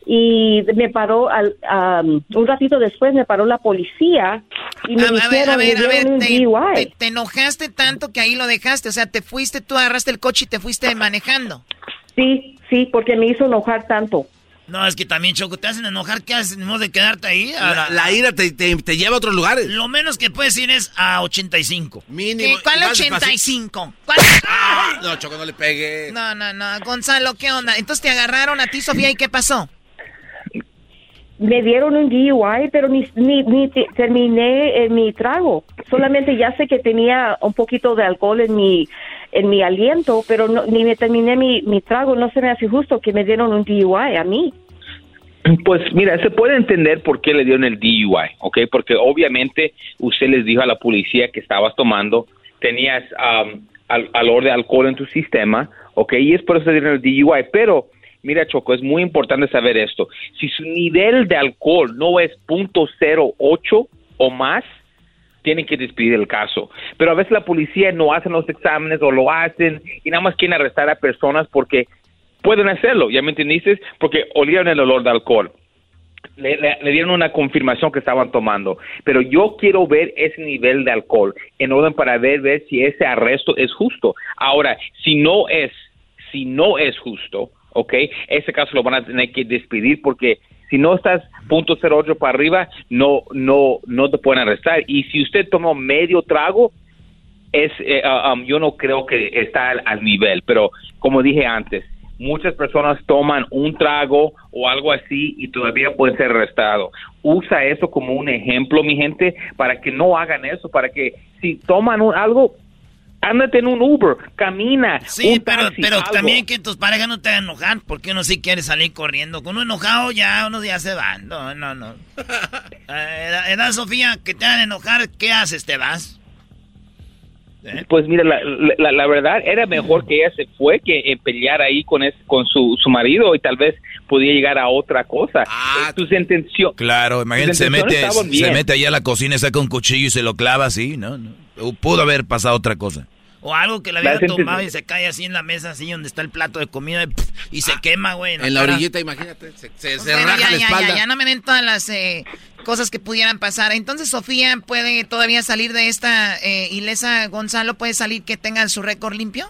Y me paró, al, am, un ratito después me paró la policía y me A, a ver, dijeron, a me ver, a ver, te- te enojaste tanto que ahí lo dejaste. O sea, te fuiste, tú agarraste el coche y te fuiste manejando. Sí, sí, porque me hizo enojar tanto. No, es que también, Choco, te hacen enojar. ¿Qué haces? ¿No de quedarte ahí? La, la ira te, te- te lleva a otros lugares. Lo menos que puedes ir es a 85. Mínimo. ¿Qué? ¿Cuál Y vas 85? ¿Cuál? Ah, no, Choco, no le pegues. No, no, no. Gonzalo, ¿qué onda? Entonces te agarraron a ti, Sofía, ¿y qué pasó? Me dieron un DUI, pero ni, ni, ni te- terminé eh, mi trago. Solamente ya sé que tenía un poquito de alcohol en mi en mi aliento, pero no, ni me terminé mi, trago. No se me hace justo que me dieron un DUI a mí. Pues mira, se puede entender por qué le dieron el DUI, ¿ok? Porque obviamente usted les dijo a la policía que estabas tomando, tenías um, al, alor de alcohol en tu sistema, ¿ok? Y es por eso le dieron el DUI. Pero, mira, Choco, es muy importante saber esto. Si su nivel de alcohol no es .08 o más, tienen que despedir el caso. Pero a veces la policía no hacen los exámenes o lo hacen y nada más quieren arrestar a personas porque pueden hacerlo, ¿ya me entendiste? Porque olieron el olor de alcohol. Le, dieron una confirmación que estaban tomando. Pero yo quiero ver ese nivel de alcohol en orden para ver, ver si ese arresto es justo. Ahora, si no es, si no es justo, ¿ok? Ese caso lo van a tener que despedir porque si no estás punto .08 para arriba, no, no, no te pueden arrestar. Y si usted tomó medio trago, es, eh, ah, um, yo no creo que está al, nivel, pero como dije antes, muchas personas toman un trago o algo así y todavía pueden ser arrestados. Usa eso como un ejemplo, mi gente, para que no hagan eso, para que si toman algo, ándate en un Uber, camina. Sí, un pero, taxi, pero algo. también que tus parejas no te hagan enojar, porque uno sí quiere salir corriendo. Con uno enojado ya unos días se van. No, no, no. Eh, edad, edad, Sofía, que te hagan enojar, ¿qué haces? ¿Te vas? Pues mira, la, la, la verdad era mejor que ella se fue que eh, pelear ahí con es- con su, su marido y tal vez podía llegar a otra cosa. Ah, Eh. Claro, imagínate, se mete, se mete allá a la cocina, saca un cuchillo y se lo clava así, ¿no? no. Pudo haber pasado otra cosa. O algo que le La había tomado y se cae así en la mesa, así donde está el plato de comida y, pff, y se quema, güey. En la orillita, imagínate. Se, se, raja ya, la ya, espalda. ya, ya no me den todas las eh, cosas que pudieran pasar. Entonces, Sofía puede todavía salir de esta eh, ilesa. Gonzalo puede salir que tenga su récord limpio.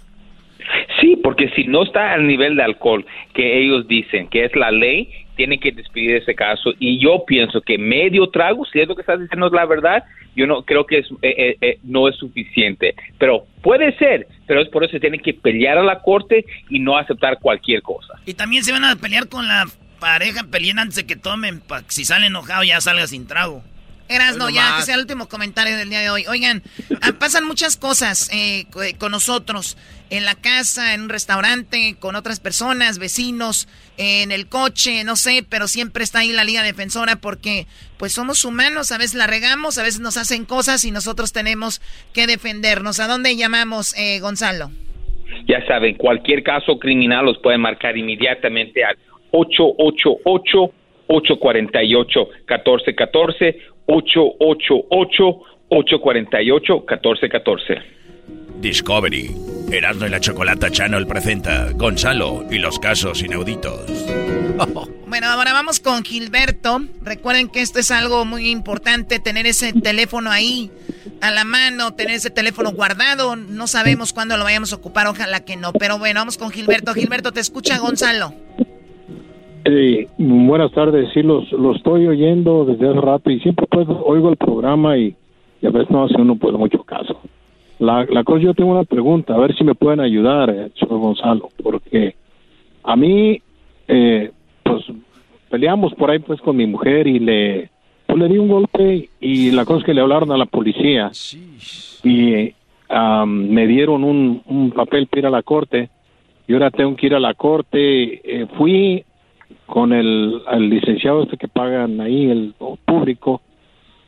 Sí, porque si no está al nivel de alcohol que ellos dicen que es la ley, tienen que despedir ese caso. Y yo pienso que medio trago, si es lo que estás diciendo es la verdad, yo no creo que es, eh, eh, eh, no es suficiente. Pero puede ser, pero es por eso que tienen que pelear a la corte y no aceptar cualquier cosa. Y también se van a pelear con la pareja, peleen antes de que tomen, pa que si sale enojado ya salga sin trago. Eras, no, ya, que sea el último comentario del día de hoy. Oigan, ah, pasan muchas cosas eh, co- con nosotros, en la casa, en un restaurante, con otras personas, vecinos, en el coche, no sé, pero siempre está ahí la Liga Defensora porque pues somos humanos, a veces la regamos, a veces nos hacen cosas y nosotros tenemos que defendernos. ¿A dónde llamamos, eh, Gonzalo? Ya saben, cualquier caso criminal los pueden marcar inmediatamente al 888-848-1414, 888-848-1414. Discovery. Erasmo y la Chocolata Channel presenta Gonzalo y los casos inauditos. Bueno, ahora vamos con Gilberto. Recuerden que esto es algo muy importante, tener ese teléfono ahí a la mano, tener ese teléfono guardado. No sabemos cuándo lo vayamos a ocupar, ojalá que no. Pero bueno, vamos con Gilberto. Gilberto, te escucha Gonzalo. Eh, buenas tardes, sí, los, los estoy oyendo desde hace rato y siempre pues oigo el programa y, a veces no hace uno pues mucho caso. La, la cosa, yo tengo una pregunta, a ver si me pueden ayudar, eh, señor Gonzalo, porque a mí, eh, pues peleamos por ahí pues con mi mujer y le, pues, le di un golpe y la cosa es que le hablaron a la policía y am, me dieron un, un papel para ir a la corte y ahora tengo que ir a la corte. Eh, fui con el, el licenciado este que pagan ahí, el público,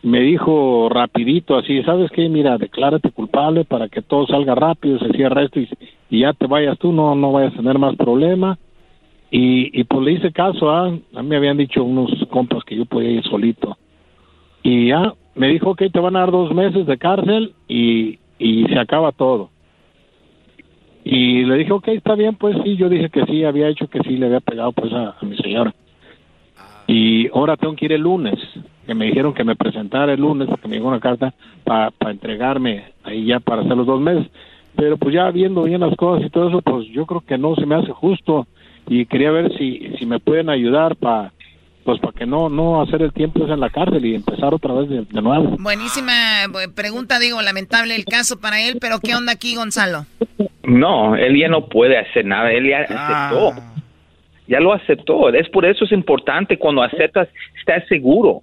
me dijo rapidito así, ¿sabes qué? Mira, declárate culpable para que todo salga rápido, se cierra esto y, ya te vayas tú, no, no vayas a tener más problema. Y, y pues le hice caso, ¿ah? a mí me habían dicho unos compas que yo podía ir solito. Y ya me dijo que te van a dar dos meses de cárcel y, y se acaba todo. Y le dije, ok, está bien, pues sí, yo dije que sí, había hecho que sí, le había pegado pues a, a mi señora. Y ahora tengo que ir el lunes, que me dijeron que me presentara el lunes, que me llegó una carta para entregarme ahí ya para hacer los dos meses. Pero pues ya viendo bien las cosas y todo eso, pues yo creo que no se me hace justo y quería ver si, si me pueden ayudar para pues para que no no hacer el tiempo en la cárcel y empezar otra vez de, de nuevo. Buenísima eh, pregunta, digo, lamentable el caso para él, pero ¿qué onda aquí, Gonzalo? No, él ya no puede hacer nada, él ya aceptó. Ya lo aceptó. Es por eso es importante cuando aceptas, estar seguro,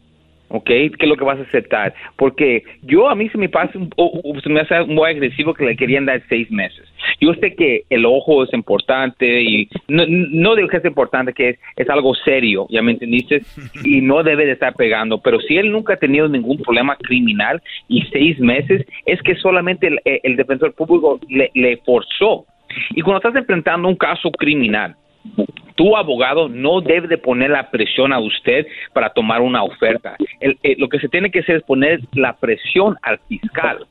¿ok? ¿Qué es lo que vas a aceptar? Porque yo a mí se me pasa, un, o- o se me hace muy agresivo que le querían dar seis meses. Yo sé que el ojo es importante y no, no digo que es importante, que es, es algo serio, ¿ya me entendiste? Y no debe de estar pegando, pero si él nunca ha tenido ningún problema criminal y seis meses, es que solamente el, el defensor público le, le forzó. Y cuando estás enfrentando un caso criminal, tu abogado no debe de poner la presión a usted para tomar una oferta. El- eh, lo que se tiene que hacer es poner la presión al fiscal.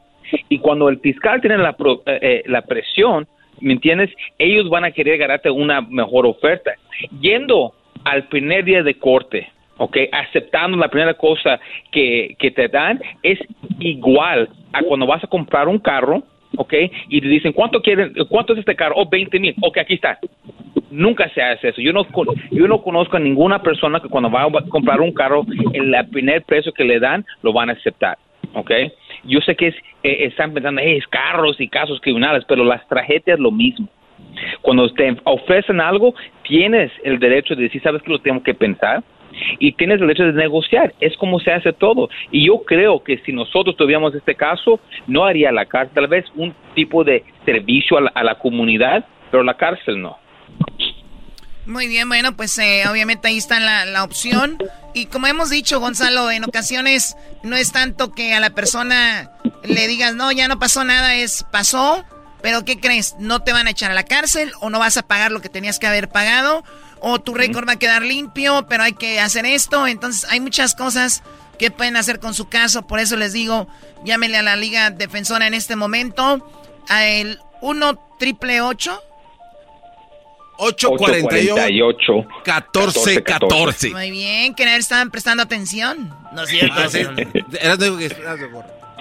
Y cuando el fiscal tiene la, pro- eh, eh, la presión, ¿me entiendes? Ellos van a querer ganarte una mejor oferta. Yendo al primer día de corte, ¿ok? Aceptando la primera cosa que, que te dan es igual a cuando vas a comprar un carro, ¿ok? Y dicen, ¿cuánto quieren? ¿Cuánto es este carro? Oh, 20 mil. Ok, aquí está. Nunca se hace eso. Yo no, yo no conozco a ninguna persona que cuando va a comprar un carro, el primer precio que le dan, lo van a aceptar. ¿Ok? Yo sé que es, eh, están pensando, "Eh, es carros y casos criminales, pero las tragedias lo mismo. Cuando te ofrecen algo, tienes el derecho de decir, ¿sabes que lo tengo que pensar? Y tienes el derecho de negociar. Es como se hace todo. Y yo creo que si nosotros tuviéramos este caso, no haría la cárcel. Tal vez un tipo de servicio a la, a la comunidad, pero la cárcel no. Muy bien, bueno, pues eh, obviamente ahí está la, la opción. Y como hemos dicho, Gonzalo, en ocasiones no es tanto que a la persona le digas, no, ya no pasó nada, es pasó, pero ¿qué crees? No te van a echar a la cárcel o no vas a pagar lo que tenías que haber pagado o tu récord va a quedar limpio, pero hay que hacer esto. Entonces hay muchas cosas que pueden hacer con su caso. Por eso les digo, llámenle a la Liga Defensora en este momento a el 1 triple 8 848 14 14. Muy bien, que estaban prestando atención. No es cierto. Ah, sí. Eras de- eras de-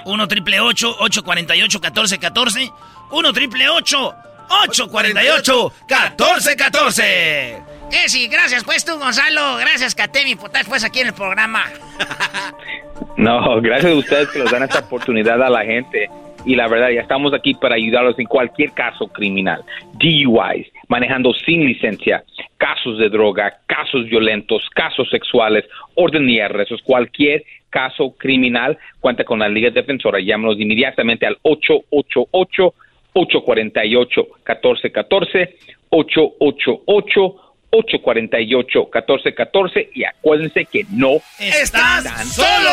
1 triple 848 1414 1 triple 8 848-1414. Eh, gracias pues tú, Gonzalo. Gracias, Katemi, por estar pues aquí en el programa. No, gracias a ustedes que nos dan esta oportunidad a la gente. Y la verdad, ya estamos aquí para ayudarlos en cualquier caso criminal. DUIs, manejando sin licencia, casos de droga, casos violentos, casos sexuales, orden de arrestos, cualquier caso criminal, cuenta con la Liga Defensora. Llámanos inmediatamente al 888 848 1414 888 848-1414 y acuérdense que no estás solo.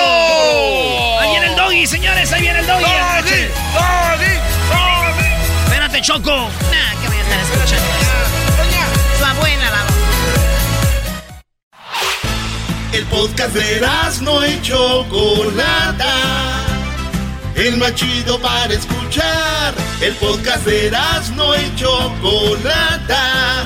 Ahí viene el doggy, señores, ahí viene el doggy. Doggy, doggy, doggy. Espérate, Choco. Nah, que voy a estar escuchando Su abuela, vamos. El podcast de no y Chocolata. El más chido para escuchar. El podcast de no y Chocolata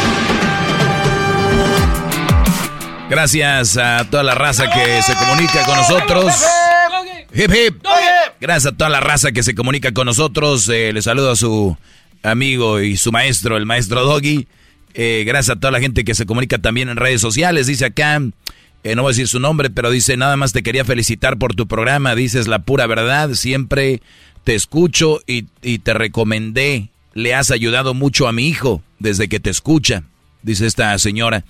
Gracias a toda la raza que se comunica con nosotros. Hip hip. Gracias a toda la raza que se comunica con nosotros. Eh, le saludo a su amigo y su maestro, el maestro Doggy. Eh, gracias a toda la gente que se comunica también en redes sociales. Dice acá, eh, no voy a decir su nombre, pero dice, nada más te quería felicitar por tu programa. Dices la pura verdad. Siempre te escucho y, y te recomendé. Le has ayudado mucho a mi hijo desde que te escucha, dice esta señora.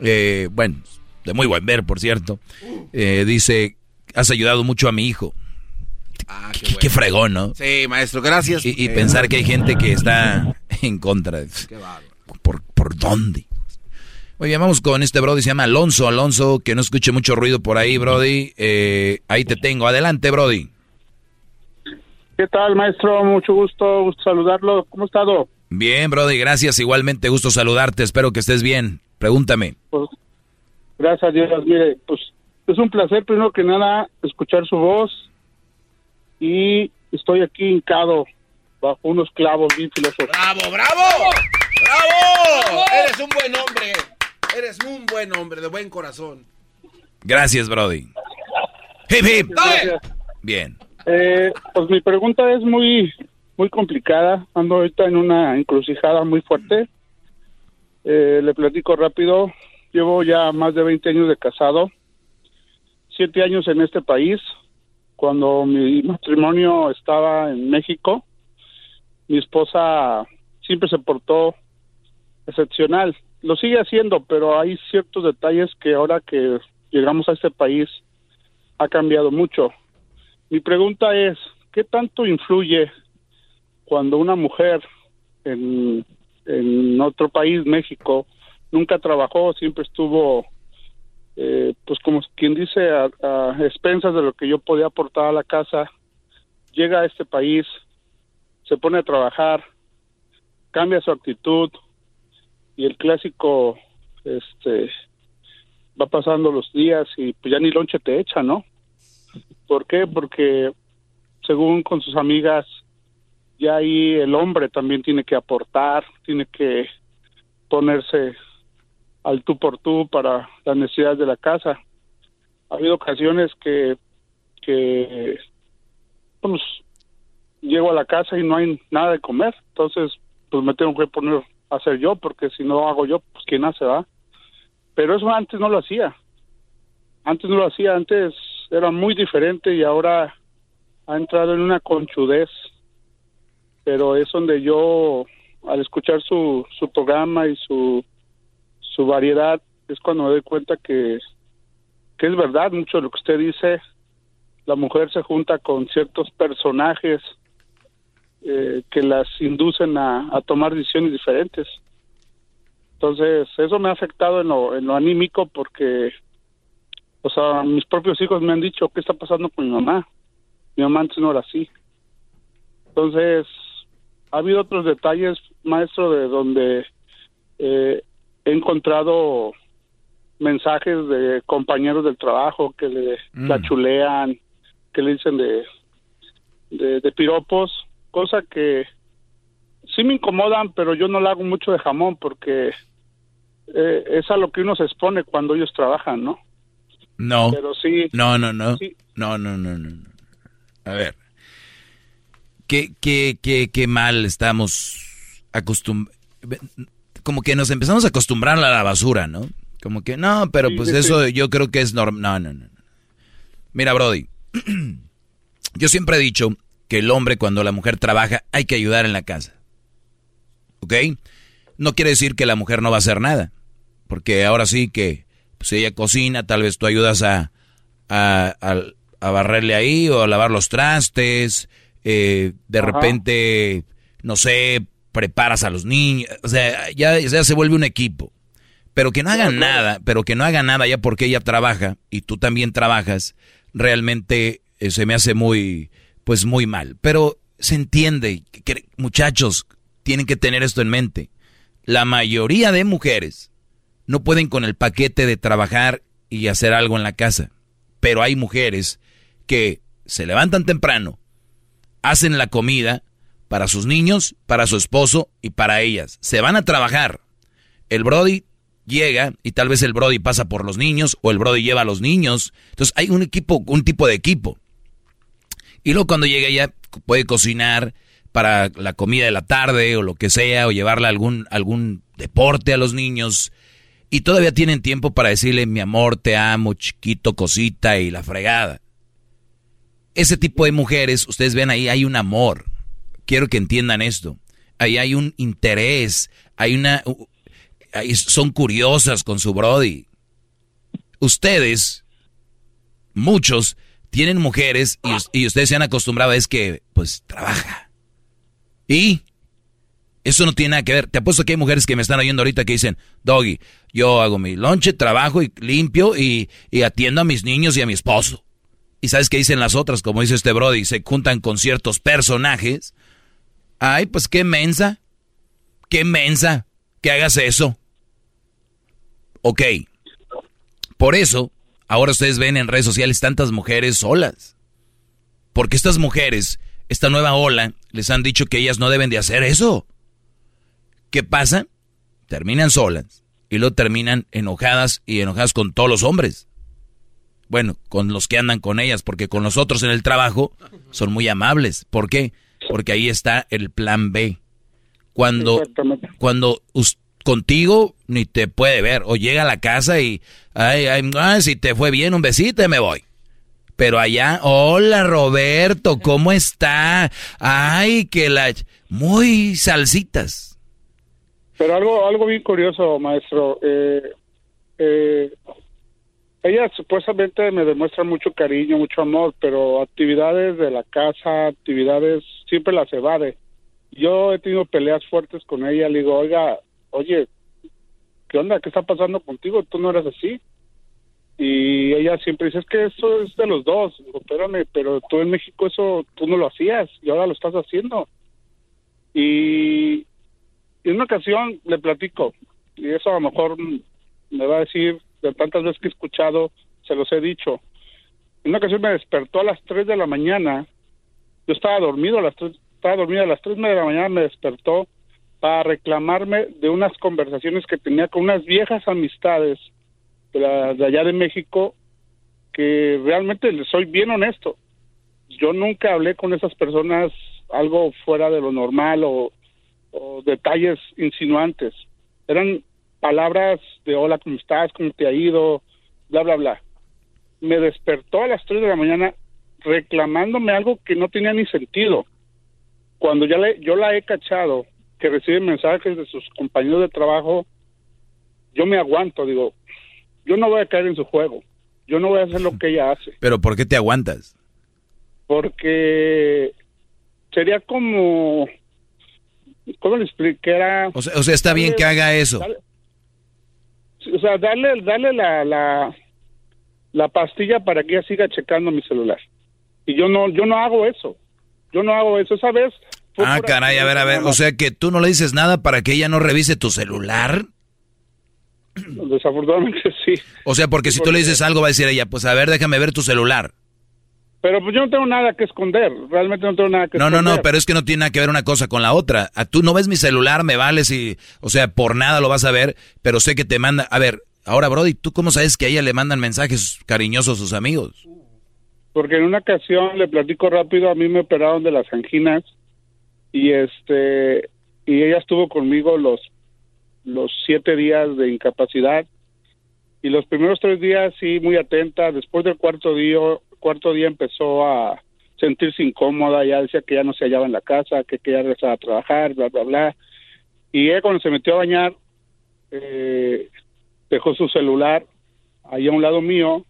Eh, bueno, de muy buen ver, por cierto. Eh, dice, has ayudado mucho a mi hijo. Ah, qué, fregón, ¿no? Sí, maestro, gracias. Y, pensar que hay gente que está en contra. De, ¿Por, ¿Por dónde? Oye, vamos con este Brody, se llama Alonso. Alonso, que no escuche mucho ruido por ahí, Brody. Eh, ahí te tengo. Adelante, Brody. ¿Qué tal, maestro? Mucho gusto, gusto saludarlo. ¿Cómo ha estado? Bien, Brody, gracias. Igualmente, gusto saludarte. Espero que estés bien. Pregúntame. Pues, gracias a Dios. Mire, pues es un placer, primero que nada, escuchar su voz. Y estoy aquí hincado bajo unos clavos bien filosos. ¡Bravo, bravo! ¡Bravo! Eres un buen hombre. Eres un buen hombre, de buen corazón. Gracias, Brody. Hip, hip. Bien. Eh, pues mi pregunta es muy, muy complicada. Ando ahorita en una encrucijada muy fuerte. Eh, le platico rápido. Llevo ya más de 20 años de casado, siete años en este país. Cuando mi matrimonio estaba en México, mi esposa siempre se portó excepcional. Lo sigue haciendo, pero hay ciertos detalles que ahora que llegamos a este país ha cambiado mucho. Mi pregunta es, ¿qué tanto influye cuando una mujer en en otro país, México, nunca trabajó, siempre estuvo, eh, pues como quien dice, a, expensas de lo que yo podía aportar a la casa, llega a este país, se pone a trabajar, cambia su actitud y el clásico, este, va pasando los días y pues ya ni lonche te echa, ¿no? ¿Por qué? Porque según con sus amigas ya ahí el hombre también tiene que aportar, tiene que ponerse al tú por tú para las necesidades de la casa. Ha habido ocasiones que, que pues, llego a la casa y no hay nada de comer, entonces pues me tengo que poner a hacer yo, porque si no hago yo, pues quién hace, va. Pero eso antes no lo hacía. Antes no lo hacía, antes era muy diferente y ahora ha entrado en una conchudez pero es donde yo, al escuchar su, su programa y su, su variedad, es cuando me doy cuenta que, que es verdad mucho de lo que usted dice. La mujer se junta con ciertos personajes eh, que las inducen a, a, tomar decisiones diferentes. Entonces, eso me ha afectado en lo, en lo anímico porque, o sea, mis propios hijos me han dicho, ¿qué está pasando con mi mamá? Mi mamá antes no era así. Entonces, ha habido otros detalles, maestro, de donde eh, he encontrado mensajes de compañeros del trabajo que le Mm. la chulean, que le dicen de, de, de piropos, cosa que sí me incomodan, pero yo no le hago mucho de jamón porque eh, es a lo que uno se expone cuando ellos trabajan, ¿no? No. Pero sí. No, no, no. Sí. No, no, no, no. no. A ver. ¿Qué, qué, qué, qué mal estamos acostumbrados? Como que nos empezamos a acostumbrar a la basura, ¿no? Como que, no, pero pues sí, eso sí. yo creo que es normal. No, no, no. Mira, Brody. yo siempre he dicho que el hombre cuando la mujer trabaja hay que ayudar en la casa. ¿Ok? No quiere decir que la mujer no va a hacer nada. Porque ahora sí que pues, ella cocina, tal vez tú ayudas a, a, a- a barrerle ahí o a lavar los trastes. Eh, de Ajá. repente, no sé, preparas a los niños. O sea, ya, ya se vuelve un equipo. Pero que no hagan nada, pero que no haga nada ya porque ella trabaja y tú también trabajas, realmente eh, se me hace muy, pues muy mal. Pero se entiende, que- muchachos, tienen que tener esto en mente. La mayoría de mujeres no pueden con el paquete de trabajar y hacer algo en la casa. Pero hay mujeres que se levantan temprano, hacen la comida para sus niños, para su esposo y para ellas. Se van a trabajar. El Brody llega y tal vez el Brody pasa por los niños o el Brody lleva a los niños. Entonces hay un equipo, un tipo de equipo. Y luego cuando llega ella puede cocinar para la comida de la tarde o lo que sea o llevarle algún algún deporte a los niños y todavía tienen tiempo para decirle mi amor, te amo, chiquito, cosita y la fregada. Ese tipo de mujeres, ustedes ven ahí hay un amor. Quiero que entiendan esto. Ahí hay un interés, hay una ahí son curiosas con su brody. Ustedes muchos tienen mujeres y, us- y ustedes se han acostumbrado es que pues trabaja. Y eso no tiene nada que ver. Te apuesto que hay mujeres que me están oyendo ahorita que dicen, Doggy, yo hago mi lonche, trabajo y limpio y atiendo a mis niños y a mi esposo. Y sabes qué dicen las otras, como dice este Brody, se juntan con ciertos personajes. Ay, pues qué mensa. Qué mensa que hagas eso. Ok. Por eso, ahora ustedes ven en redes sociales tantas mujeres solas. Porque estas mujeres, esta nueva ola, les han dicho que ellas no deben de hacer eso. ¿Qué pasa? Terminan solas y luego terminan enojadas y enojadas con todos los hombres. Bueno, con los que andan con ellas, porque con los otros en el trabajo son muy amables. ¿Por qué? Porque ahí está el plan B. Cuando, cuando contigo ni te puede ver, o llega a la casa y, ay, ay, ah, si te fue bien, un besito y me voy. Pero allá, hola Roberto, ¿cómo está? Ay, que la... Muy salsitas. Pero algo, algo bien curioso, maestro. Eh, eh, ella supuestamente me demuestra mucho cariño, mucho amor, pero actividades de la casa, actividades, siempre las evade. Yo he tenido peleas fuertes con ella. Le digo, oiga, oye, ¿qué onda? ¿Qué está pasando contigo? Tú no eras así. Y ella siempre dice, es que eso es de los dos. Espérame, pero tú en México eso tú no lo hacías y ahora lo estás haciendo. Y en una ocasión le platico, y eso a lo mejor me va a decir, de tantas veces que he escuchado, se los he dicho. En una ocasión me despertó a las 3 de la mañana, yo estaba dormido a las 3, estaba dormido a las 3 de la mañana, me despertó para reclamarme de unas conversaciones que tenía con unas viejas amistades de, de allá de México, que realmente les soy bien honesto. Yo nunca hablé con esas personas algo fuera de lo normal o, o detalles insinuantes. Eran palabras de hola, ¿cómo estás? ¿Cómo te ha ido? Bla, bla, bla. Me despertó a las 3 de la mañana reclamándome algo que no tenía ni sentido. Cuando ya le, yo la he cachado, que recibe mensajes de sus compañeros de trabajo, yo me aguanto, digo, yo no voy a caer en su juego, yo no voy a hacer lo que ella hace Pero ¿por qué te aguantas? porque sería como cómo le explicara O sea, o sea, está bien que haga eso. O sea darle darle la, la la pastilla para que ella siga checando mi celular y yo no yo no hago eso yo no hago eso esa vez fue Ah, caray, a ver, a ver. O sea que tú no le dices nada para que ella no revise tu celular. Desafortunadamente sí. O sea, porque si tú le dices algo va a decir ella, pues a ver, déjame ver tu celular. Pero pues yo no tengo nada que esconder, realmente no tengo nada que No, no, esconder. no, pero es que no tiene nada que ver una cosa con la otra. A tú no ves mi celular, me vales y, o sea, por nada lo vas a ver, pero sé que te manda, a ver, ahora Brody, ¿tú cómo sabes que a ella le mandan mensajes cariñosos a sus amigos? Porque en una ocasión, le platico rápido, a mí me operaron de las anginas y este y ella estuvo conmigo los los siete días de incapacidad y los primeros tres días sí muy atenta. Después del cuarto día cuarto día empezó a sentirse incómoda, ya decía que ya no se hallaba en la casa, que quería regresar a trabajar, bla bla bla. Y ella cuando se metió a bañar eh, dejó su celular ahí a un lado mío.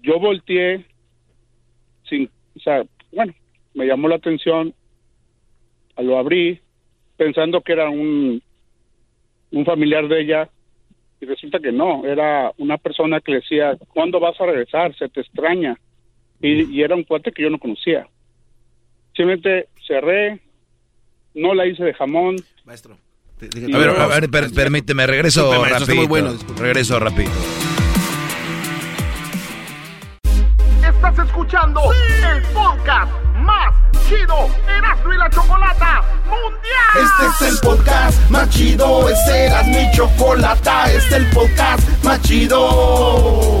Yo volteé sin, o sea, bueno, me llamó la atención, lo abrí pensando que era un, un familiar de ella y resulta que no, era una persona que le decía, ¿cuándo vas a regresar? Se te extraña. Y, y era un cuate que yo no conocía. Simplemente cerré, no la hice de jamón. Maestro. A ver, a ver, per- permíteme, regreso maestro, rapidito. muy bueno, regreso rápido. Estás escuchando el podcast más chido Erasmo y la Chocolata Mundial. Este es el podcast más chido, este era mi chocolata, este es el podcast más chido.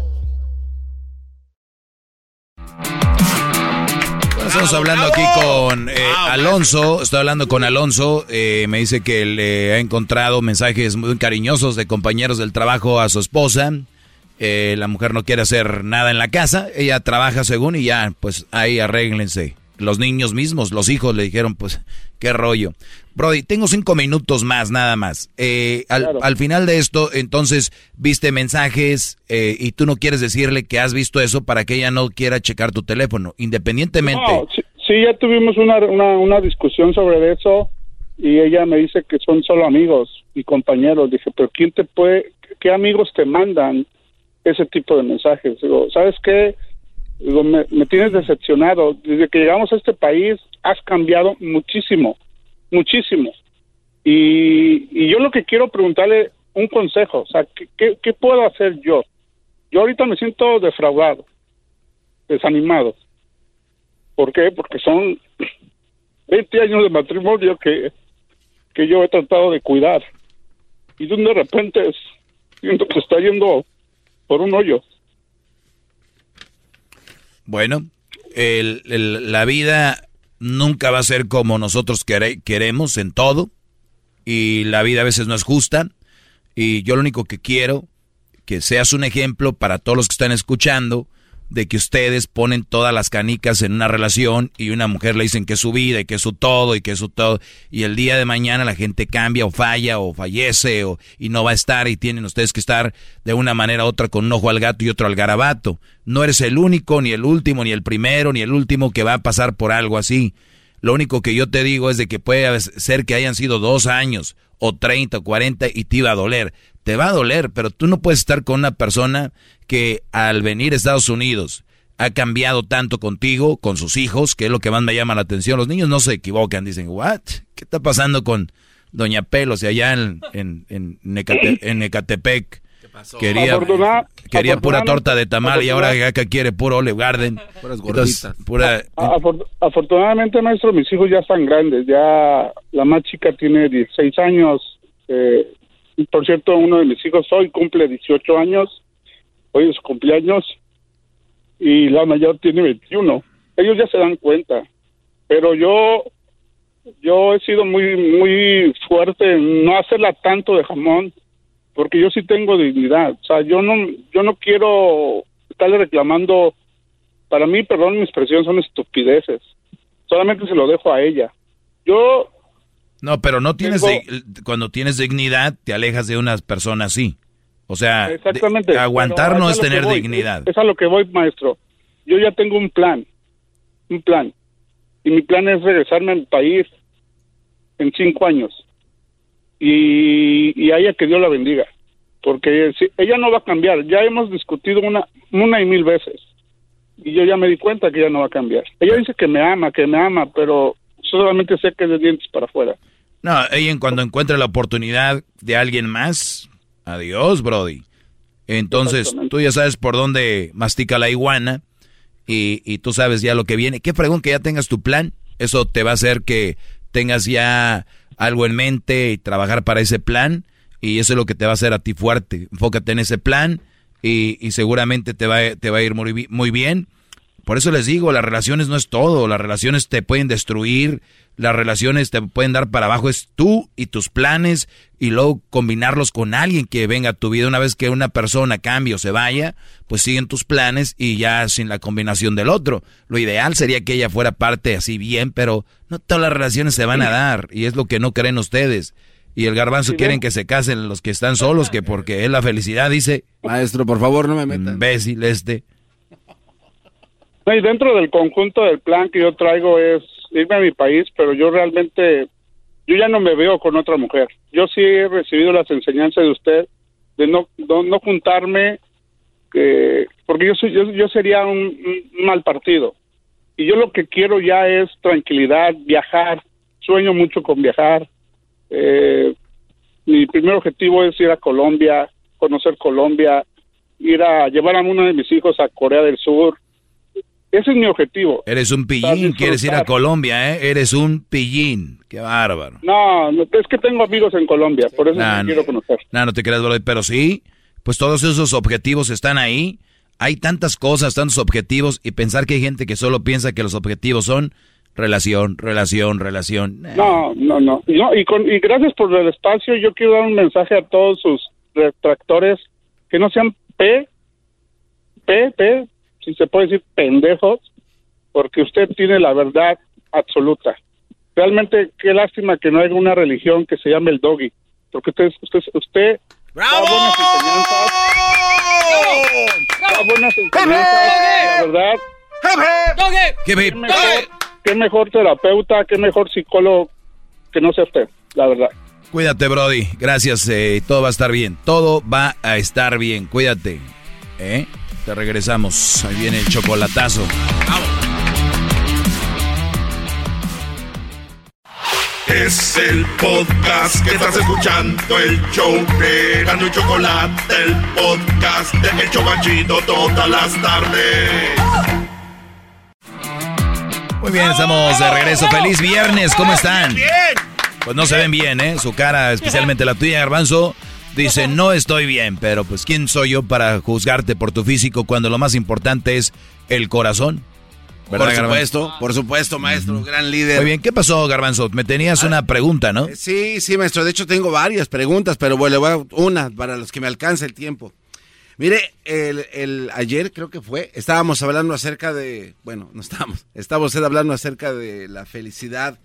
estamos hablando aquí con eh, Alonso, estoy hablando con Alonso, eh, me dice que le ha encontrado mensajes muy cariñosos de compañeros del trabajo a su esposa. Eh, la mujer no quiere hacer nada en la casa, ella trabaja según y ya, pues ahí arréglense. Los niños mismos, los hijos le dijeron, pues, qué rollo. Brody, tengo cinco minutos más, nada más. Eh, al, al final de esto, entonces, viste mensajes eh, y tú no quieres decirle que has visto eso para que ella no quiera checar tu teléfono, independientemente. No, sí, sí, ya tuvimos una, una, una discusión sobre eso y ella me dice que son solo amigos y compañeros. Dije, pero ¿quién te puede, qué amigos te mandan ese tipo de mensajes? Digo, ¿sabes qué? Digo, me, me tienes decepcionado. Desde que llegamos a este país has cambiado muchísimo, muchísimo. Y, y yo lo que quiero preguntarle un consejo, o sea, ¿qué, qué, puedo hacer yo? Yo ahorita me siento defraudado, desanimado. ¿Por qué? Porque son 20 años de matrimonio que, que yo he tratado de cuidar. Y de repente siento que está yendo por un hoyo. Bueno, el- el- la vida nunca va a ser como nosotros quere- queremos en todo. Y la vida a veces no es justa. Y yo lo único que quiero, que seas un ejemplo para todos los que están escuchando, de que ustedes ponen todas las canicas en una relación y una mujer le dicen que es su vida y que es su todo y que es su todo. Y el día de mañana la gente cambia o falla o fallece o, y no va a estar y tienen ustedes que estar de una manera u otra con un ojo al gato y otro al garabato. No eres el único, ni el último, ni el primero, ni el último que va a pasar por algo así. Lo único que yo te digo es de que puede ser que hayan sido dos años o 30 o 40 y te iba a doler. Te va a doler, pero tú no puedes estar con una persona que al venir a Estados Unidos ha cambiado tanto contigo, con sus hijos, que es lo que más me llama la atención. Los niños no se equivocan, dicen, ¿what? ¿Qué está pasando con Doña Pelos y allá en, en, en, Necate- en Ecatepec? Quería, Afortuna- quería pura torta de tamal y ahora acá quiere puro Olive Garden. Entonces, pura, A- afor- afortunadamente, maestro, mis hijos ya están grandes. Ya la más chica tiene 16 años. Eh, por cierto, uno de mis hijos hoy cumple 18 años. Hoy es su cumpleaños. Y la mayor tiene 21. Ellos ya se dan cuenta. Pero yo yo he sido muy muy fuerte en no hacerla tanto de jamón porque yo sí tengo dignidad o sea yo no yo no quiero estarle reclamando para mí perdón mi expresión son estupideces solamente se lo dejo a ella yo No, pero no tienes Tengo- cuando tienes dignidad te alejas de unas personas así. O sea, de- Exactamente. aguantar no es tener voy, dignidad. Es a lo que voy, maestro. Yo ya tengo un plan, un plan. Y mi plan es regresarme al país en cinco años. Y, y a ella que Dios la bendiga. Porque si- ella no va a cambiar. Ya hemos discutido una, una y mil veces. Y yo ya me di cuenta que ella no va a cambiar. Ella dice que me ama, que me ama, pero solamente sé que es de dientes para afuera. No, ella en cuando encuentre la oportunidad de alguien más, adiós, Brody. Entonces, tú ya sabes por dónde mastica la iguana y, y tú sabes ya lo que viene. Qué fregón que ya tengas tu plan. Eso te va a hacer que tengas ya algo en mente y trabajar para ese plan. Y eso es lo que te va a hacer a ti fuerte. Enfócate en ese plan y, y seguramente te va, a- te va a ir muy bien. Por eso les digo, las relaciones no es todo, las relaciones te pueden destruir, las relaciones te pueden dar para abajo, es tú y tus planes y luego combinarlos con alguien que venga a tu vida. Una vez que una persona cambie o se vaya, pues siguen tus planes y ya sin la combinación del otro. Lo ideal sería que ella fuera parte así bien, pero no todas las relaciones se van a dar y es lo que no creen ustedes. Y el garbanzo quieren que se casen los que están solos, que porque es la felicidad, dice. Maestro, por favor, no me metan. Imbécil este. No, y dentro del conjunto del plan que yo traigo es irme a mi país, pero yo realmente, yo ya no me veo con otra mujer. Yo sí he recibido las enseñanzas de usted de no, no, no juntarme, que, porque yo, soy, yo, yo sería un, un mal partido. Y yo lo que quiero ya es tranquilidad, viajar, sueño mucho con viajar. Eh, mi primer objetivo es ir a Colombia, conocer Colombia, ir a llevar a uno de mis hijos a Corea del Sur. Ese es mi objetivo. Eres un pillín, quieres ir a Colombia, ¿eh? Eres un pillín. Qué bárbaro. No, no, es que tengo amigos en Colombia, por eso Nah, me no. quiero conocer. No, no te creas, pero sí, pues todos esos objetivos están ahí. Hay tantas cosas, tantos objetivos, y pensar que hay gente que solo piensa que los objetivos son relación, relación, relación. No, no, no. Y, no, y, con, y gracias por el espacio. Yo quiero dar un mensaje a todos sus retractores que no sean P, P, P, si se puede decir pendejos, porque usted tiene la verdad absoluta. Realmente, qué lástima que no haya una religión que se llame el doggy, porque usted, usted, usted da buenas enseñanzas, da buenas enseñanzas, la verdad. ¿Qué, Qué mejor, qué mejor terapeuta, qué mejor psicólogo que no sea usted, la verdad. Cuídate, Brody. Gracias, eh, todo va a estar bien. Todo va a estar bien. Cuídate. ¿Eh? Te regresamos. Ahí viene el chocolatazo. Es el podcast que estás escuchando, el show de Gano y Chocolate, el podcast de El Chocachito todas las tardes. Muy bien, estamos de regreso. Feliz viernes. ¿Cómo están? Pues no se ven bien, ¿eh? Su cara, especialmente la tuya, Garbanzo, dice, no estoy bien, pero pues ¿quién soy yo para juzgarte por tu físico cuando lo más importante es el corazón? ¿Verdad, Por Garbanzo? supuesto, por supuesto, maestro, gran líder. Muy bien, ¿qué pasó, Garbanzo? Me tenías una pregunta, ¿no? Sí, sí, maestro. De hecho, tengo varias preguntas, pero bueno, le voy a una para los que me alcance el tiempo. Mire, el, el- ayer creo que fue, estábamos hablando acerca de, bueno, no estábamos, usted hablando acerca de la felicidad.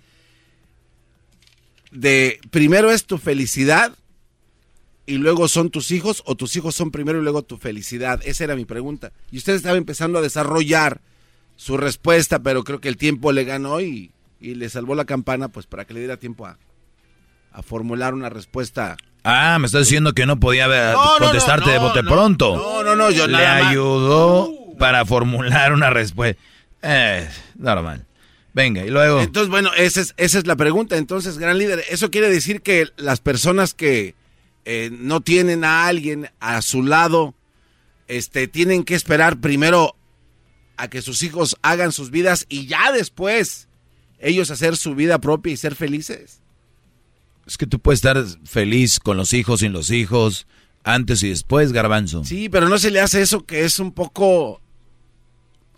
De primero es tu felicidad y luego son tus hijos o tus hijos son primero y luego tu felicidad. Esa era mi pregunta. Y usted estaba empezando a desarrollar su respuesta, pero creo que el tiempo le ganó y, y le salvó la campana, pues para que le diera tiempo a, a formular una respuesta. Ah, me estás diciendo que no podía No, contestarte no, de bote pronto. no, no, no, yo Le nada ayudó para formular una respuesta. Eh, normal. Venga, y luego... Entonces, bueno, esa es, esa es la pregunta. Entonces, gran líder, eso quiere decir que las personas que eh, no tienen a alguien a su lado, este, tienen que esperar primero a que sus hijos hagan sus vidas y ya después ellos hacer su vida propia y ser felices. Es que tú puedes estar feliz con los hijos, sin los hijos, antes y después, garbanzo. Sí, pero no se le hace eso que es un poco...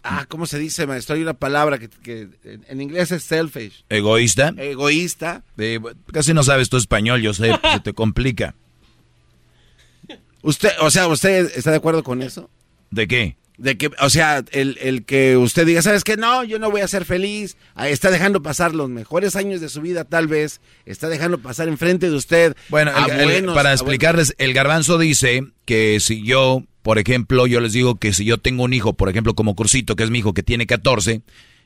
Ah, ¿cómo se dice, maestro? Hay una palabra que, que en inglés es selfish. ¿Egoísta? Egoísta. Eh, casi no sabes tu español, yo sé, se te complica. Usted, o sea, ¿usted está de acuerdo con eso? ¿De qué? De que, o sea, el, el que usted diga, ¿sabes qué? No, yo no voy a ser feliz. Está dejando pasar los mejores años de su vida, tal vez. Está dejando pasar enfrente de usted. Bueno, el- para explicarles, el garbanzo dice que si yo, por ejemplo, yo les digo que si yo tengo un hijo, por ejemplo, como Cursito, que es mi hijo que tiene 14,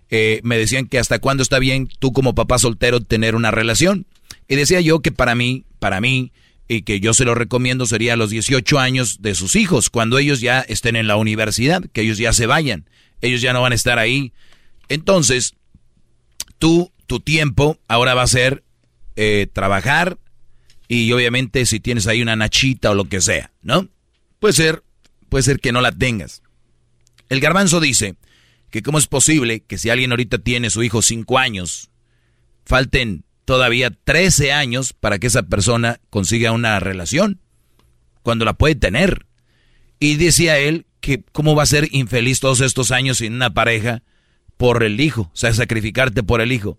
eh, me decían que hasta cuándo está bien tú como papá soltero tener una relación. Y decía yo que para mí, para mí, y que yo se lo recomiendo sería a los 18 años de sus hijos, cuando ellos ya estén en la universidad, que ellos ya se vayan, ellos ya no van a estar ahí. Entonces, tú, tu tiempo ahora va a ser eh, trabajar y obviamente si tienes ahí una nachita o lo que sea, ¿no? Puede ser, puede ser que no la tengas. El garbanzo dice que cómo es posible que si alguien ahorita tiene su hijo 5 años, falten todavía 13 años para que esa persona consiga una relación, cuando la puede tener. Y decía él que cómo va a ser infeliz todos estos años sin una pareja por el hijo, o sea, sacrificarte por el hijo.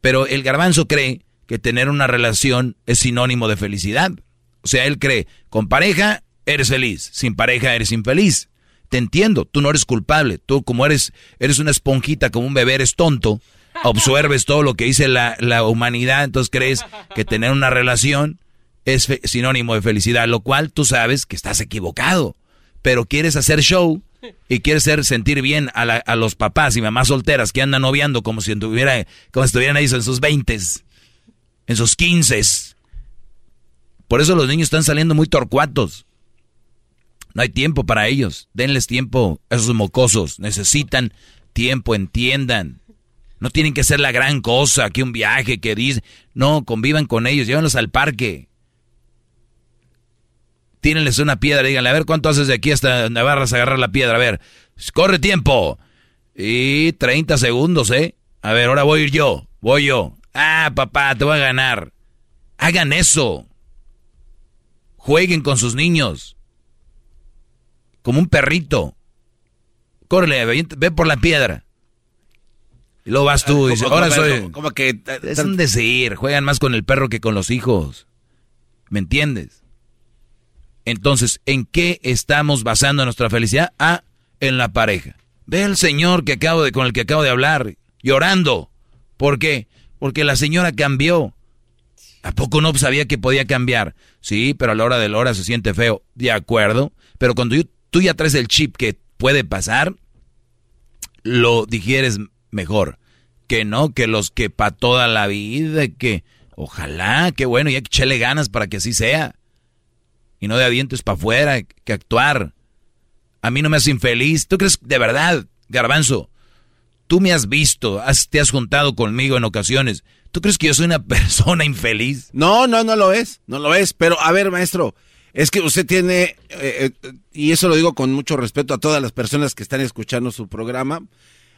Pero el garbanzo cree que tener una relación es sinónimo de felicidad. O sea, él cree, con pareja eres feliz, sin pareja eres infeliz. Te entiendo, tú no eres culpable, tú como eres, eres una esponjita, como un bebé, eres tonto, absorbes todo lo que dice la, la humanidad, entonces crees que tener una relación es sinónimo de felicidad, lo cual tú sabes que estás equivocado, pero quieres hacer show y quieres hacer sentir bien a, la- a los papás y mamás solteras que andan noviando como si estuviera, como si estuvieran ahí en sus veintes, en sus quinces. Por eso los niños están saliendo muy torcuatos. No hay tiempo para ellos. Denles tiempo a esos mocosos. Necesitan tiempo, entiendan. No tienen que ser la gran cosa, que un viaje, que dice. No, convivan con ellos, llévenlos al parque. Tírenles una piedra, díganle, a ver cuánto haces de aquí hasta a agarrar la piedra. A ver, corre tiempo. Y 30 segundos, ¿eh? A ver, ahora voy ir yo, voy yo. Ah, papá, te voy a ganar. Hagan eso. Jueguen con sus niños. Como un perrito. Córrele, ve por la piedra. Y luego vas tú y dices, ahora soy... como- como que Es un decir, juegan más con el perro que con los hijos. ¿Me entiendes? Entonces, ¿en qué estamos basando nuestra felicidad? Ah, en la pareja. Ve al señor que acabo de, con el que acabo de hablar, llorando. ¿Por qué? Porque la señora cambió. ¿A poco no sabía que podía cambiar? Sí, pero a la hora de la hora se siente feo. De acuerdo. Pero cuando yo- tú ya traes el chip que puede pasar, lo digieres mejor. Que no, que los que para toda la vida, que ojalá, que bueno, ya que echele ganas para que así sea. Y no de dientes para afuera, que actuar. A mí no me hace infeliz. ¿Tú crees de verdad, garbanzo? Tú me has visto, has- te has juntado conmigo en ocasiones. ¿Tú crees que yo soy una persona infeliz? No, no, no lo es, no lo es. Pero a ver, maestro, es que usted tiene, eh, eh, y eso lo digo con mucho respeto a todas las personas que están escuchando su programa.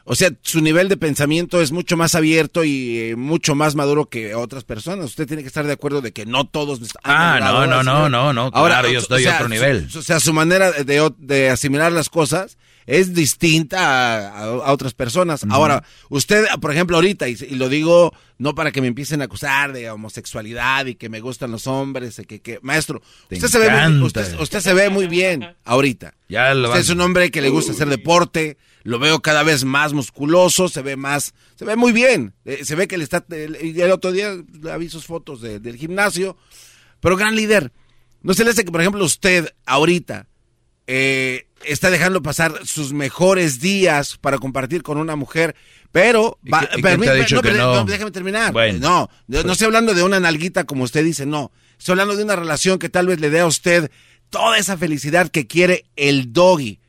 O sea, su nivel de pensamiento es mucho más abierto y eh, mucho más maduro que otras personas. Usted tiene que estar de acuerdo de que no todos... Ah, no, no, no, no, no, claro, yo estoy a otro su- nivel. su- o sea, su manera de, de asimilar las cosas es distinta a, a- a otras personas. Ahora, usted, por ejemplo, ahorita, y, y lo digo no para que me empiecen a acusar de homosexualidad y que me gustan los hombres, y que, que maestro, Te usted se, ve muy, usted, usted se ve muy bien ahorita. Ya lo Usted es un hombre que le gusta hacer deporte, lo veo cada vez más musculoso, se ve más, se ve muy bien. Eh, se ve que le está, el, otro día le vi sus fotos de- del gimnasio, pero gran líder. ¿No se le hace que, por ejemplo, usted ahorita eh, está dejando pasar sus mejores días para compartir con una mujer, pero... ¿Y va- y no, pero- no? déjame terminar. Bueno. no, no, no estoy hablando de una nalguita como usted dice, no. Estoy hablando de una relación que tal vez le dé a usted toda esa felicidad que quiere el doggy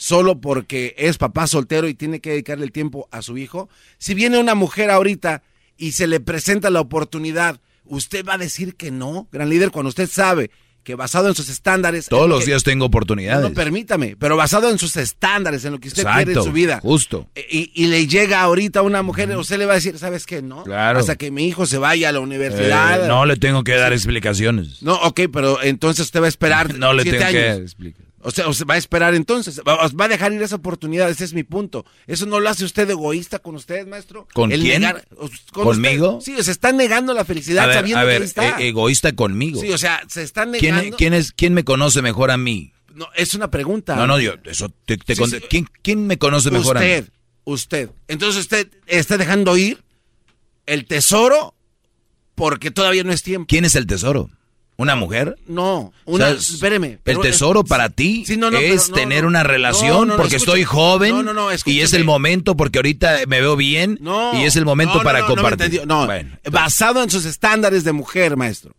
solo porque es papá soltero y tiene que dedicarle el tiempo a su hijo. Si viene una mujer ahorita y se le presenta la oportunidad, ¿usted va a decir que no, gran líder, cuando usted sabe que basado en sus estándares... Todos los que- días tengo oportunidades. No, permítame, pero basado en sus estándares, en lo que usted quiere en su vida. justo. Y, y le llega ahorita una mujer, usted le va a decir, ¿sabes qué? No. Claro. Hasta que mi hijo se vaya a la universidad. Eh, no le tengo que dar explicaciones. No, ok, pero entonces usted va a esperar No le siete tengo que años. explicar. O sea, usted va a esperar entonces, va, va a dejar ir esa oportunidad, ese es mi punto. ¿Eso no lo hace usted egoísta con usted, maestro? ¿Con El quién? negar- con ¿Conmigo? usted. Sí, se está negando la felicidad A ver, sabiendo a ver, que está. e- egoísta conmigo. sí, o sea, se está ¿Quién, negando. quién es, ¿Quién me conoce mejor a mí? No, es una pregunta. No, no, yo, eso te, te Sí, conté. sí. ¿Quién, quién me conoce mejor a mí? Usted, usted. Entonces usted está dejando ir el tesoro porque todavía no es tiempo. ¿Quién es el tesoro? ¿Una mujer? No, una, O sea, espéreme. El tesoro para ti Sí, no, no, es pero no, tener una relación porque escucha. estoy joven No, no, no, y es el momento porque ahorita me veo bien No, y es el momento para no compartir. No, basado en sus estándares de mujer, maestro.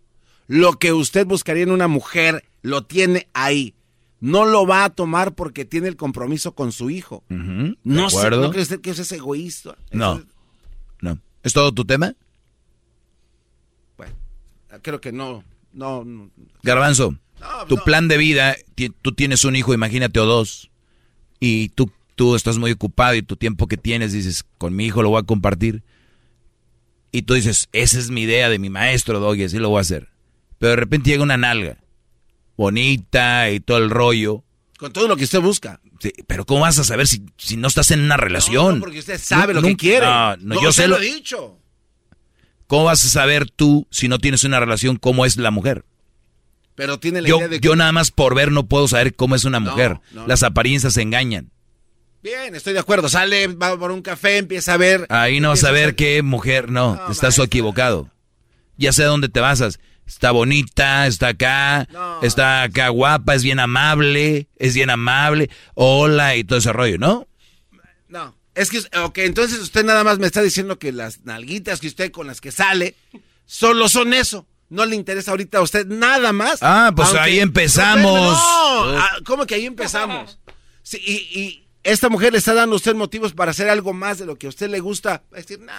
Lo que usted buscaría en una mujer lo tiene ahí. No lo va a tomar porque tiene el compromiso con su hijo. Ujú, ¿de No sé? ¿no cree usted que eso es egoísta? No, no. ¿Es todo tu tema? Creo que no, no, no. Garbanzo, tu plan de vida, tú tienes un hijo, imagínate, o dos, y tú, tú estás muy ocupado y tu tiempo que tienes, dices, con mi hijo lo voy a compartir. Y tú dices, esa es mi idea de mi maestro, Doggy, así lo voy a hacer. Pero de repente llega una nalga, bonita y todo el rollo. Con todo lo que usted busca. Sí, pero ¿cómo vas a saber si, si no estás en una relación? No, porque usted sabe lo que quiere. No, no, No, yo usted sé lo lo... he dicho. ¿Cómo vas a saber tú, si no tienes una relación, cómo es la mujer? Pero tiene la Yo, idea de que... yo nada más por ver no puedo saber cómo es una mujer. no, Las apariencias se engañan. Bien, estoy de acuerdo. Sale, va por un café, empieza a ver... Ahí no vas a ver qué mujer, no, estás equivocado. Ya sé dónde te basas. Está bonita, está acá, está acá guapa, es bien amable, es bien amable, hola y todo ese rollo, ¿no? No, es que, ok, entonces usted nada más me está diciendo que las nalguitas que usted con las que sale solo son eso. No le interesa ahorita a usted nada más. Ah, pues ahí empezamos. No, ah, ¿cómo que ahí empezamos? Sí, y, y esta mujer le está dando a usted motivos para hacer algo más de lo que a usted le gusta. Va a decir, nah,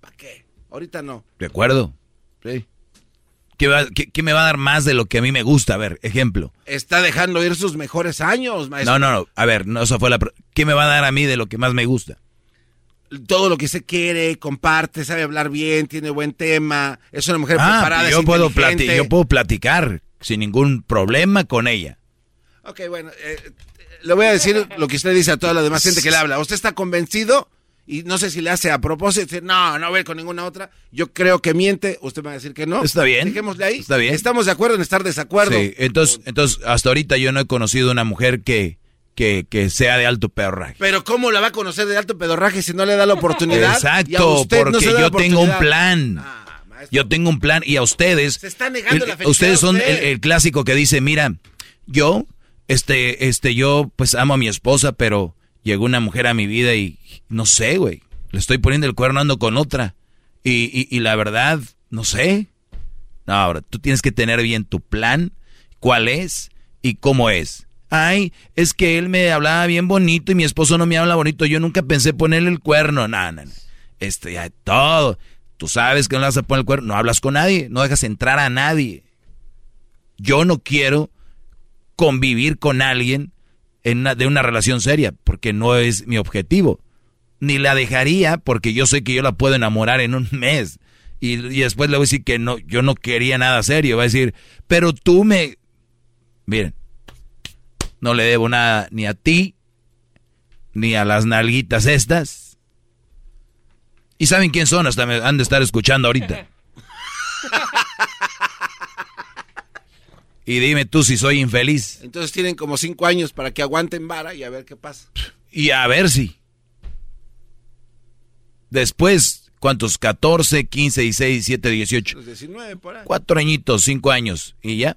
¿para qué? Ahorita no. De acuerdo. Sí. ¿Qué, va- qué- qué me va a dar más de lo que a mí me gusta? A ver, ejemplo. Está dejando ir sus mejores años, maestro. No, no, no. A ver, no, eso fue la... ¿Qué me va a dar a mí de lo que más me gusta? Todo lo que se quiere, comparte, sabe hablar bien, tiene buen tema, es una mujer Ah, preparada, yo es puedo, yo puedo platicar sin ningún problema con ella. Ok, bueno, eh, le voy a decir lo que usted dice a toda la demás gente que le habla. ¿Usted está convencido? Y no sé si le hace a propósito, no, no voy a ir con ninguna otra. Yo creo que miente, usted me va a decir que no. Está bien. Dejémosle ahí. Está bien. Estamos de acuerdo en estar desacuerdo. Sí, entonces, entonces, hasta ahorita yo no he conocido una mujer que, que, que sea de alto pedorraje. Pero ¿cómo la va a conocer de alto pedorraje si no le da la oportunidad? Exacto, no porque yo tengo un oportunidad. Ah, plan. yo tengo un plan y a ustedes... Se está negando el- la Ustedes son usted. el, el clásico que dice, mira, yo, este, este, yo pues amo a mi esposa, pero llegó una mujer a mi vida y no sé, güey, le estoy poniendo el cuerno ando con otra. Y, y, y la verdad, no sé. No, ahora, tú tienes que tener bien tu plan, cuál es y cómo es. Ay, es que él me hablaba bien bonito y mi esposo no me habla bonito. Yo nunca pensé ponerle el cuerno. No, no, no. Este, todo. Tú sabes que no le vas a poner el cuerno. No hablas con nadie. No dejas entrar a nadie. Yo no quiero convivir con alguien en una- de una relación seria porque no es mi objetivo. Ni la dejaría porque yo sé que yo la puedo enamorar en un mes. Y, y después le voy a decir que no, yo no quería nada serio. Va a decir, pero tú me... Miren, no le debo nada ni a ti, ni a las nalguitas estas. ¿Y saben quién son? Hasta me han de estar escuchando ahorita. Y dime tú si soy infeliz. Entonces tienen como cinco años para que aguanten vara y a ver qué pasa. Y a ver si. Después, ¿cuántos? 14, 15, 16, 17, 18. Los 19 por ahí. Cuatro añitos, cinco años. ¿Y ya?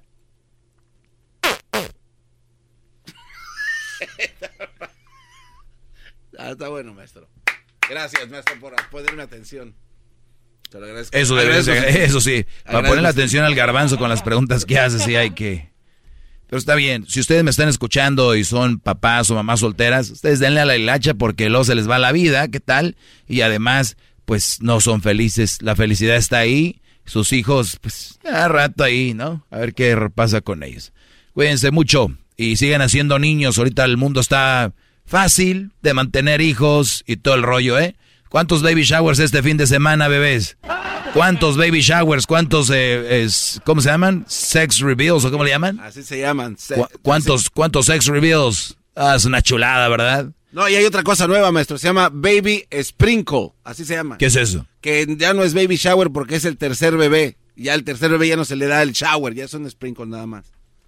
Ah, está bueno, maestro. Gracias, maestro, por ponerme atención. Te lo agradezco. Eso, Agradezco eso sí. Para ponerle su- atención al garbanzo con las preguntas que hace, sí hay que... Pero está bien. Si ustedes me están escuchando y son papás o mamás solteras, ustedes denle a la hilacha porque luego se les va la vida, ¿qué tal? Y además, pues no son felices. La felicidad está ahí. Sus hijos, pues, a rato ahí, ¿no? A ver qué pasa con ellos. Cuídense mucho y sigan haciendo niños. Ahorita el mundo está fácil de mantener hijos y todo el rollo, ¿eh? ¿Cuántos baby showers este fin de semana, bebés? ¿Cuántos baby showers? ¿Cuántos, eh, es- ¿cómo se llaman? Sex reveals o cómo le llaman? Así se llaman. Se- ¿Cu- ¿Cuántos, cuántos sex reveals? Ah, es una chulada, ¿verdad? No, y hay otra cosa nueva, maestro. Se llama Baby Sprinkle. Así se llama. ¿Qué es eso? Que ya no es Baby Shower porque es el tercer bebé. Ya el tercer bebé ya no se le da el shower, ya es un sprinkle nada más.